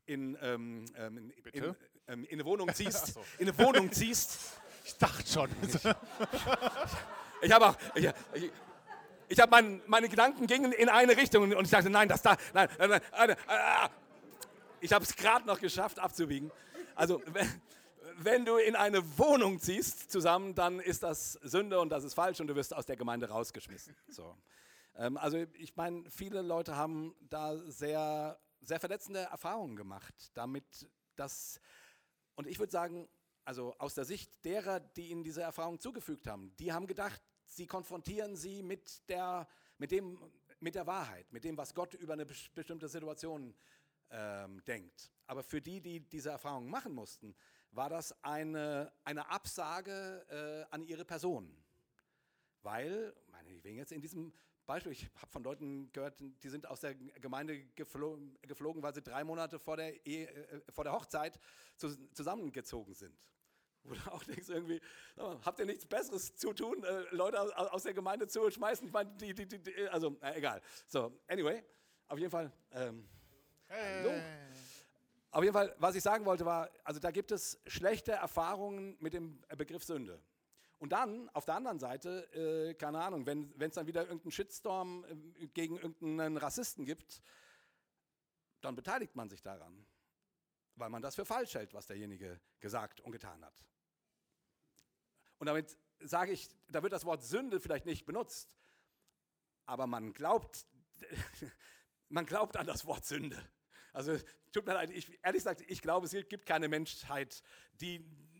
in, ähm, ähm in, in, ähm, in, eine Wohnung ziehst, so. in eine Wohnung ziehst. Ich dachte schon. Ich, ich habe auch, ich, ich, ich habe mein, meine Gedanken gingen in eine Richtung und ich dachte, nein, das da, nein, nein, nein, nein, nein ich habe es gerade noch geschafft abzubiegen. Also wenn du in eine Wohnung ziehst zusammen, dann ist das Sünde und das ist falsch und du wirst aus der Gemeinde rausgeschmissen. So. Ähm, also ich meine, viele Leute haben da sehr, sehr verletzende Erfahrungen gemacht, damit das, und ich würde sagen, also aus der Sicht derer, die ihnen diese Erfahrung zugefügt haben, die haben gedacht, sie konfrontieren sie mit der, mit dem, mit der Wahrheit, mit dem, was Gott über eine bestimmte Situation ähm, denkt. Aber für die, die diese Erfahrung machen mussten, war das eine, eine Absage äh, an ihre Person. Weil, meinetwegen jetzt in diesem Beispiel, ich habe von Leuten gehört, die sind aus der Gemeinde geflogen, geflogen weil sie drei Monate vor der, Ehe, äh, vor der Hochzeit zu, zusammengezogen sind. Wo auch denkst, irgendwie, habt ihr nichts Besseres zu tun, äh, Leute aus, aus, der Gemeinde zu schmeißen? Ich meine, die, die, die, also, äh, egal. So, anyway, auf jeden Fall. Ähm, hey. Auf jeden Fall, was ich sagen wollte, war, also da gibt es schlechte Erfahrungen mit dem Begriff Sünde. Und dann auf der anderen Seite, äh, keine Ahnung, wenn es dann wieder irgendeinen Shitstorm äh, gegen irgendeinen Rassisten gibt, dann beteiligt man sich daran, weil man das für falsch hält, was derjenige gesagt und getan hat. Und damit sage ich, da wird das Wort Sünde vielleicht nicht benutzt, aber man glaubt, man glaubt an das Wort Sünde. Also tut mir leid, ich, ehrlich gesagt, ich glaube, es gibt keine Menschheit, die die,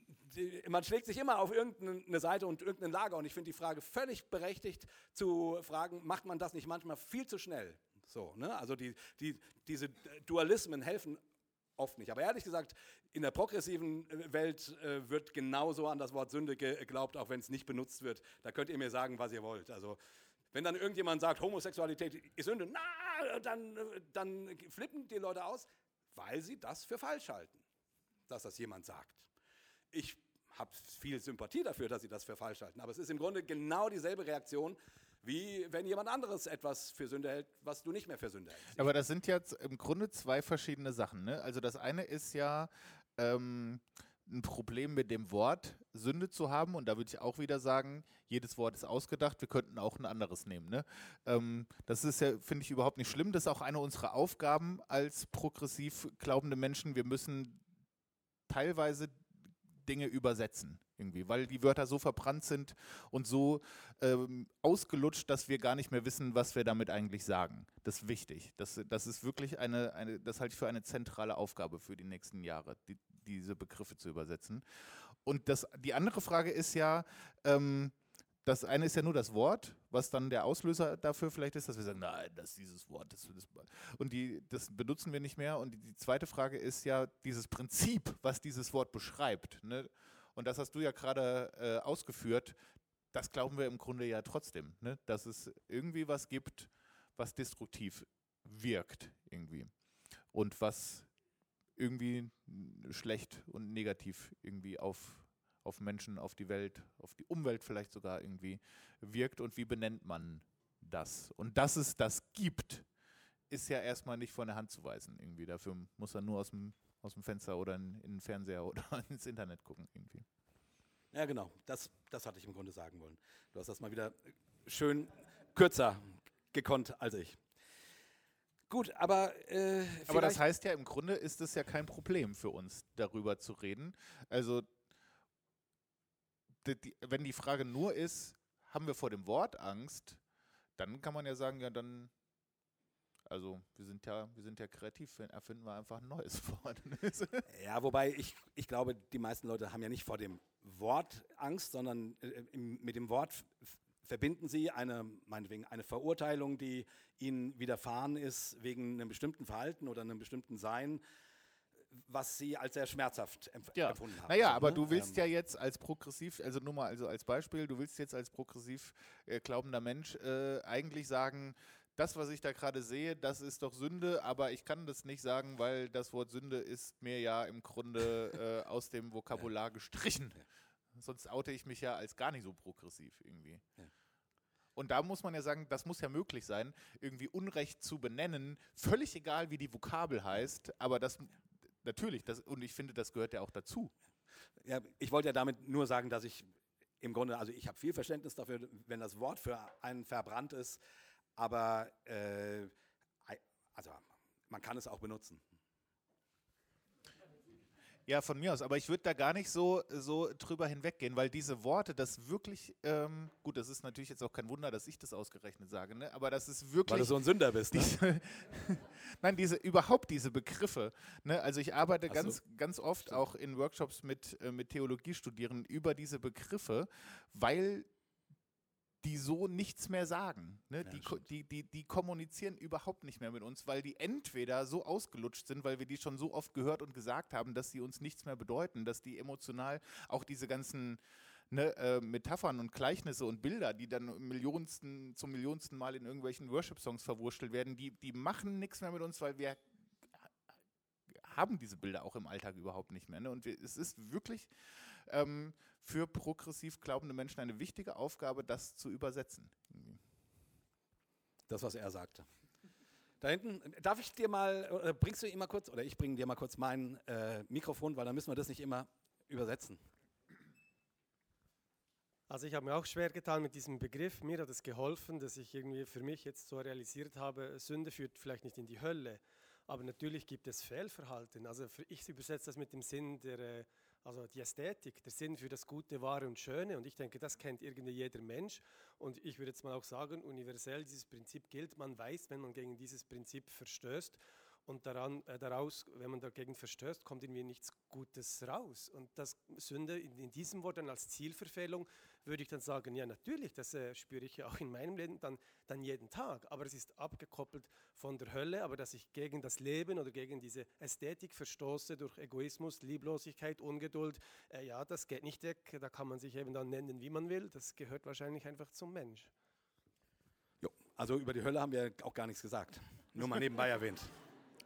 man schlägt sich immer auf irgendeine Seite und irgendein Lager. Und ich finde die Frage völlig berechtigt zu fragen, macht man das nicht manchmal viel zu schnell? So, ne? Also die, die, diese Dualismen helfen oft nicht. Aber ehrlich gesagt, in der progressiven Welt äh, wird genauso an das Wort Sünde geglaubt, auch wenn es nicht benutzt wird. Da könnt ihr mir sagen, was ihr wollt. Also wenn dann irgendjemand sagt, Homosexualität ist Sünde, na, dann, dann flippen die Leute aus, weil sie das für falsch halten, dass das jemand sagt ich habe viel Sympathie dafür, dass sie das für falsch halten. Aber es ist im Grunde genau dieselbe Reaktion, wie wenn jemand anderes etwas für Sünde hält, was du nicht mehr für Sünde hältst. Aber das sind jetzt im Grunde zwei verschiedene Sachen. Ne? Also das eine ist ja ähm, ein Problem mit dem Wort Sünde zu haben. Und da würde ich auch wieder sagen, jedes Wort ist ausgedacht. Wir könnten auch ein anderes nehmen. Ne? Ähm, das ist ja, finde ich, überhaupt nicht schlimm. Das ist auch eine unserer Aufgaben als progressiv glaubende Menschen. Wir müssen teilweise Dinge übersetzen irgendwie, weil die Wörter so verbrannt sind und so ähm, ausgelutscht, dass wir gar nicht mehr wissen, was wir damit eigentlich sagen. Das ist wichtig. Das, das ist wirklich eine, eine, das halte ich für eine zentrale Aufgabe für die nächsten Jahre, die, diese Begriffe zu übersetzen. Und das, die andere Frage ist ja, ähm, das eine ist ja nur das Wort, was dann der Auslöser dafür vielleicht ist, dass wir sagen, nein, das ist dieses Wort. Das, das, und die, das benutzen wir nicht mehr. Und die, die, zweite Frage ist ja dieses Prinzip, was dieses Wort beschreibt. Ne? Und das hast du ja gerade äh, ausgeführt. Das glauben wir im Grunde ja trotzdem, ne? dass es irgendwie was gibt, was destruktiv wirkt irgendwie. Und was irgendwie schlecht und negativ irgendwie auf auf Menschen, auf die Welt, auf die Umwelt vielleicht sogar irgendwie wirkt und wie benennt man das? Und dass es das gibt, ist ja erstmal nicht von der Hand zu weisen irgendwie. Dafür muss er nur aus dem, aus dem Fenster oder in, in den Fernseher oder ins Internet gucken irgendwie. Ja, genau. Das, das hatte ich im Grunde sagen wollen. Du hast das mal wieder schön kürzer gekonnt als ich. Gut, aber. Äh, aber das heißt ja, im Grunde ist es ja kein Problem für uns, darüber zu reden. Also die, die, wenn die Frage nur ist, haben wir vor dem Wort Angst, dann kann man ja sagen, ja, dann, also wir sind ja, wir sind ja kreativ, erfinden wir einfach ein neues Wort. ja, wobei ich, ich glaube, die meisten Leute haben ja nicht vor dem Wort Angst, sondern äh, mit dem Wort verbinden sie eine, meinetwegen eine Verurteilung, die ihnen widerfahren ist wegen einem bestimmten Verhalten oder einem bestimmten Sein was sie als sehr schmerzhaft empf ja. empfunden haben. Naja, aber ne? du willst ähm. ja jetzt als progressiv, also nur mal also als Beispiel, du willst jetzt als progressiv äh, glaubender Mensch äh, eigentlich sagen, das, was ich da gerade sehe, das ist doch Sünde, aber ich kann das nicht sagen, weil das Wort Sünde ist mir ja im Grunde äh, aus dem Vokabular gestrichen. Sonst oute ich mich ja als gar nicht so progressiv irgendwie. Ja. Und da muss man ja sagen, das muss ja möglich sein, irgendwie Unrecht zu benennen, völlig egal, wie die Vokabel heißt, aber das, natürlich, das, und ich finde, das gehört ja auch dazu. Ja, ich wollte ja damit nur sagen, dass ich im Grunde, also ich habe viel Verständnis dafür, wenn das Wort für einen verbrannt ist, aber äh, also man kann es auch benutzen. Ja, von mir aus. Aber ich würde da gar nicht so, so drüber hinweggehen, weil diese Worte, das wirklich, ähm, gut, das ist natürlich jetzt auch kein Wunder, dass ich das ausgerechnet sage, ne? aber das ist wirklich. Weil du so ein Sünder bist. Ne? Diese, Nein, diese, überhaupt diese Begriffe. Ne? Also ich arbeite so. ganz, ganz oft auch in Workshops mit, äh, mit Theologiestudierenden über diese Begriffe, weil die so nichts mehr sagen. Ne? Ja, die, die, die, die kommunizieren überhaupt nicht mehr mit uns, weil die entweder so ausgelutscht sind, weil wir die schon so oft gehört und gesagt haben, dass sie uns nichts mehr bedeuten, dass die emotional auch diese ganzen ne, äh, Metaphern und Gleichnisse und Bilder, die dann Millionsten, zum millionsten Mal in irgendwelchen Worship-Songs verwurschtelt werden, die, die machen nichts mehr mit uns, weil wir haben diese Bilder auch im Alltag überhaupt nicht mehr. Ne? Und wir, es ist wirklich ähm, für progressiv glaubende Menschen eine wichtige Aufgabe, das zu übersetzen. Das, was er sagte. Da hinten, darf ich dir mal, oder bringst du ihm mal kurz, oder ich bringe dir mal kurz mein äh, Mikrofon, weil dann müssen wir das nicht immer übersetzen. Also ich habe mir auch schwer getan mit diesem Begriff. Mir hat es geholfen, dass ich irgendwie für mich jetzt so realisiert habe, Sünde führt vielleicht nicht in die Hölle, aber natürlich gibt es Fehlverhalten. Also ich übersetze das mit dem Sinn der, äh, also die Ästhetik, der Sinn für das Gute, Wahre und Schöne. Und ich denke, das kennt irgendwie jeder Mensch. Und ich würde jetzt mal auch sagen, universell dieses Prinzip gilt. Man weiß, wenn man gegen dieses Prinzip verstößt und daran, äh, daraus, wenn man dagegen verstößt, kommt irgendwie nichts Gutes raus. Und das Sünde in, in diesem Wort dann als Zielverfehlung würde ich dann sagen, ja natürlich, das äh, spüre ich ja auch in meinem Leben dann, dann jeden Tag, aber es ist abgekoppelt von der Hölle, aber dass ich gegen das Leben oder gegen diese Ästhetik verstoße durch Egoismus, Lieblosigkeit, Ungeduld, äh, ja, das geht nicht weg, da kann man sich eben dann nennen, wie man will, das gehört wahrscheinlich einfach zum Mensch. Jo, also über die Hölle haben wir auch gar nichts gesagt, nur mal nebenbei erwähnt.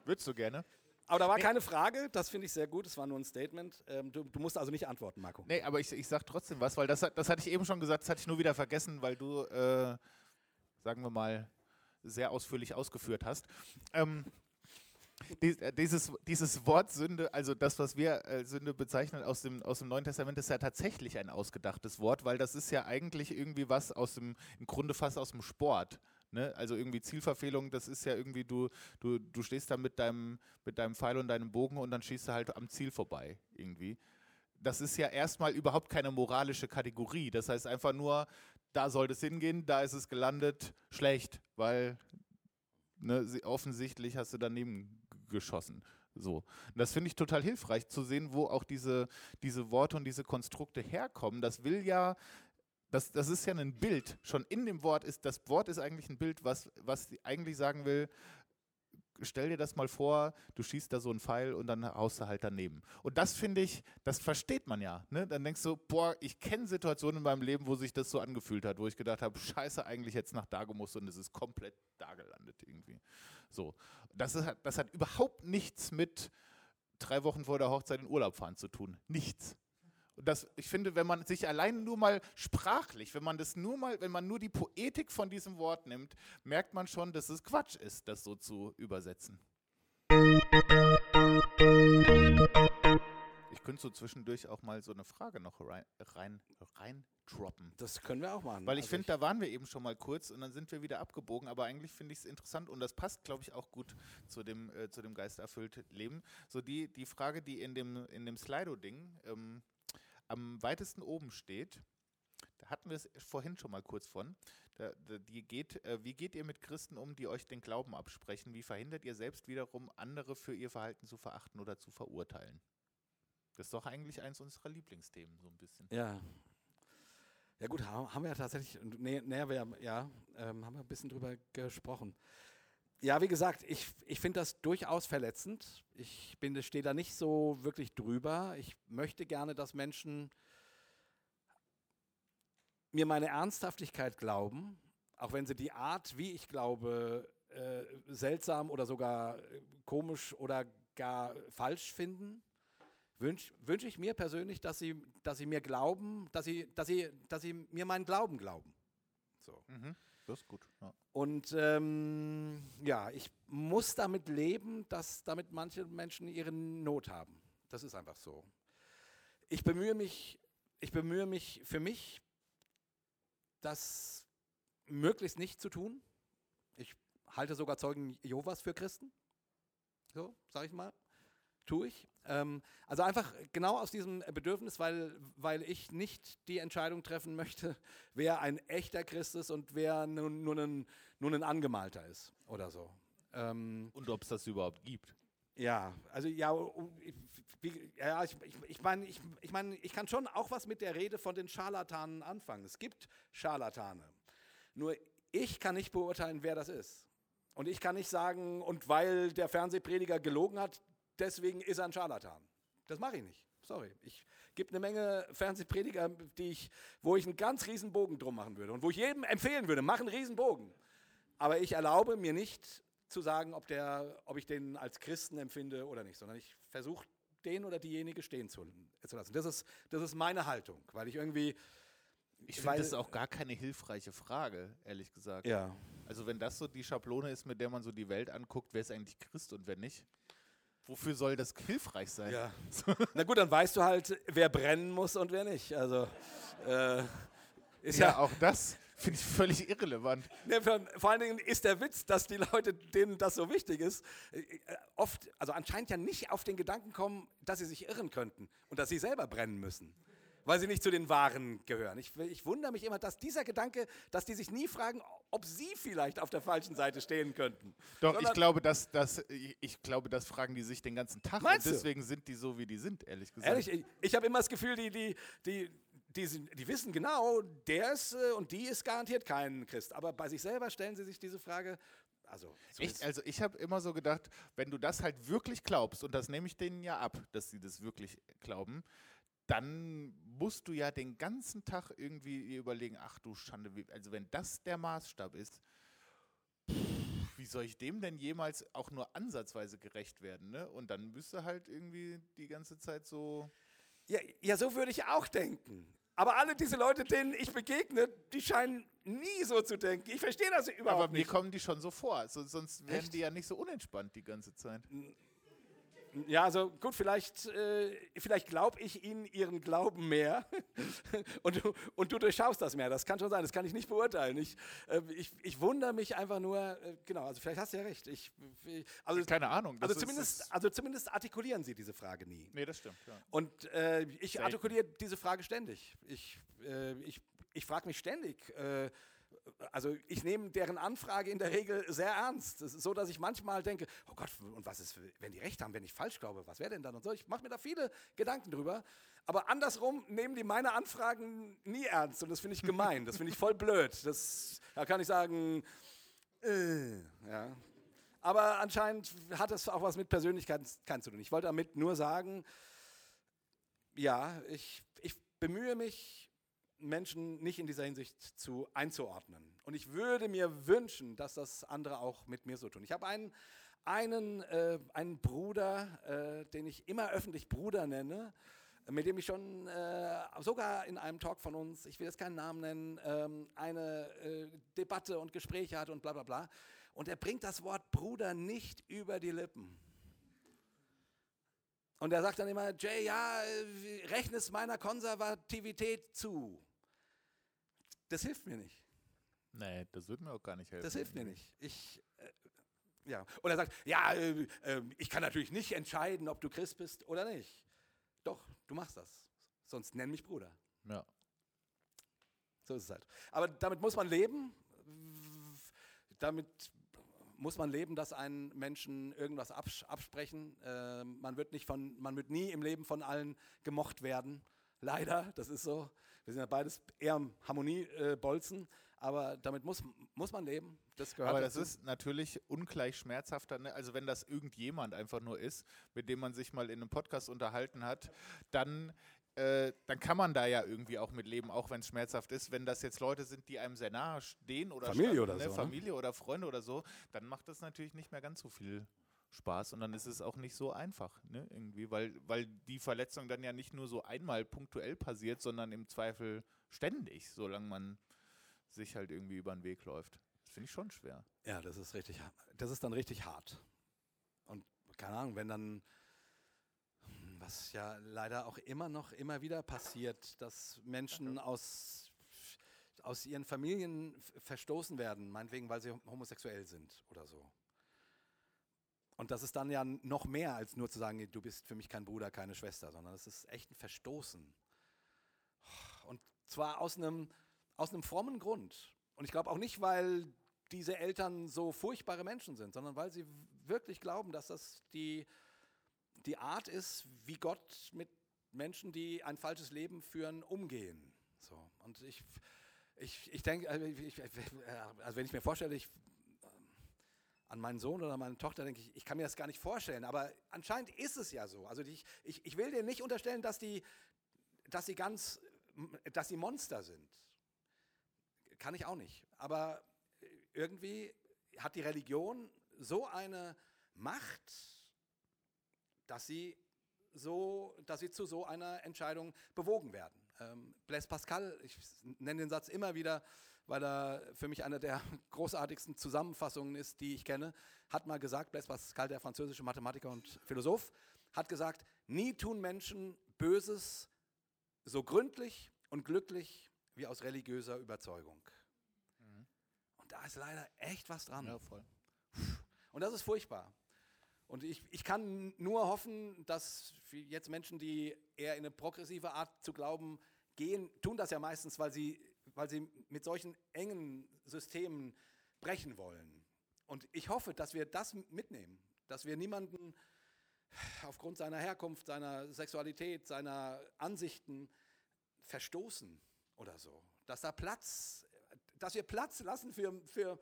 Würdest du gerne? Aber da war nee. keine Frage, das finde ich sehr gut, das war nur ein Statement. Ähm, du, du, musst also nicht antworten, Marco. Nee, aber ich, ich sage trotzdem was, weil das, das hatte ich eben schon gesagt, das hatte ich nur wieder vergessen, weil du, äh, sagen wir mal, sehr ausführlich ausgeführt hast. Ähm, äh, dieses, dieses Wort Sünde, also das, was wir äh, Sünde bezeichnen aus dem, aus dem Neuen Testament, ist ja tatsächlich ein ausgedachtes Wort, weil das ist ja eigentlich irgendwie was aus dem, im Grunde fast aus dem Sport. Ne? Also irgendwie Zielverfehlung, das ist ja irgendwie, du, du, du stehst da mit deinem, mit deinem Pfeil und deinem Bogen und dann schießt du halt am Ziel vorbei irgendwie. Das ist ja erstmal überhaupt keine moralische Kategorie. Das heißt einfach nur, da sollte es hingehen, da ist es gelandet, schlecht, weil ne, offensichtlich hast du daneben geschossen. So. Und das finde ich total hilfreich zu sehen, wo auch diese, diese Worte und diese Konstrukte herkommen. Das will ja das, das ist ja ein Bild. Schon in dem Wort ist, das Wort ist eigentlich ein Bild, was, was eigentlich sagen will, stell dir das mal vor, du schießt da so einen Pfeil und dann haust du halt daneben. Und das finde ich, das versteht man ja. Ne? Dann denkst du, boah, ich kenne Situationen in meinem Leben, wo sich das so angefühlt hat, wo ich gedacht habe, scheiße, eigentlich jetzt nach da gemusst und es ist komplett da gelandet irgendwie. So. Das, ist, das hat überhaupt nichts mit drei Wochen vor der Hochzeit in Urlaub fahren zu tun. Nichts. Und das, ich finde, wenn man sich allein nur mal sprachlich, wenn man das nur mal, wenn man nur die Poetik von diesem Wort nimmt, merkt man schon, dass es Quatsch ist, das so zu übersetzen. Ich könnte so zwischendurch auch mal so eine Frage noch rein, rein, rein droppen. Das können wir auch machen. Weil ich also finde, da waren wir eben schon mal kurz und dann sind wir wieder abgebogen. Aber eigentlich finde ich es interessant und das passt, glaube ich, auch gut zu dem, äh, zu dem geisterfüllte Leben. So die, die Frage, die in dem, in dem Slido-Ding ähm, am weitesten oben steht, da hatten wir es vorhin schon mal kurz von, da, da, die geht, äh, wie geht ihr mit Christen um, die euch den Glauben absprechen? Wie verhindert ihr selbst wiederum, andere für ihr Verhalten zu verachten oder zu verurteilen? Das ist doch eigentlich eins unserer Lieblingsthemen, so ein bisschen. Ja. Ja gut, haben wir ja tatsächlich, nee, nee, wir, ja, ähm, haben wir ein bisschen drüber gesprochen. Ja, wie gesagt, ich, ich finde das durchaus verletzend. Ich stehe da nicht so wirklich drüber. Ich möchte gerne, dass Menschen mir meine Ernsthaftigkeit glauben, auch wenn sie die Art, wie ich glaube, äh, seltsam oder sogar äh, komisch oder gar falsch finden. Wünsche wünsch ich mir persönlich, dass sie, dass sie mir glauben, dass sie, dass, sie, dass sie mir meinen Glauben glauben. So. Mhm. Das ist gut. Ja. Und ähm, ja, ich muss damit leben, dass damit manche Menschen ihre Not haben. Das ist einfach so. Ich bemühe mich, ich bemühe mich für mich, das möglichst nicht zu tun. Ich halte sogar Zeugen Jehovas für Christen. So, sage ich mal. Tue ich. Ähm, also einfach genau aus diesem Bedürfnis, weil, weil ich nicht die Entscheidung treffen möchte, wer ein echter Christ ist und wer nur, nur, ein, nur ein Angemalter ist oder so. Ähm, und ob es das überhaupt gibt. Ja, also ja, ja ich, ich, ich meine, ich, ich, mein, ich kann schon auch was mit der Rede von den Scharlatanen anfangen. Es gibt Scharlatane. Nur ich kann nicht beurteilen, wer das ist. Und ich kann nicht sagen, und weil der Fernsehprediger gelogen hat, deswegen ist er ein Scharlatan. Das mache ich nicht. Sorry. Ich gibt eine Menge Fernsehprediger, die ich, wo ich einen ganz riesen Bogen drum machen würde und wo ich jedem empfehlen würde, mach einen riesen Bogen. Aber ich erlaube mir nicht zu sagen, ob, der, ob ich den als Christen empfinde oder nicht, sondern ich versuche, den oder diejenige stehen zu, zu lassen. Das ist, das ist meine Haltung, weil ich irgendwie. Ich finde das auch gar keine hilfreiche Frage, ehrlich gesagt. Ja. Also wenn das so die Schablone ist, mit der man so die Welt anguckt, wer ist eigentlich Christ und wer nicht? Wofür soll das hilfreich sein? Ja. Na gut, dann weißt du halt, wer brennen muss und wer nicht. Also äh, ist ja, ja auch das finde ich völlig irrelevant. Ne, vor allen Dingen ist der Witz, dass die Leute, denen das so wichtig ist, äh, oft, also anscheinend ja nicht auf den Gedanken kommen, dass sie sich irren könnten und dass sie selber brennen müssen weil sie nicht zu den Wahren gehören. Ich, ich, wundere mich immer, dass dieser Gedanke, dass die sich nie fragen, ob sie vielleicht auf der falschen Seite stehen könnten. Doch, Sondern ich glaube, dass, dass, ich glaube, das fragen die sich den ganzen Tag und deswegen du? sind die so, wie die sind, ehrlich gesagt. Ehrlich, ich, ich habe immer das Gefühl, die, die, die, die, sind, die wissen genau, der ist äh, und die ist garantiert kein Christ. Aber bei sich selber stellen sie sich diese Frage. Also, so Echt? also ich habe immer so gedacht, wenn du das halt wirklich glaubst, und das nehme ich denen ja ab, dass sie das wirklich glauben, dann musst du ja den ganzen Tag irgendwie überlegen, ach du Schande, also wenn das der Maßstab ist, wie soll ich dem denn jemals auch nur ansatzweise gerecht werden? Ne? Und dann müsste halt irgendwie die ganze Zeit so ja, ja, so würde ich auch denken. Aber alle diese Leute, denen ich begegne, die scheinen nie so zu denken. Ich verstehe das überhaupt nicht. Aber mir kommen die schon so vor. So, sonst wären Echt? die ja nicht so unentspannt die ganze Zeit. Ja, also gut, vielleicht, äh, vielleicht glaube ich ihnen ihren Glauben mehr und, du, und du durchschaust das mehr. Das kann schon sein, das kann ich nicht beurteilen. Ich, äh, ich, ich wundere mich einfach nur, äh, genau, also vielleicht hast du ja recht. Ich, also, Keine Ahnung. Also zumindest, also zumindest artikulieren sie diese Frage nie. Nee, das stimmt. Ja. Und äh, ich artikuliere diese Frage ständig. Ich, äh, ich, ich frage mich ständig, äh, also ich nehme deren Anfrage in der Regel sehr ernst. Es ist so, dass ich manchmal denke, oh Gott, und was ist, wenn die recht haben, wenn ich falsch glaube, was wäre denn dann und so. Ich mache mir da viele Gedanken drüber. Aber andersrum nehmen die meine Anfragen nie ernst und das finde ich gemein, das finde ich voll blöd. Das, da kann ich sagen, äh, ja. Aber anscheinend hat es auch was mit Persönlichkeit zu tun. Ich wollte damit nur sagen, ja, ich, ich bemühe mich, Menschen nicht in dieser Hinsicht zu einzuordnen. Und ich würde mir wünschen, dass das andere auch mit mir so tun. Ich habe einen, einen, äh, einen Bruder, äh, den ich immer öffentlich Bruder nenne, mit dem ich schon äh, sogar in einem Talk von uns, ich will jetzt keinen Namen nennen, ähm, eine äh, Debatte und Gespräche hatte und bla bla bla. Und er bringt das Wort Bruder nicht über die Lippen. Und er sagt dann immer, Jay, ja, rechne es meiner Konservativität zu. Das hilft mir nicht. Nee, das würde mir auch gar nicht helfen. Das hilft mir nicht. Ich, äh, ja. Und er sagt, ja, äh, äh, ich kann natürlich nicht entscheiden, ob du Christ bist oder nicht. Doch, du machst das. Sonst nenn mich Bruder. Ja. So ist es halt. Aber damit muss man leben. Damit muss man leben, dass einen Menschen irgendwas absprechen. Äh, man, wird nicht von, man wird nie im Leben von allen gemocht werden. Leider, das ist so. Wir sind ja beides eher Harmoniebolzen, aber damit muss, muss man leben. Das gehört aber das ist natürlich ungleich schmerzhafter. Ne? Also wenn das irgendjemand einfach nur ist, mit dem man sich mal in einem Podcast unterhalten hat, dann äh, dann kann man da ja irgendwie auch mit leben, auch wenn es schmerzhaft ist. Wenn das jetzt Leute sind, die einem sehr nahe stehen oder Familie standen, oder ne? so, ne? Familie oder Freunde oder so, dann macht das natürlich nicht mehr ganz so viel Spaß und dann ist es auch nicht so einfach, ne, irgendwie, weil, weil die Verletzung dann ja nicht nur so einmal punktuell passiert, sondern im Zweifel ständig, solange man sich halt irgendwie über den Weg läuft. Das finde ich schon schwer. Ja, das ist richtig, das ist dann richtig hart. Und keine Ahnung, wenn dann, was ja leider auch immer noch, immer wieder passiert, dass Menschen aus, aus ihren Familien verstoßen werden, meinetwegen, weil sie homosexuell sind oder so. und das ist dann ja noch mehr als nur zu sagen, du bist für mich kein Bruder, keine Schwester, sondern das ist echt ein Verstoßen. Und zwar aus einem, aus einem frommen Grund. Und ich glaube auch nicht, weil diese Eltern so furchtbare Menschen sind, sondern weil sie wirklich glauben, dass das die, die Art ist, wie Gott mit Menschen, die ein falsches Leben führen, umgehen. So. Und ich, ich, ich denke, also, also wenn ich mir vorstelle, ich, an meinen Sohn oder meine Tochter denke ich, ich kann mir das gar nicht vorstellen, aber anscheinend ist es ja so. Also ich, ich, ich will dir nicht unterstellen, dass die, dass sie ganz, dass sie Monster sind. Kann ich auch nicht. Aber irgendwie hat die Religion so eine Macht, dass sie, so, dass sie zu so einer Entscheidung bewogen werden. Ähm, Blaise Pascal, ich nenne den Satz immer wieder, weil er für mich eine der großartigsten Zusammenfassungen ist, die ich kenne, hat mal gesagt, Blaise Pascal, der französische Mathematiker und Philosoph, hat gesagt, nie tun Menschen Böses so gründlich und glücklich wie aus religiöser Überzeugung. Und da ist leider echt was dran. Ja, voll. Und das ist furchtbar. Und ich, ich kann nur hoffen, dass jetzt Menschen, die eher in eine progressive Art zu glauben gehen, tun das ja meistens, weil sie, weil sie mit solchen engen Systemen brechen wollen. Und ich hoffe, dass wir das mitnehmen, dass wir niemanden aufgrund seiner Herkunft, seiner Sexualität, seiner Ansichten verstoßen oder so. Dass da Platz dass wir Platz lassen für, für,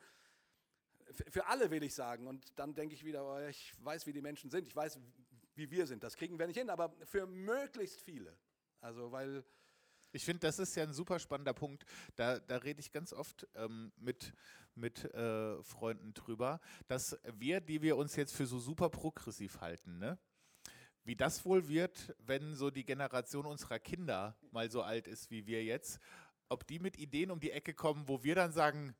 für alle, will ich sagen. Und dann denke ich wieder, oh, ich weiß, wie die Menschen sind, ich weiß, wie wir sind. Das kriegen wir nicht hin, aber für möglichst viele. Also, weil. Ich finde, das ist ja ein super spannender Punkt. Da, da rede ich ganz oft ähm, mit, mit äh, Freunden drüber, dass wir, die wir uns jetzt für so super progressiv halten, ne? wie das wohl wird, wenn so die Generation unserer Kinder mal so alt ist wie wir jetzt ob die mit Ideen um die Ecke kommen, wo wir dann sagen,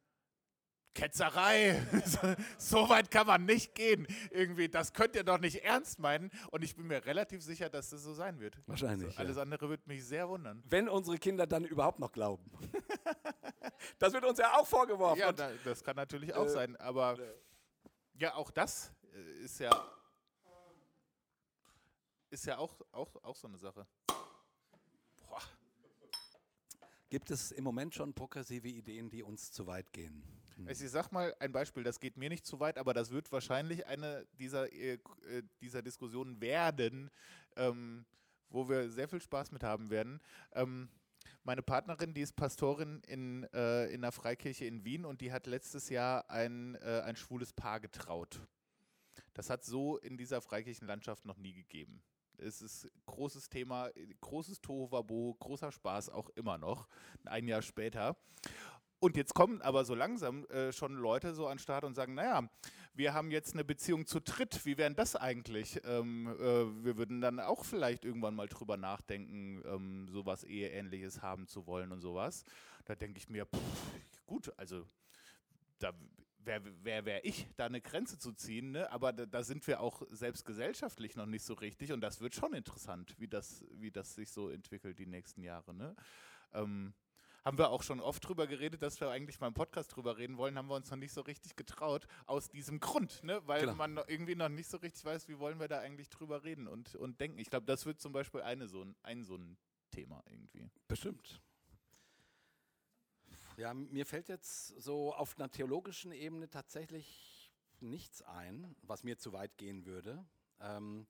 Ketzerei, so weit kann man nicht gehen. Irgendwie, das könnt ihr doch nicht ernst meinen. Und ich bin mir relativ sicher, dass das so sein wird. Wahrscheinlich. Also, alles ja. andere wird mich sehr wundern. Wenn unsere Kinder dann überhaupt noch glauben. das wird uns ja auch vorgeworfen. Ja, das kann natürlich auch äh, sein. Aber äh. ja, auch das äh, ist ja, ist ja auch, auch, auch so eine Sache. Gibt es im Moment schon progressive Ideen, die uns zu weit gehen? Hm. Ich sag mal ein Beispiel, das geht mir nicht zu weit, aber das wird wahrscheinlich eine dieser, äh, äh, dieser Diskussionen werden, ähm, wo wir sehr viel Spaß mit haben werden. Ähm, meine Partnerin, die ist Pastorin in, äh, in einer Freikirche in Wien und die hat letztes Jahr ein, äh, ein schwules Paar getraut. Das hat so in dieser Freikirchenlandschaft noch nie gegeben. Es ist großes Thema, großes Tohuwabo, großer Spaß auch immer noch, ein Jahr später. Und jetzt kommen aber so langsam äh, schon Leute so an den Start und sagen, naja, wir haben jetzt eine Beziehung zu dritt, wie wäre das eigentlich? Ähm, äh, wir würden dann auch vielleicht irgendwann mal drüber nachdenken, ähm, sowas Eheähnliches haben zu wollen und sowas. Da denke ich mir, pff, gut, also da wer, wäre ich, da eine Grenze zu ziehen, ne? aber da, da, sind wir auch selbst gesellschaftlich noch nicht so richtig und das wird schon interessant, wie das, wie das sich so entwickelt die nächsten Jahre. Ne? Ähm, haben wir auch schon oft drüber geredet, dass wir eigentlich mal im Podcast drüber reden wollen, haben wir uns noch nicht so richtig getraut, aus diesem Grund, ne? weil genau. man irgendwie noch nicht so richtig weiß, wie wollen wir da eigentlich drüber reden und, und denken. Ich glaube, das wird zum Beispiel eine so ein, ein so ein Thema irgendwie. Bestimmt. Ja, mir fällt jetzt so auf einer theologischen Ebene tatsächlich nichts ein, was mir zu weit gehen würde. Ähm,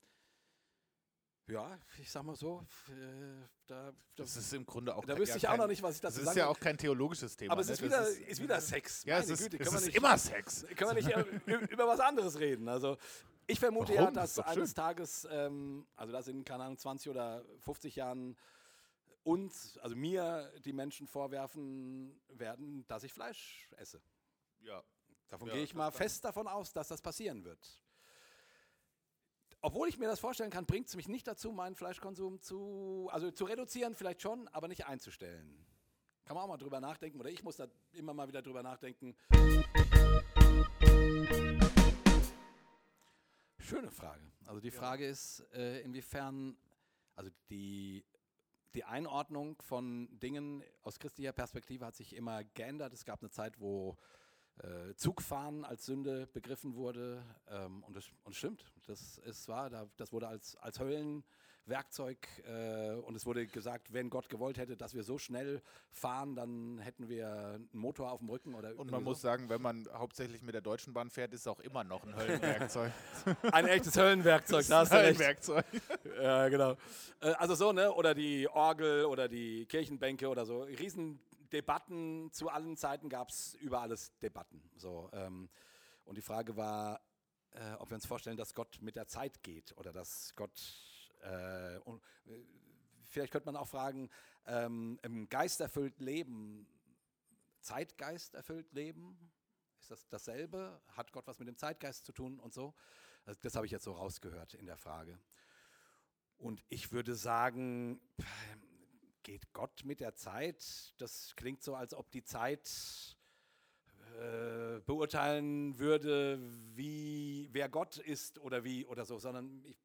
ja, ich sag mal so, äh, da, das ist im Grunde auch. Da wüsste ich auch noch nicht, was ich dazu sagen Das ist ja auch kein theologisches Thema. Aber es ist, ne? wieder, ist, ist, wieder Sex. Ja, es ist, Güte, es ist nicht, immer Sex. Können wir nicht über was anderes reden? Also ich vermute Warum? ja, dass eines schön. Tages, ähm, also das in keine Ahnung 20 oder 50 Jahren uns, also mir, die Menschen vorwerfen werden, dass ich Fleisch esse. Ja. Davon ja, gehe ich mal fest davon aus, dass das passieren wird. Obwohl ich mir das vorstellen kann, bringt es mich nicht dazu, meinen Fleischkonsum zu, also zu reduzieren, vielleicht schon, aber nicht einzustellen. Kann man auch mal drüber nachdenken, oder ich muss da immer mal wieder drüber nachdenken. Schöne Frage. Also die Frage ist, äh, inwiefern, also die die Einordnung von Dingen aus christlicher Perspektive hat sich immer geändert. Es gab eine Zeit, wo äh, Zugfahren als Sünde begriffen wurde. Ähm, und, es, und stimmt, das ist wahr, da, das wurde als, als Höllenwerkzeug äh, und es wurde gesagt, wenn Gott gewollt hätte, dass wir so schnell fahren, dann hätten wir einen Motor auf dem Rücken. Oder und man so. muss sagen, wenn man hauptsächlich mit der Deutschen Bahn fährt, ist es auch immer noch ein Höllenwerkzeug. ein echtes Höllenwerkzeug, da hast du Höllenwerkzeug. ja, genau. Äh, also so, ne? Oder die Orgel oder die Kirchenbänke oder so. Riesen Debatten, zu allen Zeiten gab es über alles Debatten. So, ähm, und die Frage war, äh, ob wir uns vorstellen, dass Gott mit der Zeit geht oder dass Gott, äh, und, äh, vielleicht könnte man auch fragen, ähm, im Geist erfüllt Leben, Zeitgeist erfüllt Leben, ist das dasselbe? Hat Gott was mit dem Zeitgeist zu tun und so? Also das habe ich jetzt so rausgehört in der Frage. Und ich würde sagen, geht Gott mit der Zeit? Das klingt so, als ob die Zeit äh, beurteilen würde, wie wer Gott ist oder wie oder so, sondern ich,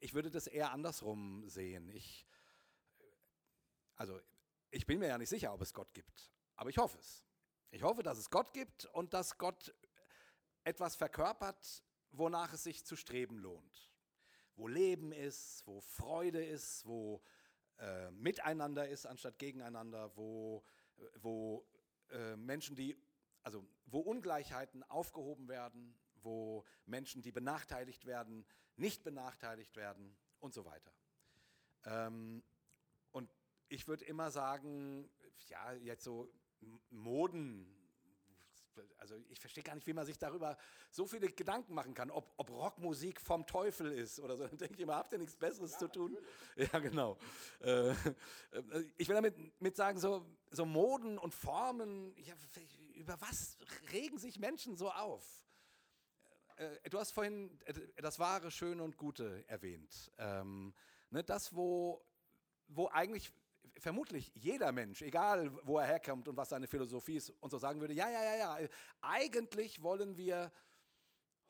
ich würde das eher andersrum sehen. Ich, also ich bin mir ja nicht sicher, ob es Gott gibt, aber ich hoffe es. Ich hoffe, dass es Gott gibt und dass Gott etwas verkörpert, wonach es sich zu streben lohnt. Wo Leben ist, wo Freude ist, wo äh, miteinander ist anstatt gegeneinander, wo, wo äh, Menschen, die, also wo Ungleichheiten aufgehoben werden, wo Menschen, die benachteiligt werden, nicht benachteiligt werden und so weiter. Ähm, und ich würde immer sagen, ja, jetzt so Moden, also ich verstehe gar nicht, wie man sich darüber so viele Gedanken machen kann, ob, ob Rockmusik vom Teufel ist oder so. Dann denke ich immer, habt ihr nichts Besseres ja, zu tun? Natürlich. Ja, genau. Äh, äh, ich will damit mit sagen, so, so Moden und Formen, ja, über was regen sich Menschen so auf? Äh, du hast vorhin das wahre, schöne und gute erwähnt. Ähm, ne, das, wo, wo eigentlich vermutlich jeder Mensch, egal wo er herkommt und was seine Philosophie ist, und so sagen würde, ja, ja, ja, ja, eigentlich wollen wir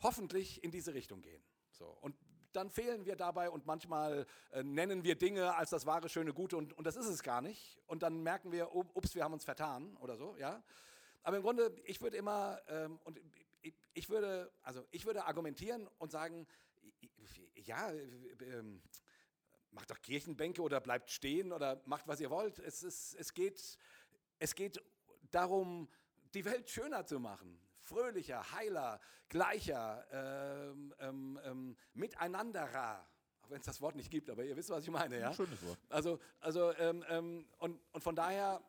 hoffentlich in diese Richtung gehen. So, und dann fehlen wir dabei und manchmal äh, nennen wir Dinge als das wahre, schöne, gute und, und das ist es gar nicht. Und dann merken wir, ups, wir haben uns vertan oder so, ja. Aber im Grunde, ich würde immer, ähm, und ich, würde, also ich würde argumentieren und sagen, ja, äh, äh, macht doch Kirchenbänke oder bleibt stehen oder macht, was ihr wollt. Es, ist, es, geht, es geht darum, die Welt schöner zu machen. Fröhlicher, heiler, gleicher, ähm, ähm, ähm, miteinanderer. Auch wenn es das Wort nicht gibt, aber ihr wisst, was ich meine. Ja? schönes Wort. Also, also ähm, ähm, und, und von daher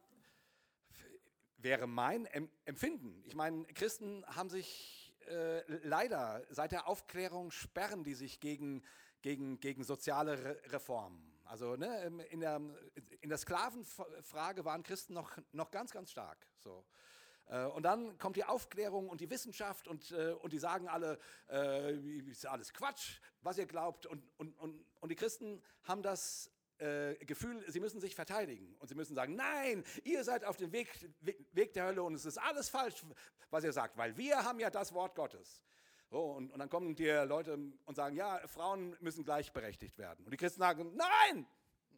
wäre mein Empfinden, ich meine, Christen haben sich äh, leider seit der Aufklärung sperren die sich gegen gegen, gegen soziale Re Reformen. Also ne, in, der, in der Sklavenfrage waren Christen noch, noch ganz, ganz stark. So. Äh, und dann kommt die Aufklärung und die Wissenschaft und, äh, und die sagen alle, äh, ist alles Quatsch, was ihr glaubt. Und, und, und, und die Christen haben das äh, Gefühl, sie müssen sich verteidigen und sie müssen sagen, nein, ihr seid auf dem Weg, Weg der Hölle und es ist alles falsch, was ihr sagt, weil wir haben ja das Wort Gottes. So, und, und dann kommen die Leute und sagen, ja, Frauen müssen gleichberechtigt werden. Und die Christen sagen, nein,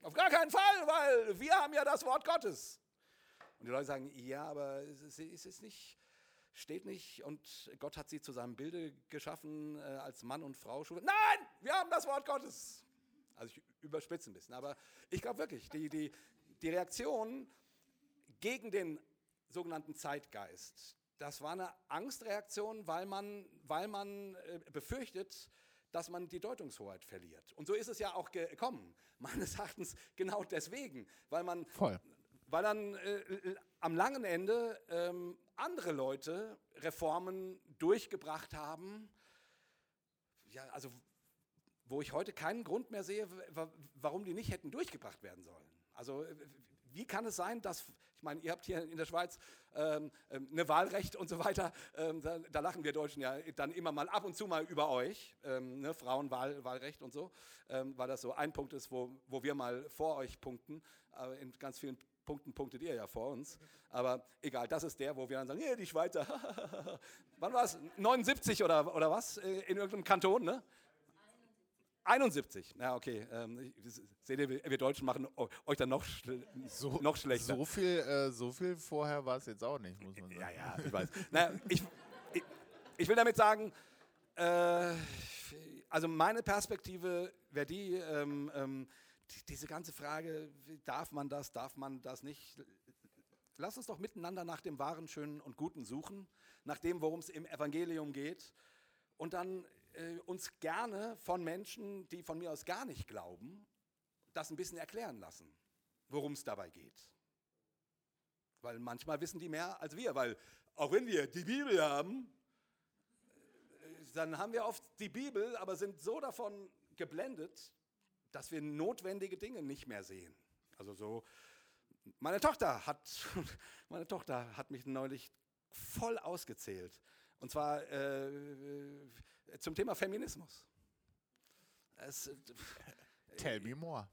auf gar keinen Fall, weil wir haben ja das Wort Gottes. Und die Leute sagen, ja, aber es ist nicht, steht nicht und Gott hat sie zu seinem Bilde geschaffen äh, als Mann und Frau. Nein, wir haben das Wort Gottes. Also ich überspitze ein bisschen, aber ich glaube wirklich, die, die, die Reaktion gegen den sogenannten Zeitgeist, das war eine Angstreaktion, weil man, weil man äh, befürchtet, dass man die Deutungshoheit verliert. Und so ist es ja auch gekommen, meines Erachtens genau deswegen, weil man, Voll. weil dann äh, am langen Ende ähm, andere Leute Reformen durchgebracht haben, ja, also wo ich heute keinen Grund mehr sehe, warum die nicht hätten durchgebracht werden sollen. Also wie kann es sein, dass, ich meine, ihr habt hier in der Schweiz ähm, ähm, eine Wahlrecht und so weiter, ähm, da, da, lachen wir Deutschen ja dann immer mal ab und zu mal über euch, ähm, ne, Frauenwahlrecht und so, ähm, weil das so ein Punkt ist, wo, wo wir mal vor euch punkten, aber in ganz vielen Punkten punktet ihr ja vor uns, aber egal, das ist der, wo wir dann sagen, hey, die Schweizer, wann war es, 79 oder, oder was, äh, in irgendeinem Kanton, ne? 71. Ja, okay. Ähm, seht ihr, wir Deutschen machen euch dann noch, schl so, noch schlechter. So viel, äh, so viel vorher war es jetzt auch nicht, muss man sagen. Ja, ja, ich weiß. naja, ich, ich, ich, will damit sagen, äh, also meine Perspektive wäre die, ähm, ähm, die, diese ganze Frage, darf man das, darf man das nicht, Lass uns doch miteinander nach dem Wahren, Schönen und Guten suchen, nach dem, worum es im Evangelium geht. Und dann äh, uns gerne von Menschen, die von mir aus gar nicht glauben, das ein bisschen erklären lassen, worum es dabei geht. Weil manchmal wissen die mehr als wir, weil auch wenn wir die Bibel haben, äh, dann haben wir oft die Bibel, aber sind so davon geblendet, dass wir notwendige Dinge nicht mehr sehen. Also so meine Tochter hat, meine Tochter hat mich neulich voll ausgezählt. Und zwar äh, zum Thema Feminismus. Es, äh, Tell me more.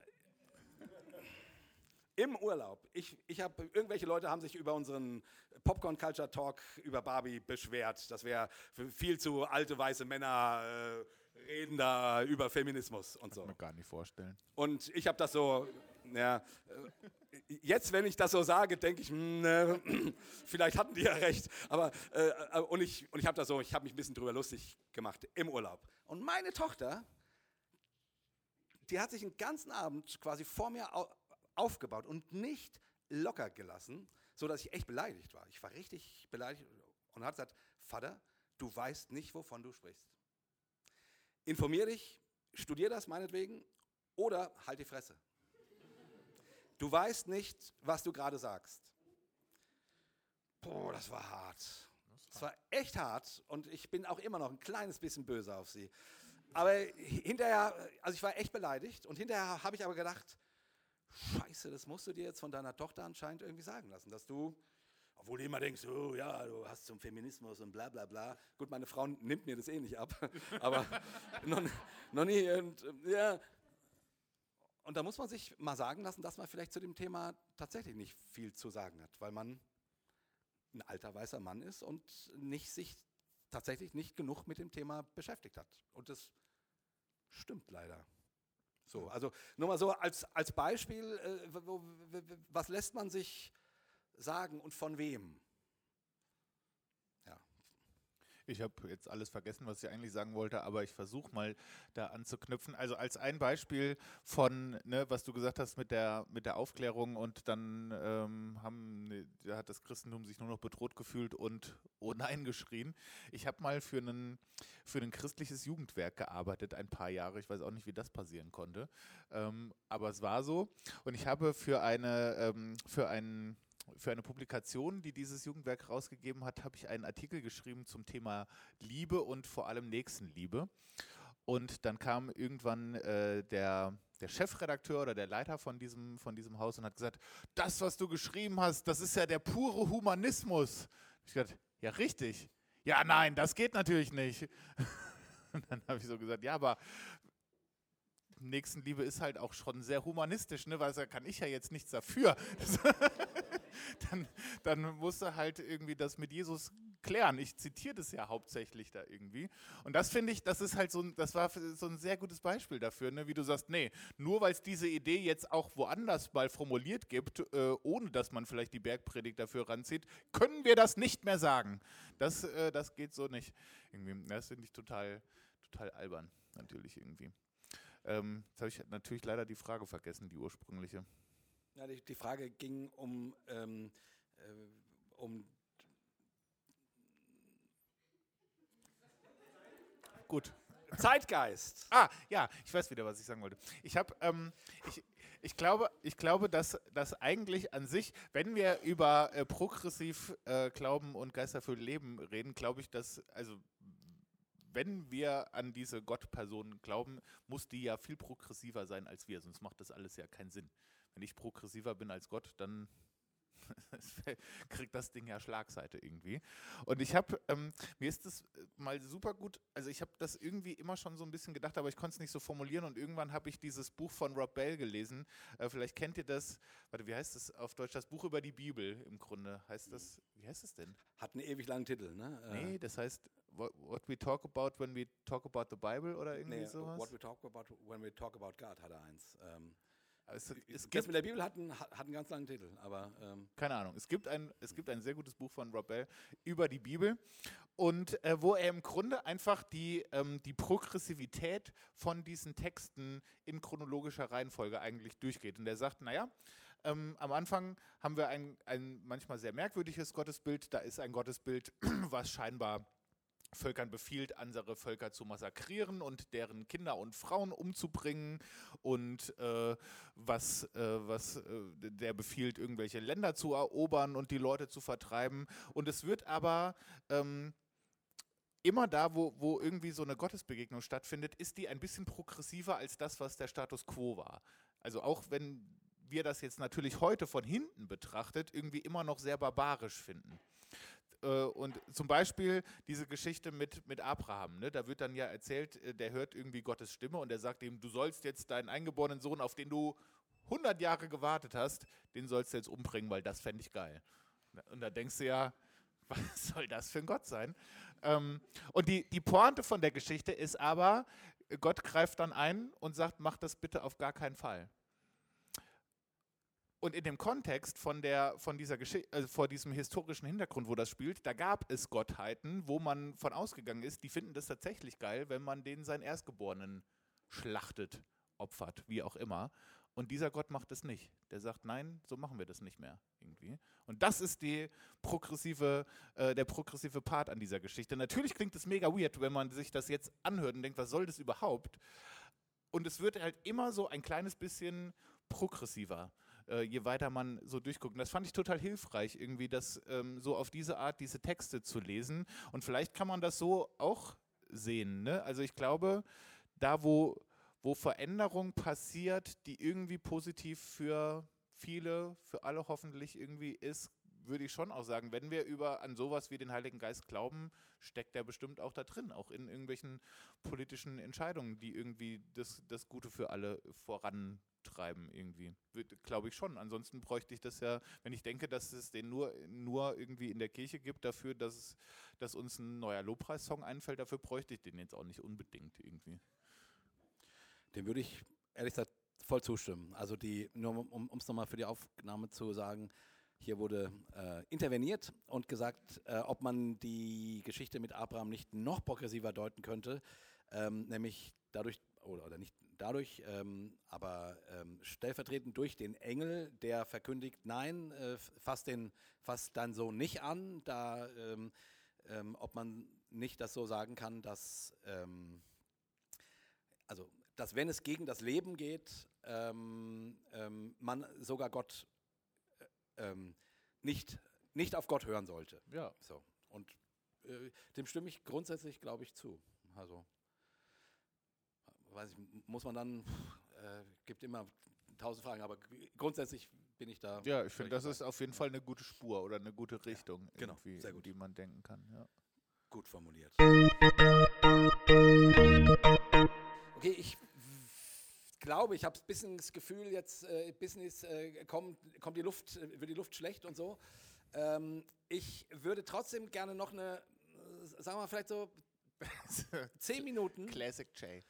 Im Urlaub. Ich, ich habe irgendwelche Leute haben sich über unseren Popcorn Culture Talk über Barbie beschwert, dass wir viel zu alte weiße Männer äh, reden da über Feminismus und so. Kann man gar nicht vorstellen. Und ich habe das so ja, äh, jetzt, wenn ich das so sage, denke ich, mh, ne, vielleicht hatten die ja recht. Aber äh, äh und ich, und ich habe das so, ich habe mich ein bisschen drüber lustig gemacht im Urlaub. Und meine Tochter, die hat sich den ganzen Abend quasi vor mir aufgebaut und nicht locker gelassen, so dass ich echt beleidigt war. Ich war richtig beleidigt und hat gesagt, Vater, du weißt nicht, wovon du sprichst. Informier dich, studier das meinetwegen oder halt die Fresse. Du weißt nicht, was du gerade sagst. Boah, das war hart. Das war echt hart und ich bin auch immer noch ein kleines bisschen böse auf sie. Aber hinterher, also ich war echt beleidigt und hinterher habe ich aber gedacht, Scheiße, das musst du dir jetzt von deiner Tochter anscheinend irgendwie sagen lassen, dass du, obwohl du immer denkst, oh ja, du hast zum Feminismus und bla bla bla. Gut, meine Frau nimmt mir das eh nicht ab, aber noch, noch nie. Und, ja, und da muss man sich mal sagen lassen, dass man vielleicht zu dem Thema tatsächlich nicht viel zu sagen hat, weil man ein alter weißer Mann ist und nicht sich tatsächlich nicht genug mit dem Thema beschäftigt hat. Und das stimmt leider. So, also nur mal so als, als Beispiel, äh, was lässt man sich sagen und von wem? Ich habe jetzt alles vergessen, was ich eigentlich sagen wollte, aber ich versuche mal da anzuknüpfen. Also als ein Beispiel von, ne, was du gesagt hast mit der, mit der Aufklärung und dann ähm, haben, ne, da hat das Christentum sich nur noch bedroht gefühlt und oh nein geschrien. Ich habe mal für, einen, für ein christliches Jugendwerk gearbeitet, ein paar Jahre. Ich weiß auch nicht, wie das passieren konnte. Ähm, aber es war so. Und ich habe für eine, ähm, für einen für eine Publikation, die dieses Jugendwerk rausgegeben hat, habe ich einen Artikel geschrieben zum Thema Liebe und vor allem Nächstenliebe. Und dann kam irgendwann äh, der, der Chefredakteur oder der Leiter von diesem, von diesem Haus und hat gesagt, das, was du geschrieben hast, das ist ja der pure Humanismus. Ich gesagt, ja richtig. Ja, nein, das geht natürlich nicht. Und dann habe ich so gesagt, ja, aber Nächstenliebe ist halt auch schon sehr humanistisch, ne? weil da kann ich ja jetzt nichts dafür. dann, dann musst du halt irgendwie das mit Jesus klären. Ich zitiere das ja hauptsächlich da irgendwie. Und das finde ich, das ist halt so das war so ein sehr gutes Beispiel dafür, ne? wie du sagst, nee, nur weil es diese Idee jetzt auch woanders mal formuliert gibt, äh, ohne dass man vielleicht die Bergpredigt dafür ranzieht, können wir das nicht mehr sagen. Das, äh, das geht so nicht. Irgendwie. Das finde ich total, total albern, natürlich irgendwie. Ähm, jetzt habe ich natürlich leider die Frage vergessen, die ursprüngliche. Ja, die, die Frage ging um, ähm, äh, um Gut. Zeitgeist. Ah, ja, ich weiß wieder, was ich sagen wollte. Ich habe, ähm, ich, ich glaube, ich glaube, dass, dass eigentlich an sich, wenn wir über äh, progressiv äh, Glauben und geisterfüllt Leben reden, glaube ich, dass, also wenn wir an diese Gottperson glauben, muss die ja viel progressiver sein als wir, sonst macht das alles ja keinen Sinn. Wenn ich progressiver bin als Gott, dann kriegt das Ding ja Schlagseite irgendwie. Und ich habe, ähm, mir ist das mal super gut, also ich habe das irgendwie immer schon so ein bisschen gedacht, aber ich konnte es nicht so formulieren und irgendwann habe ich dieses Buch von Rob Bell gelesen. Äh, vielleicht kennt ihr das, warte, wie heißt das auf Deutsch? Das Buch über die Bibel im Grunde. Heißt das, wie heißt das denn? Hat einen ewig langen Titel, ne? Äh. Nee, das heißt what, what, we talk about when we talk about the Bible oder irgendwie nee, sowas? What we talk about when we talk about God hat er eins. Ähm, es, es das mit der Bibel hat einen, hat einen ganz langen Titel, aber ähm keine Ahnung. Es gibt ein es gibt ein sehr gutes Buch von Rob Bell über die Bibel und äh, wo er im Grunde einfach die ähm, die Progressivität von diesen Texten in chronologischer Reihenfolge eigentlich durchgeht und er sagt, naja, ähm, am Anfang haben wir ein, ein manchmal sehr merkwürdiges Gottesbild. Da ist ein Gottesbild, was scheinbar Völkern befiehlt, andere Völker zu massakrieren und deren Kinder und Frauen umzubringen und äh, was, äh, was äh, der befiehlt, irgendwelche Länder zu erobern und die Leute zu vertreiben. Und es wird aber ähm, immer da, wo, wo irgendwie so eine Gottesbegegnung stattfindet, ist die ein bisschen progressiver als das, was der Status quo war. Also auch wenn wir das jetzt natürlich heute von hinten betrachtet, irgendwie immer noch sehr barbarisch finden. Äh, und zum Beispiel diese Geschichte mit, mit Abraham, ne? da wird dann ja erzählt, äh, der hört irgendwie Gottes Stimme und er sagt ihm, du sollst jetzt deinen eingeborenen Sohn, auf den du 100 Jahre gewartet hast, den sollst du jetzt umbringen, weil das fände ich geil. Und da denkst du ja, was soll das für ein Gott sein? Ähm, und die, die Pointe von der Geschichte ist aber, Gott greift dann ein und sagt, mach das bitte auf gar keinen Fall. Und in dem Kontext von, der, von dieser Geschichte, also vor diesem historischen Hintergrund, wo das spielt, da gab es Gottheiten, wo man von ausgegangen ist, die finden das tatsächlich geil, wenn man denen seinen Erstgeborenen schlachtet, opfert, wie auch immer. Und dieser Gott macht es nicht. Der sagt, nein, so machen wir das nicht mehr irgendwie. Und das ist die progressive, äh, der progressive Part an dieser Geschichte. Natürlich klingt es mega weird, wenn man sich das jetzt anhört und denkt, was soll das überhaupt? Und es wird halt immer so ein kleines bisschen progressiver äh, je weiter man so durchguckt. Und das fand ich total hilfreich, irgendwie das ähm, so auf diese Art, diese Texte zu lesen. Und vielleicht kann man das so auch sehen. Ne? Also ich glaube, da wo, wo Veränderung passiert, die irgendwie positiv für viele, für alle hoffentlich irgendwie ist, würde ich schon auch sagen, wenn wir über an sowas wie den Heiligen Geist glauben, steckt der bestimmt auch da drin, auch in irgendwelchen politischen Entscheidungen, die irgendwie das, das Gute für alle voran treiben irgendwie. Glaube ich schon. Ansonsten bräuchte ich das ja, wenn ich denke, dass es den nur, nur irgendwie in der Kirche gibt, dafür, dass, dass uns ein neuer Lobpreissong einfällt, dafür bräuchte ich den jetzt auch nicht unbedingt irgendwie. Dem würde ich ehrlich gesagt voll zustimmen. Also die, nur um es nochmal für die Aufnahme zu sagen, hier wurde äh, interveniert und gesagt, äh, ob man die Geschichte mit Abraham nicht noch progressiver deuten könnte, ähm, nämlich dadurch, oder, oder nicht dadurch, ähm, aber ähm, stellvertretend durch den Engel, der verkündigt, nein, äh, fasst den fasst deinen Sohn nicht an, da, ähm, ähm ob man nicht das so sagen kann, dass, ähm, also, dass wenn es gegen das Leben geht, ähm, man sogar Gott äh, nicht, nicht auf Gott hören sollte. Ja. So. Und äh, dem stimme ich grundsätzlich, glaube ich, zu. Also weiß ich, muss man dann, äh, gibt immer tausend Fragen, aber grundsätzlich bin ich da. Ja, ich finde, das ist auf jeden Fall eine gute Spur oder eine gute Richtung, ja, genau, sehr gut. die man denken kann. Ja. Gut formuliert. Okay, ich glaube, ich habe ein bisschen das Gefühl, jetzt äh, Business äh, kommt, kommt die Luft, wird die Luft schlecht und so. Ähm, ich würde trotzdem gerne noch eine, äh, sagen wir mal, vielleicht so zehn Minuten. Classic J.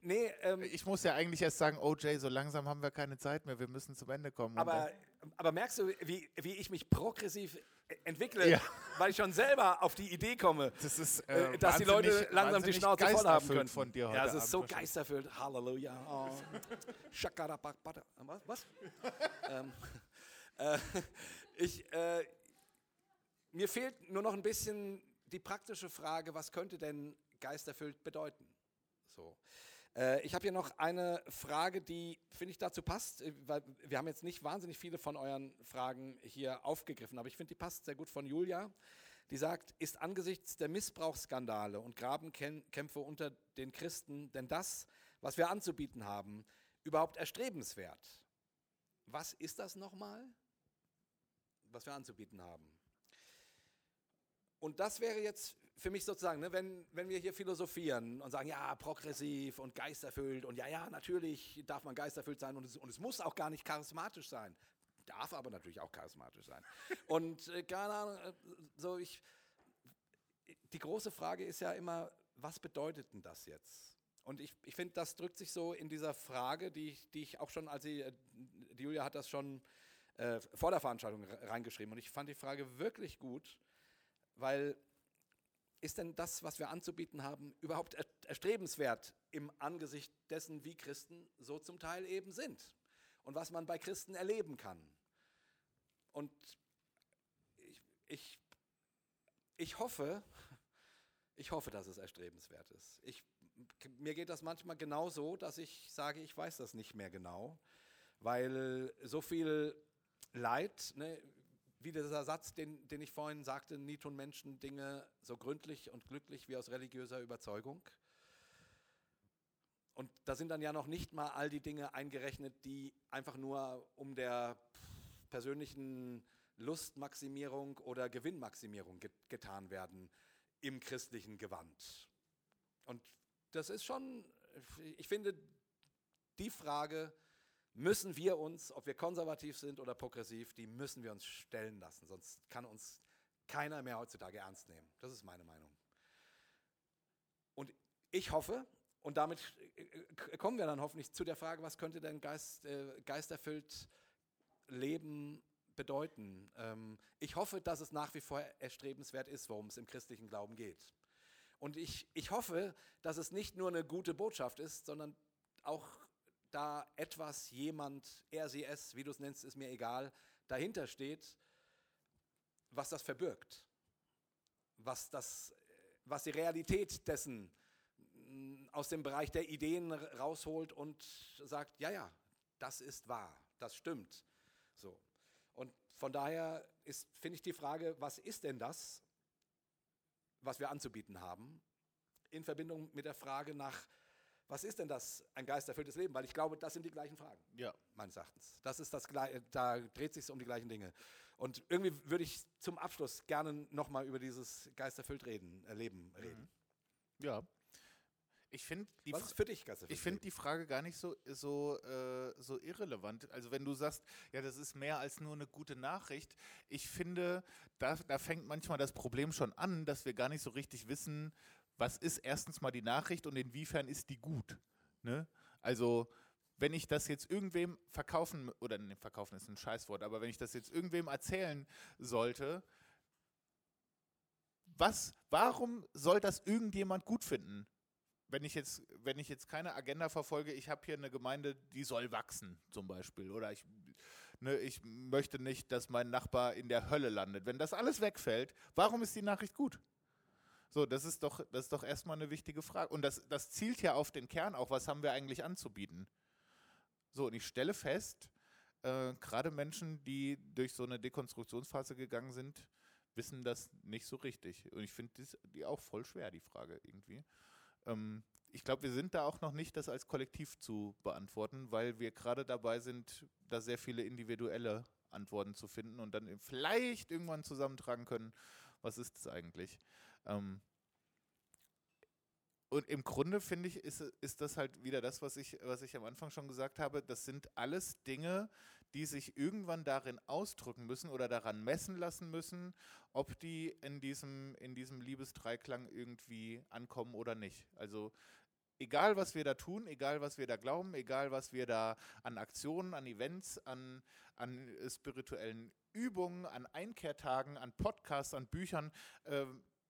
Nee, ähm, ich muss ja eigentlich erst sagen, oh Jay, so langsam haben wir keine Zeit mehr, wir müssen zum Ende kommen. Aber, aber merkst du, wie, wie ich mich progressiv entwickle, ja. weil ich schon selber auf die Idee komme, das ist, äh, dass die Leute langsam die Schnauze voll haben können. Von dir heute ja, es ist so geisterfüllt. Halleluja. Oh. Was? Was? ähm, äh, ich, äh, mir fehlt nur noch ein bisschen die praktische Frage, was könnte denn geisterfüllt bedeuten? So. Äh, ich habe hier noch eine Frage, die, finde ich, dazu passt, äh, weil wir haben jetzt nicht wahnsinnig viele von euren Fragen hier aufgegriffen, aber ich finde, die passt sehr gut von Julia. Die sagt, ist angesichts der Missbrauchsskandale und Grabenkämpfe unter den Christen denn das, was wir anzubieten haben, überhaupt erstrebenswert? Was ist das nochmal, was wir anzubieten haben? Und das wäre jetzt für mich sozusagen, ne, wenn, wenn wir hier philosophieren und sagen, ja, progressiv und geisterfüllt und ja, ja, natürlich darf man geisterfüllt sein und es, und es muss auch gar nicht charismatisch sein. Darf aber natürlich auch charismatisch sein. und äh, keine Ahnung, äh, so ich, die große Frage ist ja immer, was bedeutet denn das jetzt? Und ich, ich finde, das drückt sich so in dieser Frage, die ich, die ich auch schon, als sie, die Julia hat das schon äh, vor der Veranstaltung reingeschrieben. Und ich fand die Frage wirklich gut, weil ist denn das, was wir anzubieten haben, überhaupt erstrebenswert im Angesicht dessen, wie Christen so zum Teil eben sind und was man bei Christen erleben kann? Und ich, ich, ich hoffe, ich hoffe, dass es erstrebenswert ist. Ich, mir geht das manchmal genau so, dass ich sage, ich weiß das nicht mehr genau, weil so viel Leid, ne, wie dieser Satz, den, den ich vorhin sagte, nie tun Menschen Dinge so gründlich und glücklich wie aus religiöser Überzeugung. Und da sind dann ja noch nicht mal all die Dinge eingerechnet, die einfach nur um der persönlichen Lustmaximierung oder Gewinnmaximierung get getan werden im christlichen Gewand. Und das ist schon, ich finde, die Frage müssen wir uns, ob wir konservativ sind oder progressiv, die müssen wir uns stellen lassen, sonst kann uns keiner mehr heutzutage ernst nehmen. Das ist meine Meinung. Und ich hoffe, und damit kommen wir dann hoffentlich zu der Frage, was könnte denn Geist, äh, geisterfüllt Leben bedeuten. Ähm, ich hoffe, dass es nach wie vor erstrebenswert ist, worum es im christlichen Glauben geht. Und ich, ich hoffe, dass es nicht nur eine gute Botschaft ist, sondern auch da etwas, jemand, er, sie, es, wie du es nennst, ist mir egal, dahinter steht, was das verbirgt, was, das, was die Realität dessen mm, aus dem Bereich der Ideen rausholt und sagt, ja, ja, das ist wahr, das stimmt. So. Und von daher finde ich die Frage, was ist denn das, was wir anzubieten haben, in Verbindung mit der Frage nach, was ist denn das, ein geisterfülltes Leben? Weil ich glaube, das sind die gleichen Fragen, ja. meines Erachtens. Das ist das, da dreht sich um die gleichen Dinge. Und irgendwie würde ich zum Abschluss gerne nochmal über dieses geisterfüllt reden, äh, Leben reden. Ja, ich finde die, Was ist für dich, ich find die Frage gar nicht so, so, äh, so irrelevant. Also wenn du sagst, ja, das ist mehr als nur eine gute Nachricht. Ich finde, da, da fängt manchmal das Problem schon an, dass wir gar nicht so richtig wissen, was ist erstens mal die Nachricht und inwiefern ist die gut. Ne? Also wenn ich das jetzt irgendwem verkaufen, oder ne, verkaufen ist ein Scheißwort, aber wenn ich das jetzt irgendwem erzählen sollte, was, warum soll das irgendjemand gut finden? wenn ich jetzt, wenn ich jetzt keine Agenda verfolge, ich habe hier eine Gemeinde, die soll wachsen, zum Beispiel. Oder ich, ne, ich möchte nicht, dass mein Nachbar in der Hölle landet. Wenn das alles wegfällt, warum ist die Nachricht gut? So, das ist doch, das ist doch erstmal eine wichtige Frage. Und das, das zielt ja auf den Kern auch, was haben wir eigentlich anzubieten? So, und ich stelle fest, äh, gerade Menschen, die durch so eine Dekonstruktionsphase gegangen sind, wissen das nicht so richtig. Und ich finde die auch voll schwer, die Frage irgendwie. Ähm, ich glaube, wir sind da auch noch nicht, das als Kollektiv zu beantworten, weil wir gerade dabei sind, da sehr viele individuelle Antworten zu finden und dann vielleicht irgendwann zusammentragen können, was ist es eigentlich. Ähm, und im Grunde finde ich, ist, ist das halt wieder das, was ich, was ich am Anfang schon gesagt habe. Das sind alles Dinge, die sich irgendwann darin ausdrücken müssen oder daran messen lassen müssen, ob die in diesem, in diesem Liebesdreiklang irgendwie ankommen oder nicht. Also egal, was wir da tun, egal, was wir da glauben, egal, was wir da an Aktionen, an Events, an, an spirituellen Übungen, an Einkehrtagen, an Podcasts, an Büchern, äh,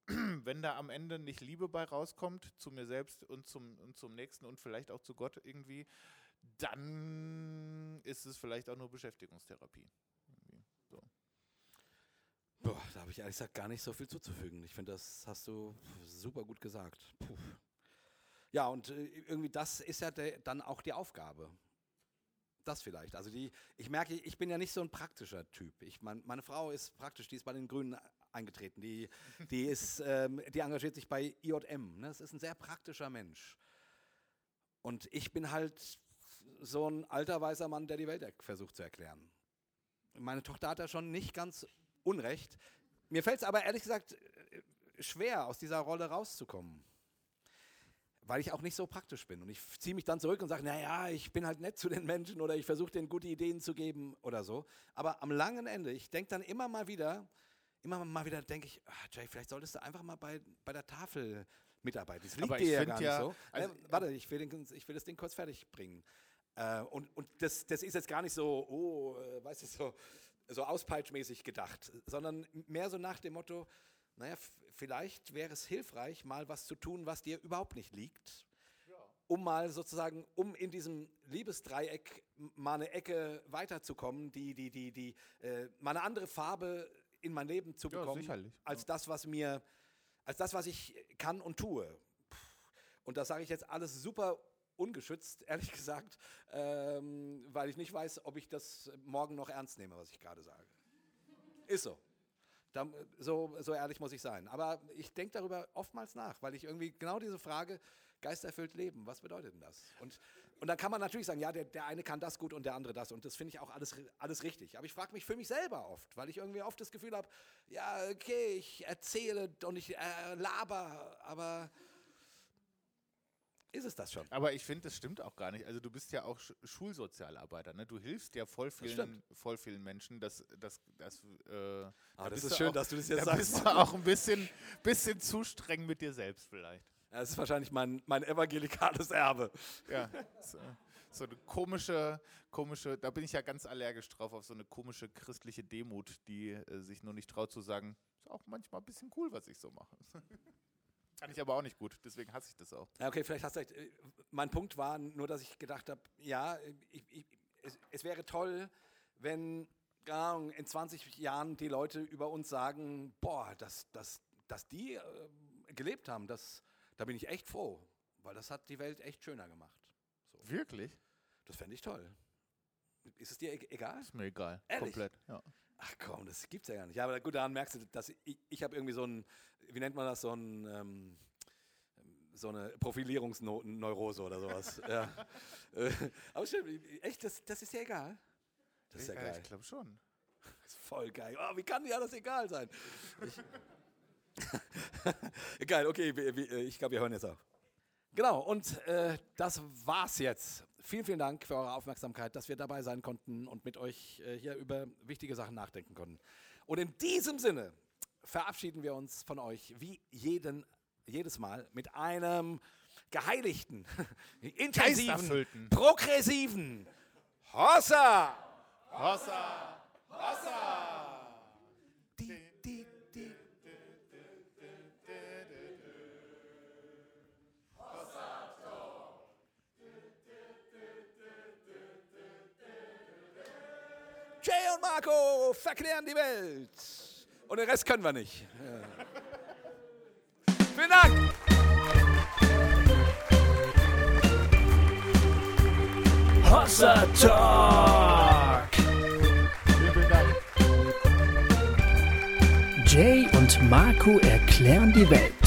wenn da am Ende nicht Liebe bei rauskommt, zu mir selbst und zum, und zum Nächsten und vielleicht auch zu Gott irgendwie, dann ist es vielleicht auch nur Beschäftigungstherapie. So. Boah, da habe ich ehrlich gesagt gar nicht so viel zuzufügen. Ich finde, das hast du super gut gesagt. Puh. Ja, und äh, irgendwie das ist ja dann auch die Aufgabe. Das vielleicht. Also die, ich merke, ich bin ja nicht so ein praktischer Typ. Ich, mein, meine Frau ist praktisch, die ist bei den Grünen eingetreten. Die, die, ist, ähm, die engagiert sich bei IJM. Ne? Das ist ein sehr praktischer Mensch. Und ich bin halt so ein alter weißer Mann, der die Welt versucht zu erklären. Meine Tochter hat da schon nicht ganz Unrecht. Mir fällt es aber ehrlich gesagt äh, schwer, aus dieser Rolle rauszukommen. Weil ich auch nicht so praktisch bin. Und ich ziehe mich dann zurück und sage, naja, ich bin halt nett zu den Menschen oder ich versuche denen gute Ideen zu geben oder so. Aber am langen Ende, ich denke dann immer mal wieder, immer mal wieder denke ich, ach, Jay, vielleicht solltest du einfach mal bei, bei der Tafel mitarbeiten. Das liegt Aber dir ja gar nicht ja, so. also- äh, warte, ich will, den, ich will das Ding kurz fertig bringen. Äh, und und das, das ist jetzt gar nicht so, oh, äh, weißt du, so, so auspeitschmäßig gedacht, sondern mehr so nach dem Motto, naja, vielleicht wäre es hilfreich, mal was zu tun, was dir überhaupt nicht liegt um mal sozusagen, um in diesem Liebesdreieck mal eine Ecke weiterzukommen, die, die, die, die, äh, mal eine andere Farbe in mein Leben zu Ja, bekommen, sicherlich, als das, was mir, als das, was ich kann und tue. Und das sage ich jetzt alles super ungeschützt, ehrlich gesagt, ähm, weil ich nicht weiß, ob ich das morgen noch ernst nehme, was ich gerade sage. Ist so. Da, so. So ehrlich muss ich sein. Aber ich denke darüber oftmals nach, weil ich irgendwie genau diese Frage, geisterfüllt leben, was bedeutet denn das? Und, und dann kann man natürlich sagen, ja, der, der eine kann das gut und der andere das. Und das finde ich auch alles, alles richtig. Aber ich frage mich für mich selber oft, weil ich irgendwie oft das Gefühl habe, ja, okay, ich erzähle und ich äh, laber, aber ist es das schon? Aber ich finde, das stimmt auch gar nicht. Also du bist ja auch Sch Schulsozialarbeiter, ne? Du hilfst ja voll vielen, voll vielen Menschen. Das, das, das, äh, da Ah, das ist schön, auch, dass du das jetzt da sagst. bist du auch ein bisschen, bisschen zu streng mit dir selbst vielleicht. Das ist wahrscheinlich mein, mein evangelikales Erbe. Ja, so, so eine komische, komische, da bin ich ja ganz allergisch drauf, auf so eine komische christliche Demut, die äh, sich nur nicht traut zu sagen, ist auch manchmal ein bisschen cool, was ich so mache. Kann ich aber auch nicht gut, deswegen hasse ich das auch. Ja, okay, vielleicht hast du recht. Äh, Mein Punkt war nur, dass ich gedacht habe, ja, ich, ich, es, es wäre toll, wenn Ahnung, in 20 Jahren die Leute über uns sagen, boah, dass, dass, dass die äh, gelebt haben, das, da bin ich echt froh, weil das hat die Welt echt schöner gemacht. So, Wirklich? das fände ich toll. Ist es dir e egal? Ist mir egal. Ehrlich? Komplett. Ja. Ach komm, das gibt's ja gar nicht. Ja, aber gut, daran merkst du, dass ich, ich habe irgendwie so ein, wie nennt man das, so ein, ähm, so eine Profilierungsneurose oder sowas. ja. Äh, aber stimmt, echt, das, das ist ja egal. Das ist ja geil. Ich glaube schon. Das ist voll geil. Oh, wie kann dir das egal sein? Ich geil, okay, wir- ich glaube, wir hören jetzt auf. Genau, und äh, das war's jetzt. Vielen, vielen Dank für eure Aufmerksamkeit, dass wir dabei sein konnten und mit euch äh, hier über wichtige Sachen nachdenken konnten. Und in diesem Sinne verabschieden wir uns von euch wie jeden, jedes Mal mit einem geheiligten, intensiven, progressiven Hossa! Hossa! Die, Marco verklären die Welt. Und den Rest können wir nicht. Ja. Vielen Dank. Hossa Talk. Vielen Dank. Jay und Marco erklären die Welt.